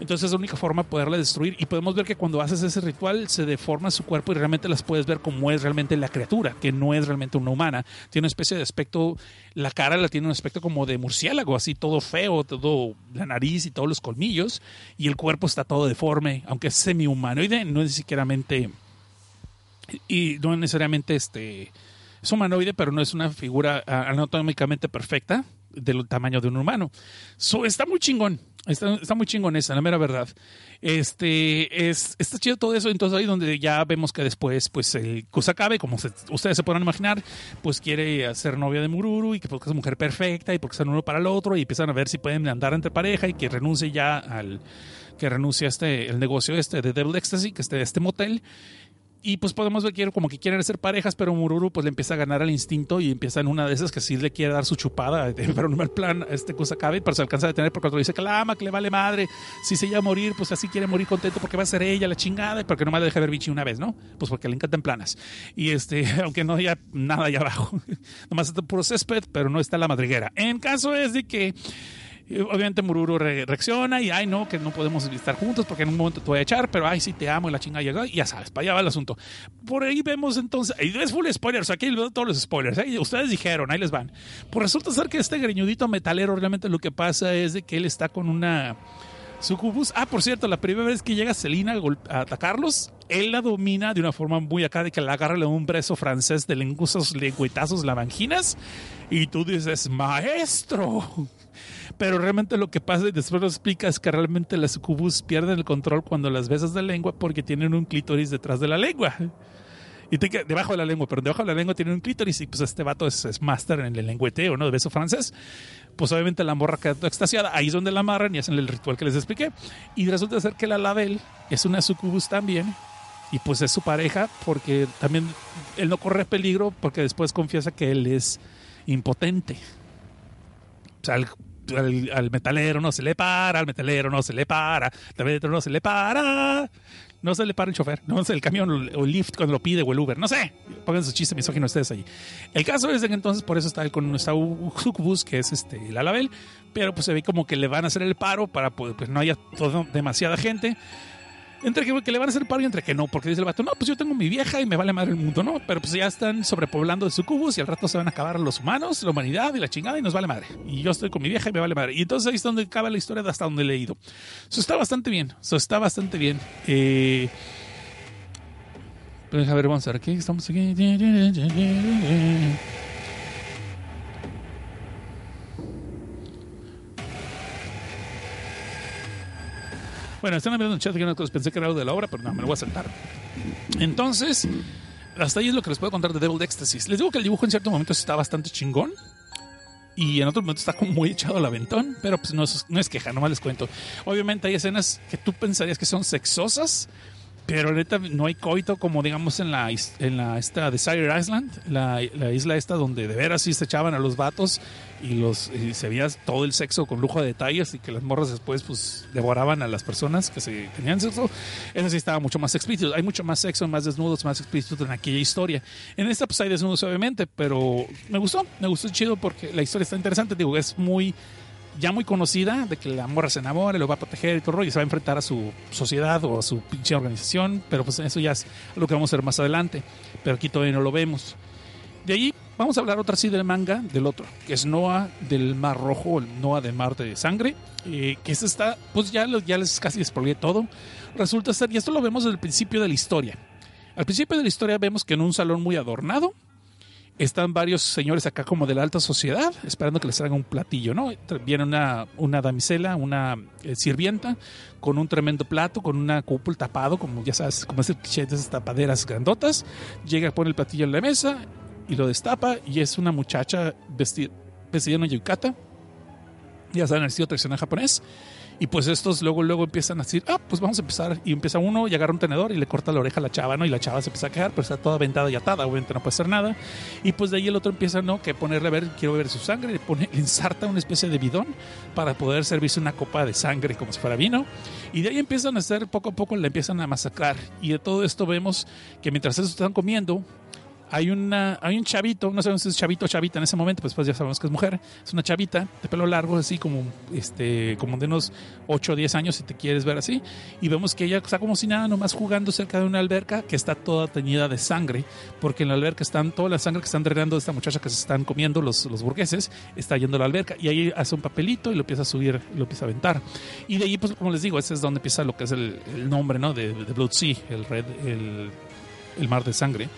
Entonces es la única forma de poderla destruir y podemos ver que cuando haces ese ritual se deforma su cuerpo y realmente las puedes ver como es realmente la criatura, que no es realmente una humana. Tiene una especie de aspecto, la cara la tiene un aspecto como de murciélago, así todo feo, todo la nariz y todos los colmillos y el cuerpo está todo deforme, aunque es semi-humanoide, no es ni siquiera y no necesariamente este es humanoide, pero no es una figura anatómicamente perfecta del tamaño de un humano. So, está muy chingón. Está, está muy chingón esa, la mera verdad. Este es está chido todo eso. Entonces ahí donde ya vemos que después, pues el Kusakabe, como ustedes se podrán imaginar, pues quiere ser novia de Mururu y que porque es mujer perfecta y porque son uno para el otro y empiezan a ver si pueden andar entre pareja y que renuncie ya al que renuncie a este el negocio este de Devil Ecstasy, que este este motel. Y pues podemos ver que como que quieren ser parejas, pero Mururu pues le empieza a ganar al instinto y empieza en una de esas que sí le quiere dar su chupada, pero no mal plan este Kusakabe, pero se alcanza a detener porque cuando dice que la ama, que le vale madre, si se ella a morir, pues así quiere morir contento porque va a ser ella la chingada y porque no me deja ver bichi una vez, ¿no? Pues porque le encantan planas. Y este, aunque no haya nada allá abajo, nomás está puro césped, pero no está la madriguera. En caso es de que Obviamente Mururu re- reacciona y, ay, no, que no podemos estar juntos porque en un momento te voy a echar, pero, ay, sí, te amo y la chinga llegó y ya sabes, para allá va el asunto. Por ahí vemos entonces, y es full spoilers, aquí les todos los spoilers, ¿eh? ustedes dijeron, ahí les van. Pues resulta ser que este greñudito metalero realmente lo que pasa es de que él está con una sucubus. Ah, por cierto, la primera vez que llega Selina a, atacarlos, él la domina de una forma muy acá de que la agarra le un brezo francés de lenguazos, lengüetazos, lavanginas y tú dices, maestro. Pero realmente lo que pasa y después lo explica es que realmente las sucubus pierden el control cuando las besas de lengua porque tienen un clítoris detrás de la lengua. Y te debajo de la lengua, pero debajo de la lengua tiene un clítoris y pues este vato es, es en el lengüeteo, ¿no? De beso francés. Pues obviamente la morra queda extasiada. Ahí es donde la amarran y hacen el ritual que les expliqué. Y resulta ser que la label es una sucubus también. Y pues es su pareja porque también él no corre peligro porque después confiesa que él es impotente. O sea, al- al metalero no se le para, al metalero no se le para, al metalero no se le para. No se le para el chofer, no sé, el camión o el lift cuando lo pide o el Uber, no sé. Pongan su chiste misógino ustedes ahí. El caso es que entonces por eso está él con un sucubus, que es este, la label, pero pues se ve como que le van a hacer el paro para pues, no haya demasiada gente. Entre que, le van a hacer paro y entre que no, porque dice el vato, no, pues yo tengo mi vieja y me vale madre el mundo, ¿no? Pero pues ya están sobrepoblando de sucubus y al rato se van a acabar los humanos, la humanidad y la chingada y nos vale madre. Y yo estoy con mi vieja y me vale madre. Y entonces ahí es donde acaba la historia de hasta donde he leído. Eso está bastante bien, eso está bastante bien. Eh, pero a ver, vamos a ver aquí, estamos aquí. Bueno, están viendo en chat que una cosa, pensé que era algo de la obra, pero no, me lo voy a saltar. Entonces, hasta ahí es lo que les puedo contar de Devil Ecstasy. Les digo que el dibujo en ciertos momentos está bastante chingón. Y en otros momentos está como muy echado al aventón, pero pues no no es queja, nomás les cuento. Obviamente hay escenas que tú pensarías que son sexosas, pero neta no hay coito como digamos en la, en la esta Desire Island, la, la isla esta donde de veras sí se echaban a los vatos y los y se veía todo el sexo con lujo de detalles y que las morras después pues devoraban a las personas que se tenían sexo. Eso sí estaba mucho más explícito. Hay mucho más sexo, más desnudos, más explícito en aquella historia. En esta pues hay desnudos obviamente, pero me gustó, me gustó chido porque la historia está interesante. Digo, es muy ya muy conocida, de que la morra se enamora, lo va a proteger y todo, y se va a enfrentar a su sociedad o a su pinche organización, pero pues eso ya es lo que vamos a ver más adelante, pero aquí todavía no lo vemos. De ahí vamos a hablar otra sí del manga, del otro, que es Noah del Mar Rojo, el Noah del Mar de Sangre, eh, que ese está, pues ya, ya les casi despolié todo. Resulta ser, y esto lo vemos desde el principio de la historia. Al principio de la historia vemos que en un salón muy adornado están varios señores acá como de la alta sociedad esperando que les traigan un platillo, ¿no? Viene una, una damisela, una eh, sirvienta con un tremendo plato, con una cúpula tapado, como ya sabes, como cliché de esas tapaderas grandotas. Llega, pone el platillo en la mesa y lo destapa y es una muchacha vestida, vestida en una yukata, ya saben, el estilo tradicional japonés. Y pues estos luego, luego empiezan a decir, ah, pues vamos a empezar. Y empieza uno y agarra un tenedor y le corta la oreja a la chava, ¿no? Y la chava se empieza a quejar, pero está toda vendada y atada, obviamente no puede hacer nada. Y pues de ahí el otro empieza, ¿no? Que ponerle a ver, quiero ver su sangre, le, pone, le una especie de bidón para poder servirse una copa de sangre como si fuera vino. Y de ahí empiezan a hacer, poco a poco le empiezan a masacrar. Y de todo esto vemos que mientras eso están comiendo, hay, una, hay un chavito, no sabemos si es chavito o chavita en ese momento, pues después ya sabemos que es mujer, es una chavita de pelo largo, así como, este, como de unos 8 o 10 años, si te quieres ver así, y vemos que ella está como si nada, nomás jugando cerca de una alberca que está toda teñida de sangre, porque en la alberca están toda la sangre que están drenando de esta muchacha que se están comiendo los, los burgueses, está yendo a la alberca, y ahí hace un papelito y lo empieza a subir, lo empieza a aventar. Y de ahí, pues como les digo, ese es donde empieza lo que es el, nombre, ¿no? De, de Blood Sea, el red, el mar de sangre.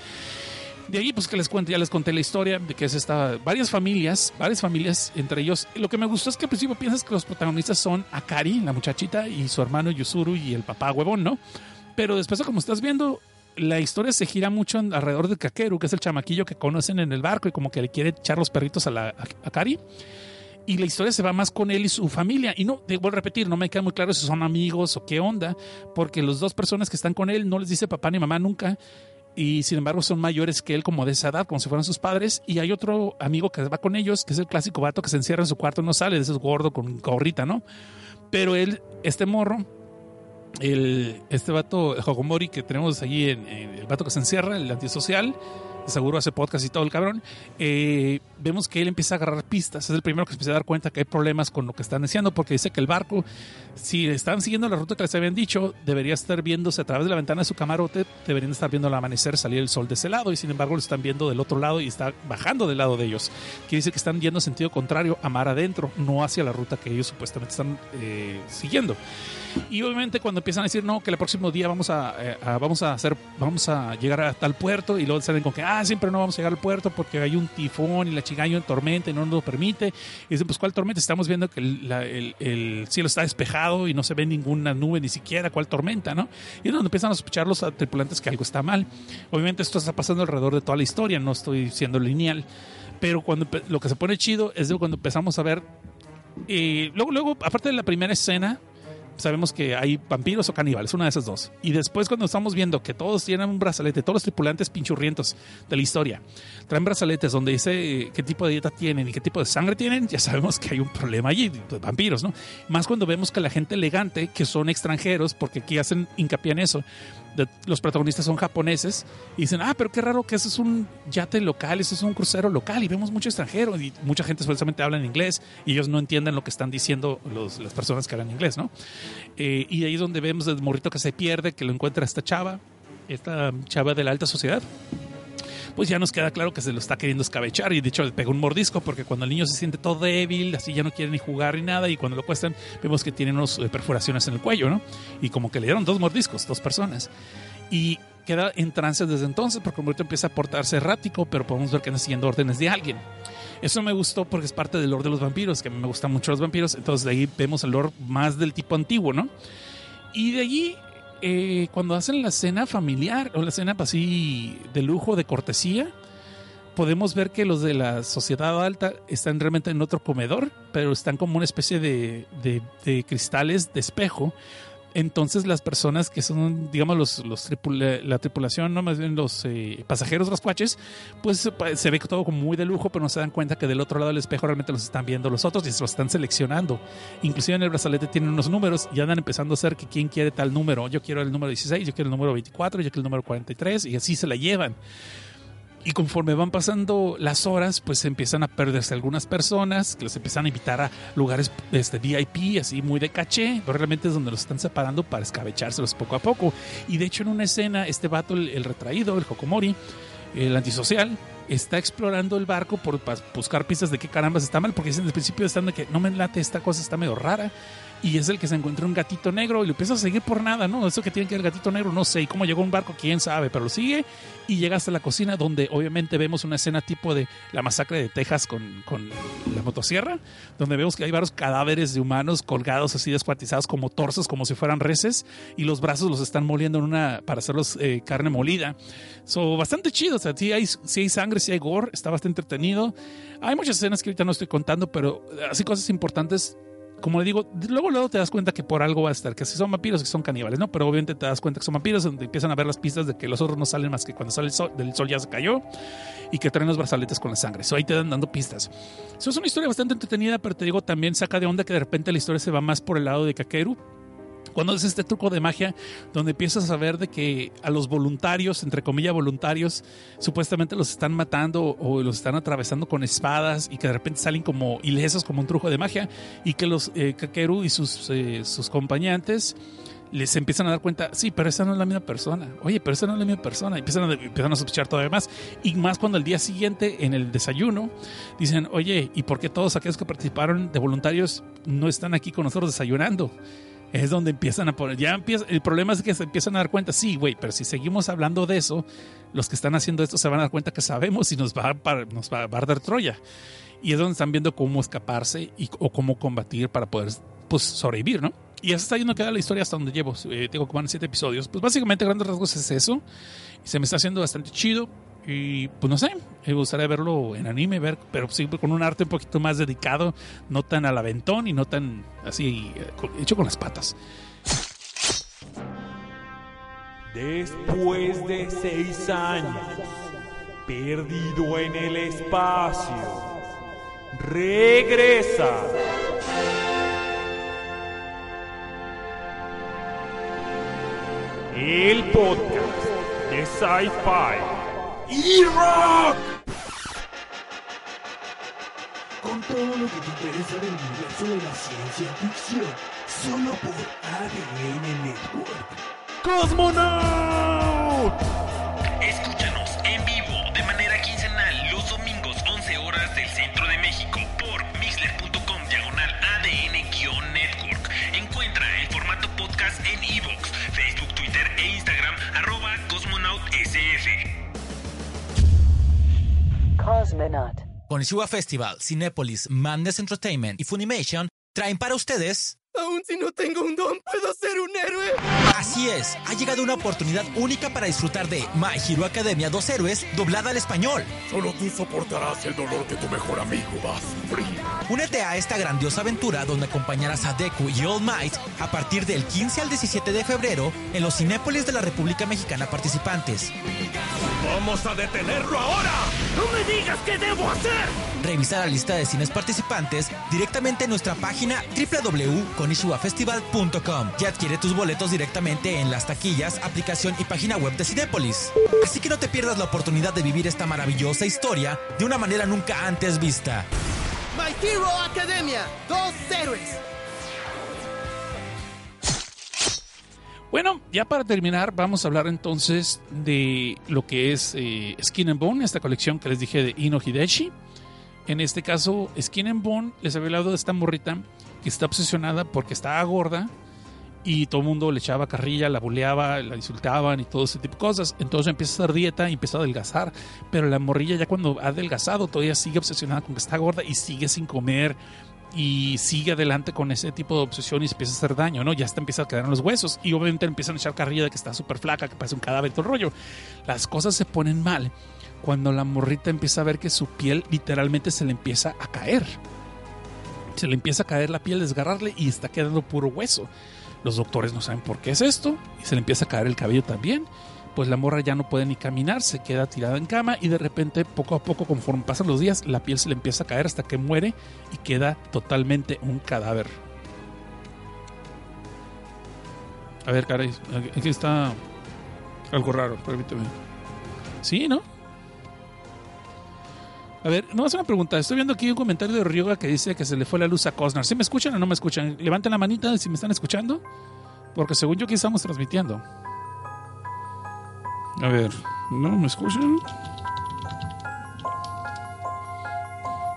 De ahí, pues que les cuento, ya les conté la historia de que es esta, varias familias, varias familias entre ellos. Lo que me gustó es que al principio piensas que los protagonistas son Akari, la muchachita, y su hermano Yusuru y el papá huevón, ¿no? Pero después, como estás viendo, la historia se gira mucho alrededor de Kakeru, que es el chamaquillo que conocen en el barco y como que le quiere echar los perritos a la a Akari. Y la historia se va más con él y su familia. Y no, a repetir, no me queda muy claro si son amigos o qué onda, porque las dos personas que están con él no les dice papá ni mamá nunca y sin embargo son mayores que él como de esa edad, como si fueran sus padres, y hay otro amigo que va con ellos, que es el clásico vato que se encierra en su cuarto, no sale, ese gordo con gorrita, ¿no? Pero él, este morro, el, este vato, el Hogomori que tenemos allí, el vato que se encierra, el antisocial, seguro hace podcast y todo el cabrón, eh, vemos que él empieza a agarrar pistas. Es el primero que se empieza a dar cuenta que hay problemas con lo que están diciendo, porque dice que el barco, si están siguiendo la ruta que les habían dicho, debería estar viéndose a través de la ventana de su camarote, deberían estar viendo el amanecer, salir el sol de ese lado, y sin embargo lo están viendo del otro lado y está bajando del lado de ellos. Quiere decir que están yendo en sentido contrario a mar adentro, no hacia la ruta que ellos supuestamente están eh, siguiendo. Y obviamente cuando empiezan a decir no, que el próximo día vamos a, eh, a- vamos a hacer, vamos a llegar a tal puerto, y luego salen con que ah, siempre no vamos a llegar al puerto porque hay un tifón y la chica hay tormenta y no nos lo permite. Y dicen, pues ¿cuál tormenta? Estamos viendo que el, la- el- el cielo está despejado y no se ve ninguna nube ni siquiera, ¿cuál tormenta? ¿no? Y es donde empiezan a sospechar los tripulantes que algo está mal. Obviamente esto está pasando alrededor de toda la historia, no estoy siendo lineal. Pero cuando lo que se pone chido es de cuando empezamos a ver y luego, luego, aparte de la primera escena, sabemos que hay vampiros o caníbales, una de esas dos. Y después cuando estamos viendo que todos tienen un brazalete, todos los tripulantes pinchurrientos de la historia, traen brazaletes donde dice eh, qué tipo de dieta tienen y qué tipo de sangre tienen, ya sabemos que hay un problema allí, pues, vampiros, ¿no? Más cuando vemos que la gente elegante, que son extranjeros, porque aquí hacen hincapié en eso, los protagonistas son japoneses y dicen, ah, pero qué raro que ese es un yate local, ese es un crucero local y vemos mucho extranjero y mucha gente supuestamente habla en inglés y ellos no entienden lo que están diciendo las personas que hablan inglés, ¿no? Eh, y ahí es donde vemos el morrito que se pierde, que lo encuentra esta chava, esta chava de la alta sociedad. Pues ya nos queda claro que se lo está queriendo escabechar y de hecho le pega un mordisco porque cuando el niño se siente todo débil, así ya no quiere ni jugar ni nada y cuando lo cuestan vemos que tiene unas eh, perforaciones en el cuello, ¿no? Y como que le dieron dos mordiscos, dos personas. Y queda en trance desde entonces porque morrito empieza a portarse errático, pero podemos ver que anda siguiendo órdenes de alguien. Eso me gustó porque es parte del lore de los vampiros, que a mí me gustan mucho los vampiros, entonces de ahí vemos el lore más del tipo antiguo, ¿no? Y de allí, eh, cuando hacen la cena familiar o la cena así de lujo, de cortesía, podemos ver que los de la sociedad alta están realmente en otro comedor, pero están como una especie de, de- de cristales de espejo. Entonces las personas que son, digamos, los, los tripula- la tripulación, no más bien los eh, pasajeros, los cuaches, pues se pa- se ve todo como muy de lujo, pero no se dan cuenta que del otro lado del espejo realmente los están viendo los otros y se los están seleccionando. Inclusive en el brazalete tienen unos números y andan empezando a hacer que quién quiere tal número. Yo quiero el número 16, yo quiero el número 24, yo quiero el número 43 y así se la llevan. Y conforme van pasando las horas, pues empiezan a perderse algunas personas, que los empiezan a invitar a lugares este, VIP, así muy de caché, pero realmente es donde los están separando para escabechárselos poco a poco. Y de hecho en una escena, este vato, el, retraído, el Hokomori, el antisocial, está explorando el barco por para buscar pistas de qué carambas está mal, porque dicen el principio están de que no me late, esta cosa está medio rara. Y es el que se encuentra un gatito negro y lo empieza a seguir por nada, ¿no? Eso que tiene que ver el gatito negro, no sé. Y cómo llegó un barco, quién sabe, pero lo sigue y llega hasta la cocina donde obviamente vemos una escena tipo de la masacre de Texas con, con la motosierra, donde vemos que hay varios cadáveres de humanos colgados así descuartizados como torsos, como si fueran reses, y los brazos los están moliendo en una para hacerlos eh, carne molida. So, bastante chido, o sea, sí hay, sí hay sangre, sí hay gore, está bastante entretenido. Hay muchas escenas que ahorita no estoy contando, pero así cosas importantes como le digo, luego luego te das cuenta que por algo va a estar, que si son vampiros, que son caníbales, ¿no? Pero obviamente te das cuenta que son vampiros, donde empiezan a ver las pistas de que los otros no salen más que cuando sale el sol, del sol ya se cayó y que traen los brazaletes con la sangre. Eso ahí te dan dando pistas. Eso es una historia bastante entretenida, pero te digo, también saca de onda que de repente la historia se va más por el lado de Kakeru, cuando es este truco de magia donde empiezas a ver de que a los voluntarios, entre comillas voluntarios, supuestamente los están matando o los están atravesando con espadas y que de repente salen como ilesos como un truco de magia y que los eh, Kakeru y sus, eh, sus acompañantes les empiezan a dar cuenta, sí, pero esa no es la misma persona. Oye, pero esa no es la misma persona. Y empiezan a, empiezan a sospechar todavía más. Y más cuando el día siguiente, en el desayuno, dicen, oye, ¿y por qué todos aquellos que participaron de voluntarios no están aquí con nosotros desayunando? Es donde empiezan a poner. Ya empieza, el problema es que se empiezan a dar cuenta, sí, güey, pero si seguimos hablando de eso, los que están haciendo esto se van a dar cuenta que sabemos y nos va a, nos va a arder Troya. Y es donde están viendo cómo escaparse y, o cómo combatir para poder pues, sobrevivir, ¿no? Y así está yendo queda la historia hasta donde llevo. Eh, tengo como siete episodios. Pues básicamente, grandes rasgos es eso. Y se me está haciendo bastante chido. Y pues no sé, me gustaría verlo en anime, ver, pero sí con un arte un poquito más dedicado, no tan al aventón y no tan así, hecho con las patas.
Después de seis años, perdido en el espacio, regresa. El podcast de Sci-Fi y rock.
Con todo lo que te interesa del universo de la ciencia ficción, solo por ADN Network.
¡Cosmonaut!
Escúchanos en vivo de manera quincenal los domingos 11 horas del centro de México por mixler.com diagonal ADN-network. Encuentra el formato podcast en iVoox, Facebook, Twitter e Instagram arroba cosmonautsf.
Con Festival, Cinepolis, Madness Entertainment y Funimation traen para ustedes.
Aún si no tengo un don, puedo ser un héroe.
Así es, ha llegado una oportunidad única para disfrutar de My Hero Academia 2 Héroes doblada al español.
Solo tú soportarás el dolor que tu mejor amigo va a sufrir.
Únete a esta grandiosa aventura donde acompañarás a Deku y All Might a partir del 15 al 17 de febrero en los Cinépolis de la República Mexicana participantes.
¡Vamos a detenerlo ahora!
¡No me digas qué debo hacer!
Revisa la lista de cines participantes directamente en nuestra página y adquiere tus boletos directamente en las taquillas, aplicación y página web de Cinépolis. Así que no te pierdas la oportunidad de vivir esta maravillosa historia de una manera nunca antes vista.
My Hero Academia, dos héroes.
Bueno, ya para terminar, vamos a hablar entonces de lo que es eh, Skin and Bone, esta colección que les dije de Ino Hideshi. En este caso, Skin and Bone, les había hablado de esta morrita que está obsesionada porque estaba gorda y todo el mundo le echaba carrilla, la buleaba, la insultaban y todo ese tipo de cosas. Entonces empieza a hacer dieta y empieza a adelgazar. Pero la morrilla ya cuando ha adelgazado todavía sigue obsesionada con que está gorda y sigue sin comer y sigue adelante con ese tipo de obsesión y se empieza a hacer daño, ¿no? Ya está empieza a quedar en los huesos y obviamente empiezan a echar carrilla de que está súper flaca, que parece un cadáver, todo el rollo. Las cosas se ponen mal cuando la morrita empieza a ver que su piel literalmente se le empieza a caer. Se le empieza a caer la piel, desgarrarle y está quedando puro hueso. Los doctores no saben por qué es esto y se le empieza a caer el cabello también. Pues la morra ya no puede ni caminar, se queda tirada en cama y de repente, poco a poco, conforme pasan los días, la piel se le empieza a caer hasta que muere y queda totalmente un cadáver. A ver, caray, aquí está algo raro, permíteme. Sí, ¿no? A ver, no hacer una pregunta. Estoy viendo aquí un comentario de Ryoga que dice que se le fue la luz a Cosnar. ¿Sí me escuchan o no me escuchan? Levanten la manita si me están escuchando. Porque según yo aquí estamos transmitiendo. A ver, ¿no me escuchan?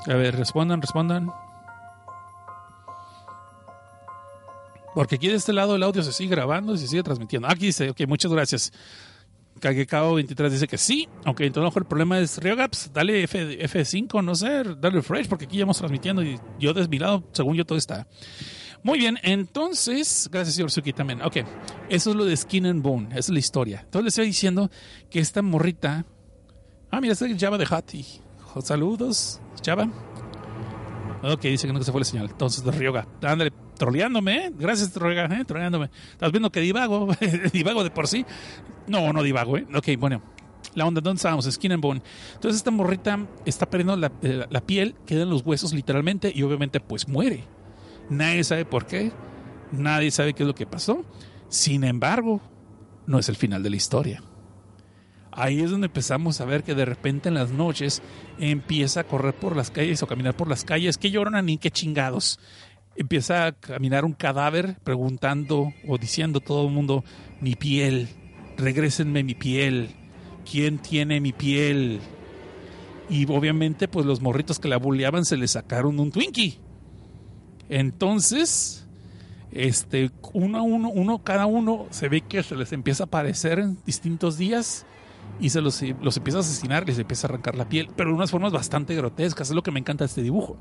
A ver, respondan, respondan. Porque aquí de este lado el audio se sigue grabando y se sigue transmitiendo. Aquí dice, ok, muchas gracias. Kagekao 23 dice que sí. Ok, entonces a el problema es Ryogaps, dale F, F5, no sé, dale refresh, porque aquí ya vamos transmitiendo y yo desde mi lado, según yo, todo está. Muy bien, entonces, gracias Yorsuki también. Ok, eso es lo de Skin and Bone, esa es la historia. Entonces le estoy diciendo que esta morrita. Ah, mira, es Java de Hati. Saludos, Java. Ok, dice que no se fue la señal. Entonces, Ryoga. Ándale, troleándome, ¿eh? Gracias, Ryoga, ¿eh? Troleándome. Estás viendo que divago, divago de por sí. No, no divago, ¿eh? Ok, bueno. La onda, ¿dónde estábamos? Skin and Bone. Entonces, esta morrita está perdiendo la, la, la piel, quedan los huesos literalmente y obviamente, pues muere. Nadie sabe por qué. Nadie sabe qué es lo que pasó. Sin embargo, no es el final de la historia. Ahí es donde empezamos a ver que de repente en las noches empieza a correr por las calles o caminar por las calles. ¿Qué lloran ni qué chingados? Empieza a caminar un cadáver preguntando o diciendo todo el mundo, mi piel, regrésenme mi piel, ¿quién tiene mi piel? Y obviamente pues los morritos que la bulleaban se le sacaron un Twinkie. Entonces, este, uno a uno, uno, cada uno se ve que se les empieza a aparecer en distintos días y se los, los empieza a asesinar, les empieza a arrancar la piel, pero de unas formas bastante grotescas. Es lo que me encanta de este dibujo.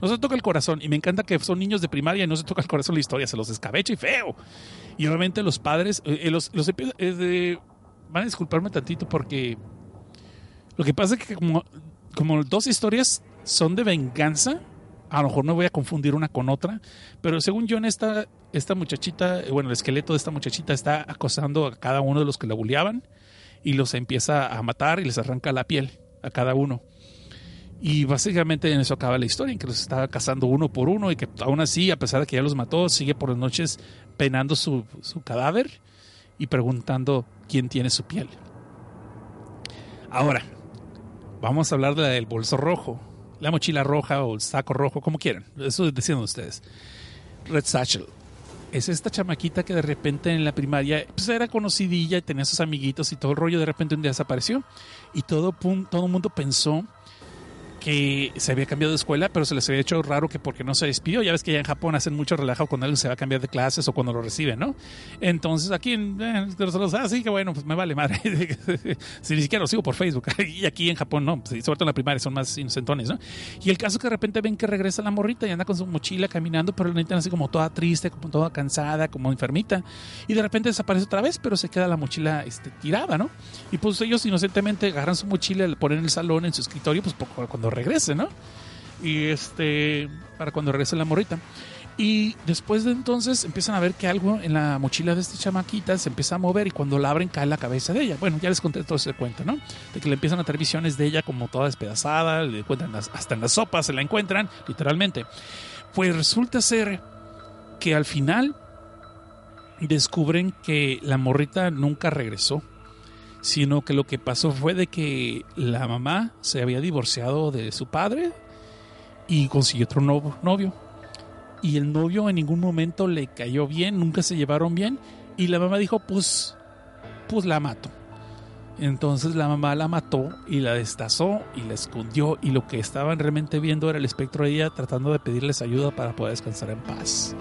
No se toca el corazón y me encanta que son niños de primaria y no se toca el corazón la historia, se los descabecha y feo. Y obviamente los padres, eh, los, los empieza- de- van a disculparme tantito porque lo que pasa es que como, como dos historias son de venganza, a lo mejor no voy a confundir una con otra, pero según yo en esta, esta muchachita, eh, bueno, el esqueleto de esta muchachita está acosando a cada uno de los que la bulleaban y los empieza a matar y les arranca la piel a cada uno. Y básicamente en eso acaba la historia, en que los está cazando uno por uno y que aún así, a pesar de que ya los mató, sigue por las noches penando su, su cadáver y preguntando quién tiene su piel. Ahora, vamos a hablar de la del bolso rojo, la mochila roja o el saco rojo, como quieran. Eso decían ustedes. Red Satchel. Es esta chamaquita que de repente en la primaria pues era conocidilla y tenía sus amiguitos y todo el rollo. De repente un día desapareció y todo, todo el mundo pensó que se había cambiado de escuela, pero se les había hecho raro que porque no se despidió. Ya ves que ya en Japón hacen mucho relajo cuando alguien se va a cambiar de clases o cuando lo reciben, ¿no? Entonces aquí en eh, nosotros, ah, sí, que bueno, pues me vale madre. si ni siquiera lo sigo por Facebook. y aquí en Japón no, pues, sobre todo en la primaria son más inocentones, ¿no? Y el caso es que de repente ven que regresa la morrita y anda con su mochila caminando, pero la neta así como toda triste, como toda cansada, como enfermita. Y de repente desaparece otra vez, pero se queda la mochila este, tirada, ¿no? Y pues ellos inocentemente agarran su mochila, la ponen en el salón, en su escritorio, pues cuando regrese, ¿no? Y este, para cuando regrese la morrita. Y después de entonces empiezan a ver que algo en la mochila de esta chamaquita se empieza a mover y cuando la abren cae la cabeza de ella. Bueno, ya les conté todo ese cuento, ¿no? De que le empiezan a tener visiones de ella como toda despedazada, le encuentran hasta en las sopas, se la encuentran, literalmente. Pues resulta ser que al final descubren que la morrita nunca regresó, sino que lo que pasó fue de que la mamá se había divorciado de su padre y consiguió otro no- novio. Y el novio en ningún momento le cayó bien, nunca se llevaron bien. Y la mamá dijo, pues, pues la mato. Entonces la mamá la mató y la destazó y la escondió. Y lo que estaban realmente viendo era el espectro de ella tratando de pedirles ayuda para poder descansar en paz.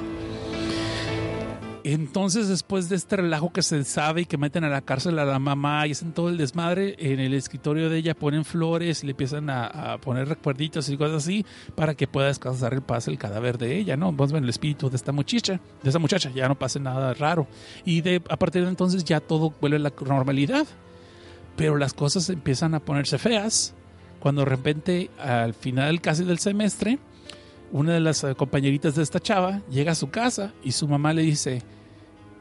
Entonces, después de este relajo que se sabe y que meten a la cárcel a la mamá y hacen todo el desmadre, en el escritorio de ella ponen flores y le empiezan a, poner recuerditos y cosas así para que pueda descansar en paz el cadáver de ella, ¿no? Vamos a ver el espíritu de esta muchacha, de esa muchacha, ya no pase nada raro. Y de, a partir de entonces ya todo vuelve a la normalidad. Pero las cosas empiezan a ponerse feas cuando de repente al final casi del semestre una de las eh, compañeritas de esta chava llega a su casa y su mamá le dice,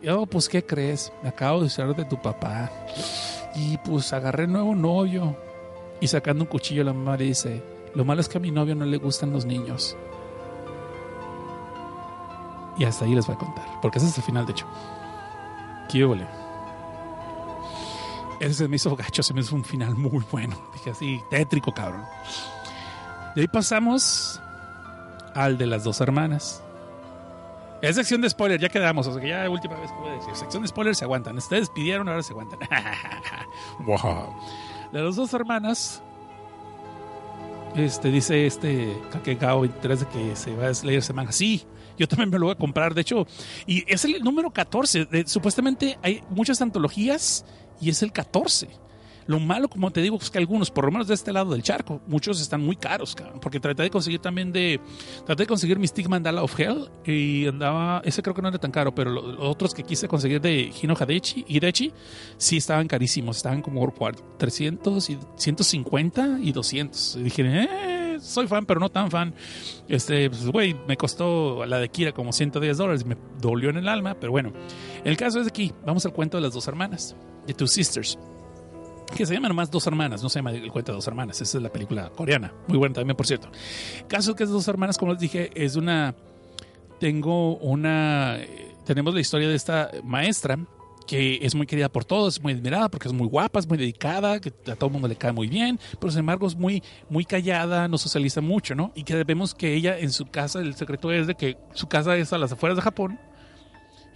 oh, pues, ¿qué crees? Me acabo de usar de tu papá. Y pues agarré nuevo novio. Y sacando un cuchillo la mamá le dice, lo malo es que a mi novio no le gustan los niños. Y hasta ahí les voy a contar, porque ese es el final, de hecho. ¿Qué huele? Ese se me hizo gacho, se me hizo un final muy bueno. Dije así, tétrico, cabrón. De ahí pasamos al de las dos hermanas. Es sección de spoiler, ya quedamos. O sea que ya última vez que voy a decir. Sección de spoiler se aguantan. Ustedes pidieron, ahora se aguantan. wow. De las dos hermanas. Este dice este Kakegao 23 de que se va a leer ese manga. Sí, yo también me lo voy a comprar. De hecho, y es el número 14. De- supuestamente hay muchas antologías y es el 14. Lo malo, como te digo, es que algunos, por lo menos de este lado del charco, muchos están muy caros, cabrón, porque traté de conseguir también de. Traté de conseguir Mystic Mandala of Hell y andaba. Ese creo que no era tan caro, pero lo- los otros que quise conseguir de Hino Hadechi, Hidechi sí estaban carísimos. Estaban como por 300 y 150 y 200. Y dije, eh, soy fan, pero no tan fan. Este, pues, güey, me costó la de Kira como 110 dólares. Me dolió en el alma, pero bueno. El caso es aquí. Vamos al cuento de las dos hermanas, de Two Sisters que se llama nomás Dos Hermanas, no se llama El cuento de dos hermanas, esa es la película coreana, muy buena también, por cierto. Caso que es Dos Hermanas, como les dije, es una, tengo una, eh, tenemos la historia de esta maestra que es muy querida por todos, es muy admirada porque es muy guapa, es muy dedicada, que a todo el mundo le cae muy bien, pero sin embargo es muy, muy callada, no socializa mucho, ¿no? Y que vemos que ella en su casa, el secreto es de que su casa es a las afueras de Japón,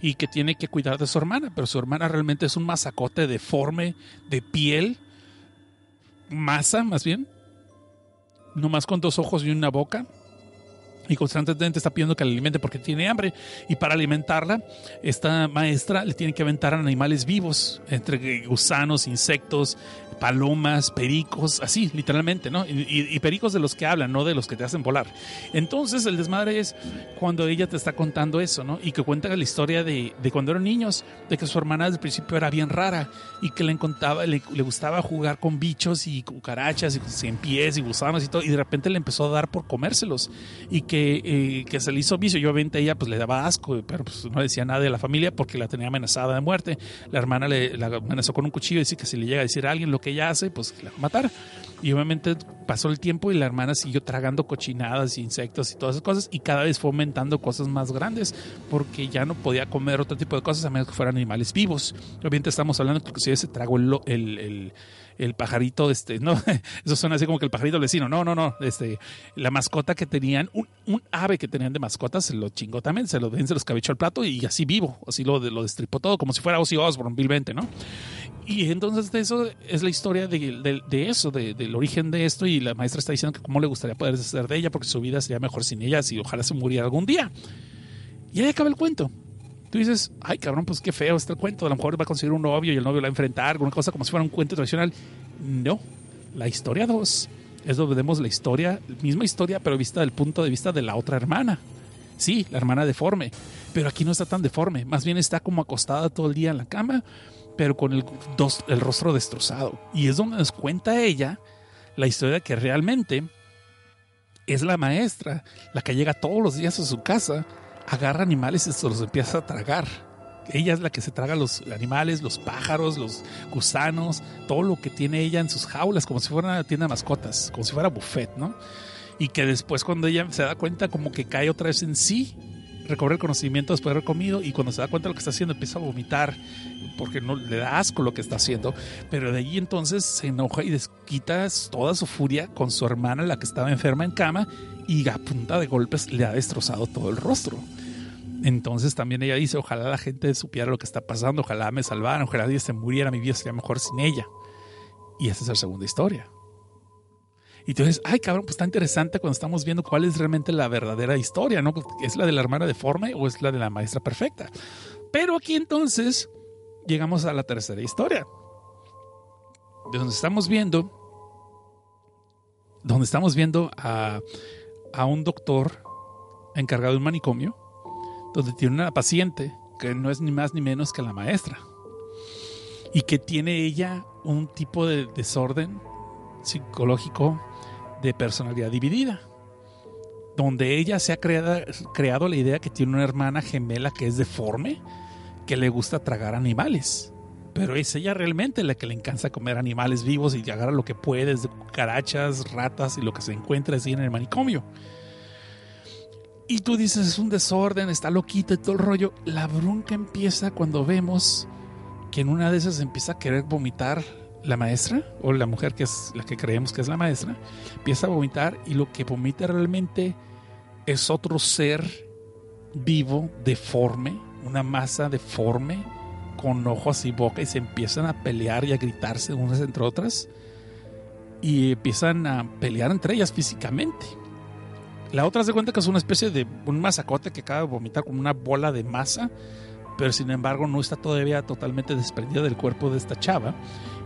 y que tiene que cuidar de su hermana, pero su hermana realmente es un masacote deforme de piel, masa más bien, nomás con dos ojos y una boca. Y constantemente está pidiendo que la alimente porque tiene hambre. Y para alimentarla, esta maestra le tiene que aventar animales vivos, entre gusanos, insectos, palomas, pericos, así, literalmente, ¿no? Y, pericos de los que hablan, no de los que te hacen volar. Entonces, el desmadre es cuando ella te está contando eso, ¿no? Y que cuenta la historia de, de cuando eran niños, de que su hermana el principio era bien rara y que le, le, le gustaba jugar con bichos y cucarachas y cien pies y gusanos y todo, y de repente le empezó a dar por comérselos y que, eh, que se le hizo vicio. Yo obviamente ella pues le daba asco, pero pues no decía nada de la familia porque la tenía amenazada de muerte. La hermana le amenazó con un cuchillo y dice que si le llega a decir a alguien lo que ella hace, pues la va matar. Y obviamente pasó el tiempo y la hermana siguió tragando cochinadas, insectos y todas esas cosas y cada vez fue aumentando cosas más grandes porque ya no podía comer otro tipo de cosas a menos que fueran animales vivos. Obviamente estamos hablando que si se tragó el, el, el- el pajarito, este, no, eso suena así como que el pajarito vecino, no, no, no, este, la mascota que tenían, un, un ave que tenían de mascota se lo chingó también, se lo se lo escabechó al plato y así vivo, así lo, lo destripó todo, como si fuera Ozzy Osbourne, vilmente, ¿no? Y entonces de eso es la historia de, eso, de- del origen de esto. Y la maestra está diciendo que cómo le gustaría poder deshacer de ella, porque su vida sería mejor sin ella, si ojalá se muriera algún día. Y ahí acaba el cuento. Tú dices, ay cabrón, pues qué feo está el cuento. A lo mejor va a conseguir un novio y el novio la va a enfrentar, una cosa como si fuera un cuento tradicional. No, la historia 2 es donde vemos la historia, misma historia, pero vista del punto de vista de la otra hermana. Sí, la hermana deforme, pero aquí no está tan deforme, más bien está como acostada todo el día en la cama, pero con el, dos- el rostro destrozado. Y es donde nos cuenta ella la historia que realmente es la maestra, la que llega todos los días a su casa, agarra animales y se los empieza a tragar. Ella es la que se traga los animales, los pájaros, los gusanos, todo lo que tiene ella en sus jaulas, como si fuera una tienda de mascotas, como si fuera buffet, ¿no? Y que después cuando ella se da cuenta como que cae otra vez en sí, recobra el conocimiento después de haber comido y cuando se da cuenta de lo que está haciendo empieza a vomitar porque no le da asco lo que está haciendo, pero de ahí entonces se enoja y desquita toda su furia con su hermana, la que estaba enferma en cama, y a punta de golpes le ha destrozado todo el rostro. Entonces también ella dice, ojalá la gente supiera lo que está pasando, ojalá me salvaran, ojalá ella se muriera, mi vida sería mejor sin ella. Y esa es la segunda historia. Y dices, ay cabrón, pues está interesante cuando estamos viendo cuál es realmente la verdadera historia, ¿no? ¿Es la de la hermana deforme o es la de la maestra perfecta? Pero aquí entonces llegamos a la tercera historia. De donde estamos viendo, donde estamos viendo a, a un doctor encargado de un manicomio, donde tiene una paciente que no es ni más ni menos que la maestra. Y que tiene ella un tipo de desorden psicológico de personalidad dividida. Donde ella se ha creado, creado la idea que tiene una hermana gemela que es deforme, que le gusta tragar animales. Pero es ella realmente la que le encanta comer animales vivos y agarra lo que puede, desde cucarachas, ratas y lo que se encuentra así en el manicomio. Y tú dices, es un desorden, está loquita y todo el rollo. La bronca empieza cuando vemos que en una de esas empieza a querer vomitar la maestra, o la mujer que es la que creemos que es la maestra, empieza a vomitar y lo que vomita realmente es otro ser vivo, deforme, una masa deforme, con ojos y boca, y se empiezan a pelear y a gritarse unas entre otras, y empiezan a pelear entre ellas físicamente. La otra se cuenta que es una especie de un masacote que acaba de vomitar con una bola de masa, pero sin embargo no está todavía totalmente desprendida del cuerpo de esta chava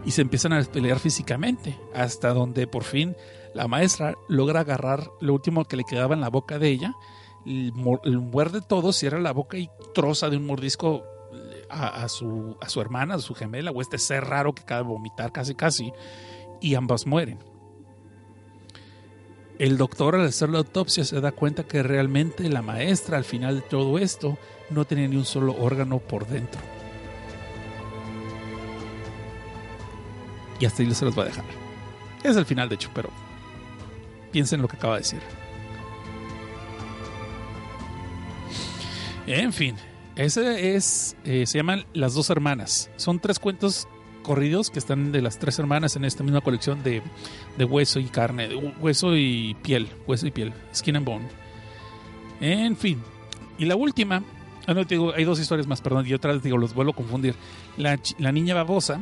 y se empiezan a pelear físicamente hasta donde por fin la maestra logra agarrar lo último que le quedaba en la boca de ella, muerde todo, cierra la boca y troza de un mordisco a, su, a su hermana, a su gemela o este ser raro que acaba vomitar casi casi y ambas mueren. El doctor al hacer la autopsia se da cuenta que realmente la maestra al final de todo esto no tenía ni un solo órgano por dentro. Y hasta ahí se los va a dejar. Es el final de hecho, pero piensen lo que acaba de decir. En fin, ese es, eh, se llaman Las dos hermanas. Son tres cuentos corridos que están de las tres hermanas en esta misma colección de, de hueso y carne, hueso y piel, hueso y piel, skin and bone. En fin. Y la última, ah, no, digo, hay dos historias más, perdón, y otra digo, los vuelvo a confundir. La, la niña babosa,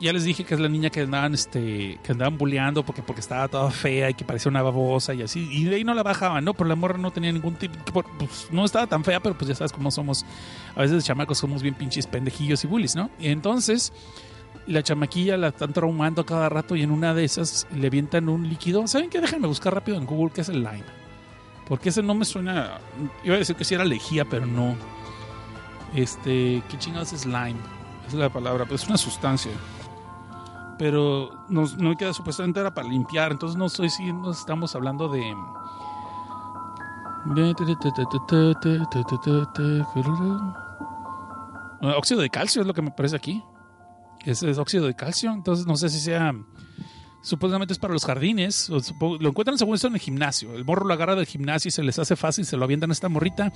ya les dije que es la niña que andaban, este, que andaban bulleando porque, porque estaba toda fea y que parecía una babosa y así. Y de ahí no la bajaban, ¿no? Pero la morra no tenía ningún tipo. Pues, no estaba tan fea, pero pues ya sabes cómo somos. A veces chamacos somos bien pinches pendejillos y bullies, ¿no? Y entonces la chamaquilla la están traumando cada rato y en una de esas le avientan un líquido. ¿Saben qué? Déjenme buscar rápido en Google qué es el lime. Porque ese no me suena. Iba a decir que sí era lejía, pero no. Este. ¿Qué chingados es lime? Es la palabra, pero es una sustancia pero nos, no queda supuestamente para limpiar, entonces no estoy si estamos hablando de óxido de calcio es lo que me parece aquí. Es óxido de calcio, entonces no sé si sea supuestamente es para los jardines, lo encuentran según esto en el gimnasio. El morro lo agarra del gimnasio y se les hace fácil, se lo avientan a esta morrita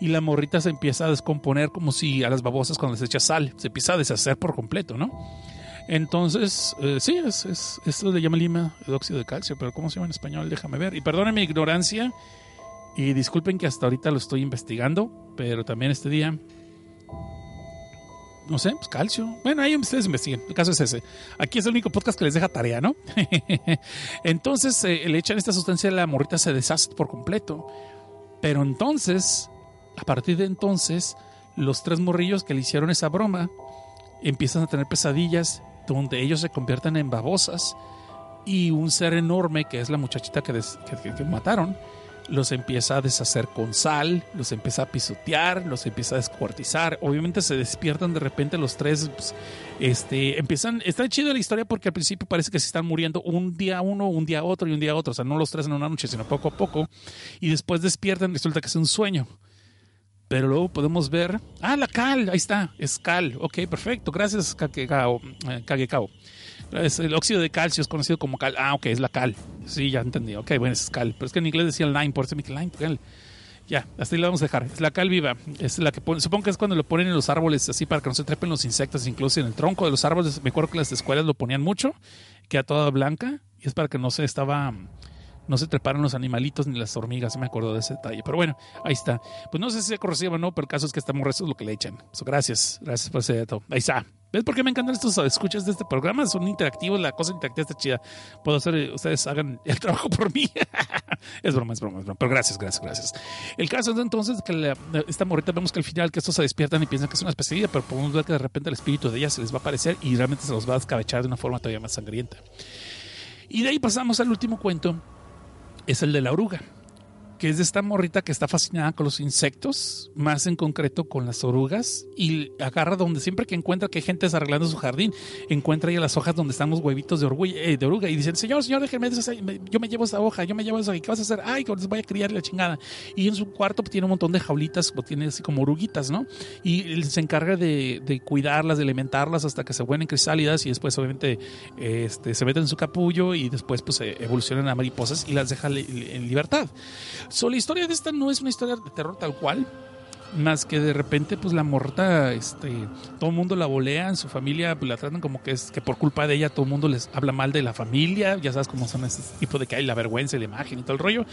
y la morrita se empieza a descomponer como si a las babosas cuando les echa sal, se empieza a deshacer por completo, ¿no? Entonces, eh, sí, es, es, esto le llama lima, el óxido de calcio, pero ¿cómo se llama en español? Déjame ver. Y perdonen mi ignorancia y disculpen que hasta ahorita lo estoy investigando, pero también este día, no sé, pues calcio. Bueno, ahí ustedes investiguen, el caso es ese. Aquí es el único podcast que les deja tarea, ¿no? entonces, eh, le echan esta sustancia, la morrita se deshace por completo. Pero entonces, a partir de entonces, los tres morrillos que le hicieron esa broma empiezan a tener pesadillas donde ellos se convierten en babosas y un ser enorme, que es la muchachita que, que, mataron, los empieza a deshacer con sal, los empieza a pisotear, los empieza a descuartizar. Obviamente se despiertan de repente los tres. Pues, este, empiezan. Está chido la historia porque al principio parece que se están muriendo un día uno, un día otro y un día otro. O sea, no los tres en una noche, sino poco a poco. Y después despiertan, resulta que es un sueño. Pero luego podemos ver. Ah, la cal, ahí está, es cal. Ok, perfecto. Gracias, Kagekao. Eh, es el óxido de calcio es conocido como cal. Ah, ok, es la cal. Sí, ya entendí. Ok, bueno, es cal. Pero es que en inglés decía lime, por eso me dije lime, cal. Ya, hasta ahí la vamos a dejar. Es la cal viva. Es la que supongo que es cuando lo ponen en los árboles así para que no se trepen los insectos, incluso en el tronco de los árboles. Me acuerdo que las escuelas lo ponían mucho, queda toda blanca y es para que no se estaba no se treparon los animalitos ni las hormigas, me acuerdo de ese detalle. Pero bueno, ahí está. Pues no sé si se corrosiva o no, pero el caso es que estamos eso es lo que le echan. gracias, gracias por ese dato. Ahí está. ¿Ves por qué me encantan estos escuchas de este programa? Son interactivos, la cosa interactiva está chida. Puedo hacer, ustedes hagan el trabajo por mí. es broma, es broma, es broma. Pero gracias, gracias, gracias. El caso es entonces que esta morrita vemos que al final que estos se despiertan y piensan que es una pesadilla, pero podemos ver que de repente el espíritu de ella se les va a aparecer y realmente se los va a descabechar de una forma todavía más sangrienta. Y de ahí pasamos al último cuento, es el de la oruga que es de esta morrita que está fascinada con los insectos, más en concreto con las orugas, y agarra donde siempre que encuentra que hay gente arreglando su jardín, encuentra ahí las hojas donde están los huevitos de, eh, de oruga, y dicen, señor, señor, déjeme, yo me llevo esa hoja, yo me llevo esa, ¿y qué vas a hacer? Ay, que les voy a criar la chingada. Y en su cuarto tiene un montón de jaulitas, tiene así como oruguitas, ¿no? Y se encarga de, de cuidarlas, de alimentarlas hasta que se vuelven crisálidas y después obviamente este, se meten en su capullo y después pues evolucionan a mariposas y las deja en libertad. So, la historia de esta no es una historia de terror tal cual. Más que de repente, pues la morta, este, todo el mundo la volea, en su familia pues, la tratan como que es que por culpa de ella todo el mundo les habla mal de la familia, ya sabes cómo son ese tipo de que hay la vergüenza y la imagen y todo el rollo.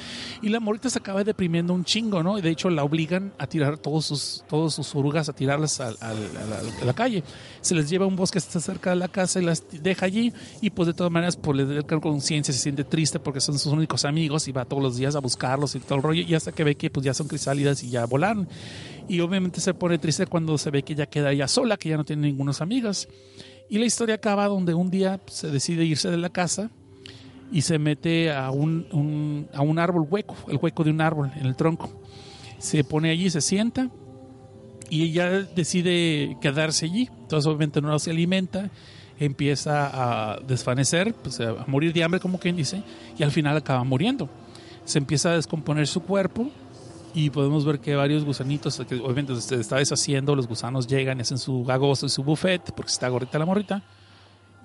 Y la morita se acaba deprimiendo un chingo, ¿no? Y de hecho la obligan a tirar todos sus, todos sus orugas, a tirarlas a, la, a la calle. Se les lleva a un bosque que está cerca de la casa y las deja allí. Y pues de todas maneras, por le da conciencia, se siente triste porque son sus únicos amigos y va todos los días a buscarlos y todo el rollo. Y hasta que ve que pues ya son crisálidas y ya volaron. Y obviamente se pone triste cuando se ve que ya queda ella sola, que ya no tiene ningunas amigas. Y la historia acaba donde un día se decide irse de la casa y se mete a un, un- a un árbol hueco, el hueco de un árbol en el tronco. Se pone allí, se sienta y ella decide quedarse allí. Entonces obviamente no se alimenta, empieza a desvanecer, pues, a morir de hambre como quien dice, y al final acaba muriendo. Se empieza a descomponer su cuerpo y podemos ver que varios gusanitos, que obviamente se está deshaciendo, los gusanos llegan y hacen su gagoso y su buffet, porque está gordita la morrita.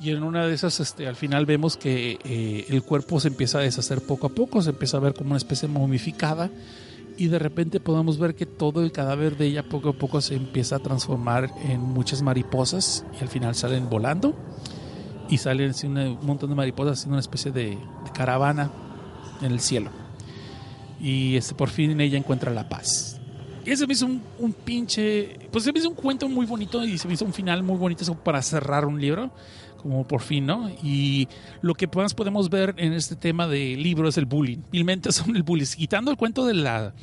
Y en una de esas, este, al final vemos que eh, el cuerpo se empieza a deshacer poco a poco, se empieza a ver como una especie momificada y de repente podemos ver que todo el cadáver de ella poco a poco se empieza a transformar en muchas mariposas y al final salen volando y salen un montón de mariposas haciendo una especie de caravana en el cielo. Y este, por fin ella encuentra la paz. Y ese me hizo un, un pinche. Pues se me hizo un cuento muy bonito y se me hizo un final muy bonito eso para cerrar un libro. Como por fin, ¿no? Y lo que más podemos ver en este tema de libro es el bullying. Vilmente son el bullying. Quitando el cuento de la.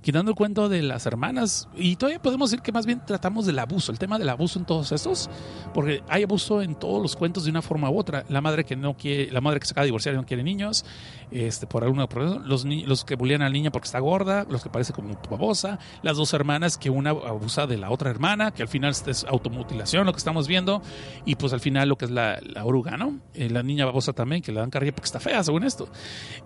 Quitando el cuento de las hermanas. Y todavía podemos decir que más bien tratamos del abuso. El tema del abuso en todos estos. Porque hay abuso en todos los cuentos de una forma u otra. La madre que no quiere. La madre que se acaba de divorciar y no quiere niños. Este, por alguna razón. Los, los que bullean a la niña porque está gorda. Los que parece como babosa. Las dos hermanas que una abusa de la otra hermana. Que al final es automutilación lo que estamos viendo. Y pues al final lo que es la, la oruga, ¿no? Eh, la niña babosa también, que le dan carrilla porque está fea, según esto.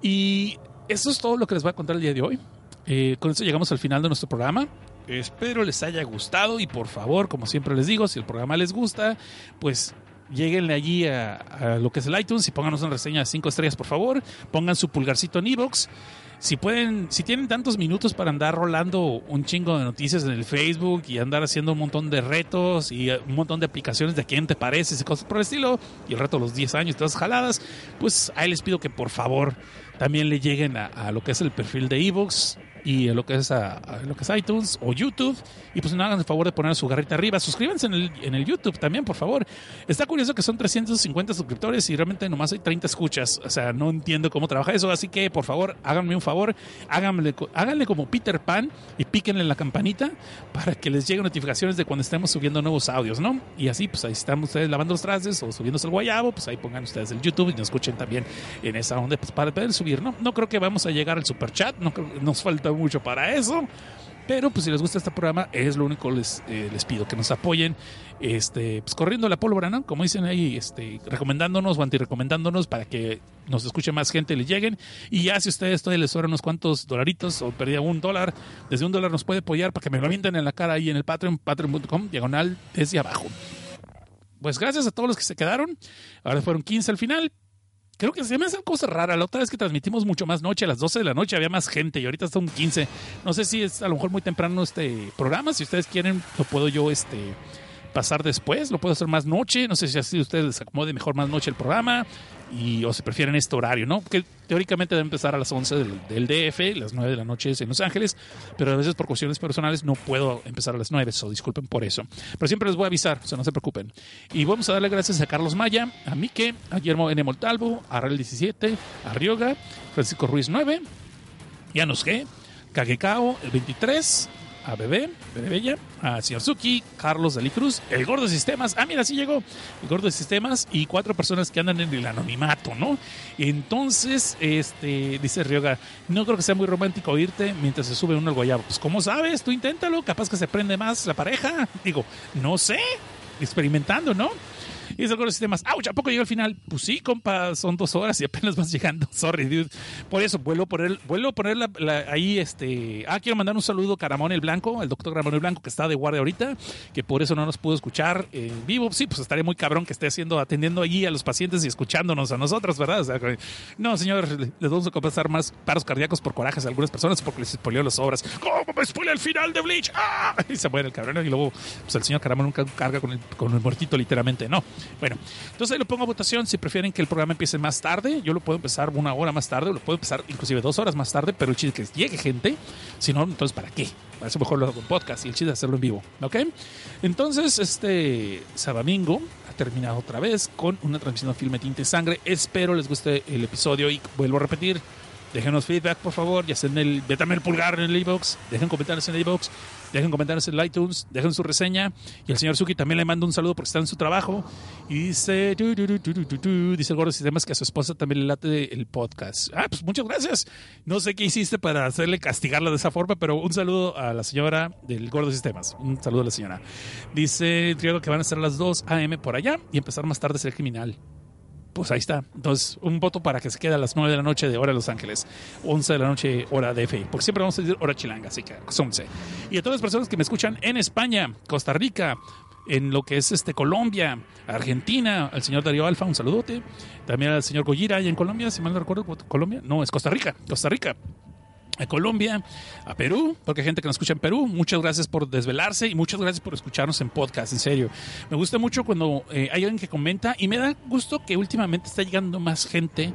Y eso es todo lo que les voy a contar el día de hoy. Eh, con eso llegamos al final de nuestro programa. Espero les haya gustado y por favor, como siempre les digo, si el programa les gusta, pues lleguenle allí a, lo que es el iTunes y pónganos una reseña de 5 estrellas, por favor. Pongan su pulgarcito en iVoox. Si pueden, si tienen tantos minutos para andar rolando un chingo de noticias en el Facebook y andar haciendo un montón de retos y eh, un montón de aplicaciones de quién te pareces y cosas por el estilo, y el reto de los 10 años todas jaladas, pues ahí les pido que por favor también le lleguen a, a lo que es el perfil de iVoox y lo que es a, lo que es iTunes o YouTube. Y pues no hagan el favor de poner su garrita arriba. Suscríbanse en el, en el YouTube también por favor. Está curioso que son 350 suscriptores y realmente nomás hay 30 escuchas. O sea no entiendo cómo trabaja eso. Así que por favor háganme un favor. Háganle, háganle como Peter Pan y píquenle en la campanita para que les lleguen notificaciones de cuando estemos subiendo nuevos audios ¿no? y así pues ahí están ustedes lavando los trastes o subiéndose el guayabo pues ahí pongan ustedes el YouTube y nos escuchen también en esa onda pues para poder subir ¿no? no creo que vamos a llegar al super chat no creo- nos falta mucho para eso. Pero pues si les gusta este programa es lo único les eh, les pido que nos apoyen este pues corriendo la pólvora no como dicen ahí este recomendándonos o antirecomendándonos para que nos escuche más gente y le lleguen. Y ya si ustedes todavía les sobran unos cuantos dolaritos o perdía un dólar desde un dólar nos puede apoyar para que me lo avienten en la cara ahí en el Patreon patreon.com diagonal desde abajo. Pues gracias a todos los que se quedaron. Ahora fueron 15 al final Creo que se me hace cosa rara. La otra vez que transmitimos mucho más noche, a las 12 de la noche había más gente y ahorita son 15. No sé si es a lo mejor muy temprano este programa. Si ustedes quieren, lo puedo yo este pasar después, lo puedo hacer más noche. No sé si así ustedes les acomode mejor más noche el programa y o si prefieren este horario, ¿no? Que teóricamente debe empezar a las 11 del, del DF, las 9 de la noche es en Los Ángeles, pero a veces por cuestiones personales no puedo empezar a las 9, so disculpen por eso. Pero siempre les voy a avisar, o sea, no se preocupen. Y vamos a darle gracias a Carlos Maya, a Mike, a Guillermo N. Montalvo, a Rel 17, a Rioga, Francisco Ruiz 9, Janos G, Kagekao, el 23, a Bebé, Bebé Bella, a Suki, Carlos Dalí Cruz, el Gordo de Sistemas. Ah, mira, sí llegó. El Gordo de Sistemas y cuatro personas que andan en el anonimato, ¿no? Entonces, este, dice Ryoga, no creo que sea muy romántico oírte mientras se sube uno al guayabo. Pues, ¿cómo sabes? Tú inténtalo, capaz que se prende más la pareja. Digo, no sé, experimentando, ¿no? Y el gordo de sistemas, ¡auch! ¿A poco llegó al final? Pues sí, compa, son dos horas y apenas vas llegando. Sorry, dude. Por eso, vuelvo a poner, vuelvo a poner la- ahí, este... Ah, quiero mandar un saludo a Caramón el Blanco, al doctor Caramón el Blanco, que está de guardia ahorita, que por eso no nos pudo escuchar en vivo. Sí, pues estaría muy cabrón que esté haciendo, atendiendo allí a los pacientes y escuchándonos a nosotros, ¿verdad? No, señor, les vamos a compensar más paros cardíacos por corajes a algunas personas porque les spoileó las obras. ¿Cómo me spoilea el final de Bleach? ¡Ah! Y se muere el cabrón. Y luego, pues el señor Caramón nunca carga con el, con el muertito, literalmente. No. Bueno, entonces lo pongo a votación. Si prefieren que el programa empiece más tarde, yo lo puedo empezar una hora más tarde, o lo puedo empezar inclusive dos horas más tarde, pero el chiste es que llegue gente. Si no, entonces, ¿para qué? Para eso mejor lo hago en podcast y el chiste es hacerlo en vivo. ¿Ok? Entonces, este Sabamingo ha terminado otra vez con una transmisión de Filme Tinta y Sangre. Espero les guste el episodio y vuelvo a repetir. Déjenos feedback, por favor. Ya sea en el, métame el pulgar en el iBox. Dejen comentarios en el iBox. Dejen comentarios en el iTunes. Dejen su reseña. Y el señor Suki también le manda un saludo porque está en su trabajo. Y dice, dice el gordo de sistemas que a su esposa también le late el podcast. Ah, pues muchas gracias. No sé qué hiciste para hacerle castigarla de esa forma, pero un saludo a la señora del gordo de sistemas. Un saludo a la señora. Dice Triago que van a ser las 2 a.m. por allá y empezar más tarde a ser criminal. Pues ahí está. Entonces, un voto para que se quede a las 9 de la noche de hora de Los Ángeles, 11 de la noche hora de FI, porque siempre vamos a decir hora chilanga, así que es 11. Y a todas las personas que me escuchan en España, Costa Rica, en lo que es este Colombia, Argentina, al señor Darío Alfa, un saludote. También al señor Goyira, allá en Colombia, si mal no recuerdo, Colombia, no, es Costa Rica, Costa Rica a Colombia, a Perú, porque hay gente que nos escucha en Perú. Muchas gracias por desvelarse y muchas gracias por escucharnos en podcast, en serio. Me gusta mucho cuando eh, hay alguien que comenta y me da gusto que últimamente está llegando más gente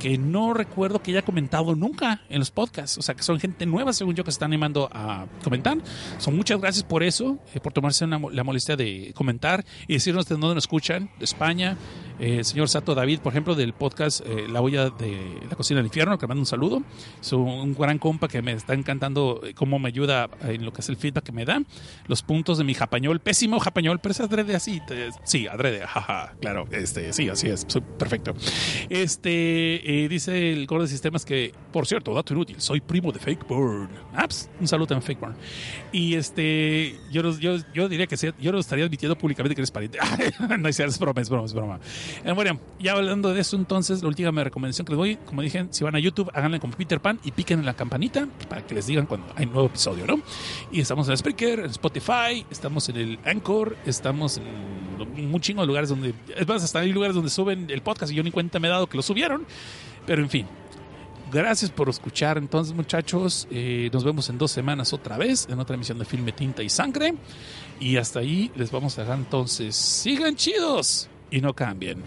que no recuerdo que haya comentado nunca en los podcasts. O sea, que son gente nueva, según yo, que se están animando a comentar. Son muchas gracias por eso, eh, por tomarse la molestia de comentar y decirnos de dónde nos escuchan, de España. Eh, el señor Sato David, por ejemplo, del podcast eh, La olla de la cocina del infierno, que le mando un saludo. Es un, gran compa que me está encantando eh, cómo me ayuda en lo que es el feedback que me da. Los puntos de mi japañol, pésimo japañol, pero es adrede así. sí, adrede, jaja, claro, este, sí, así es, perfecto. Este, eh, dice el gordo de sistemas que, por cierto, dato inútil, soy primo de Fake Burn. Ah, pues, un saludo a Fake Burn. Y este, yo, yo, yo diría que sí, yo lo estaría admitiendo públicamente que eres pariente. no es es broma, es broma, es broma. Eh, bueno, ya hablando de eso, entonces, la última recomendación que les doy, como dije, si van a YouTube, háganle como Peter Pan y piquen en la campanita para que les digan cuando hay nuevo episodio, ¿no? Y estamos en Spreaker, en Spotify, estamos en el Anchor, estamos en un chingo de lugares donde, es más, hasta hay lugares donde suben el podcast y yo ni cuenta me he dado que lo subieron, pero en fin. Gracias por escuchar entonces muchachos. Eh, nos vemos en dos semanas otra vez en otra emisión de Filme Tinta y Sangre. Y hasta ahí les vamos a dejar entonces. Sigan chidos y no cambien.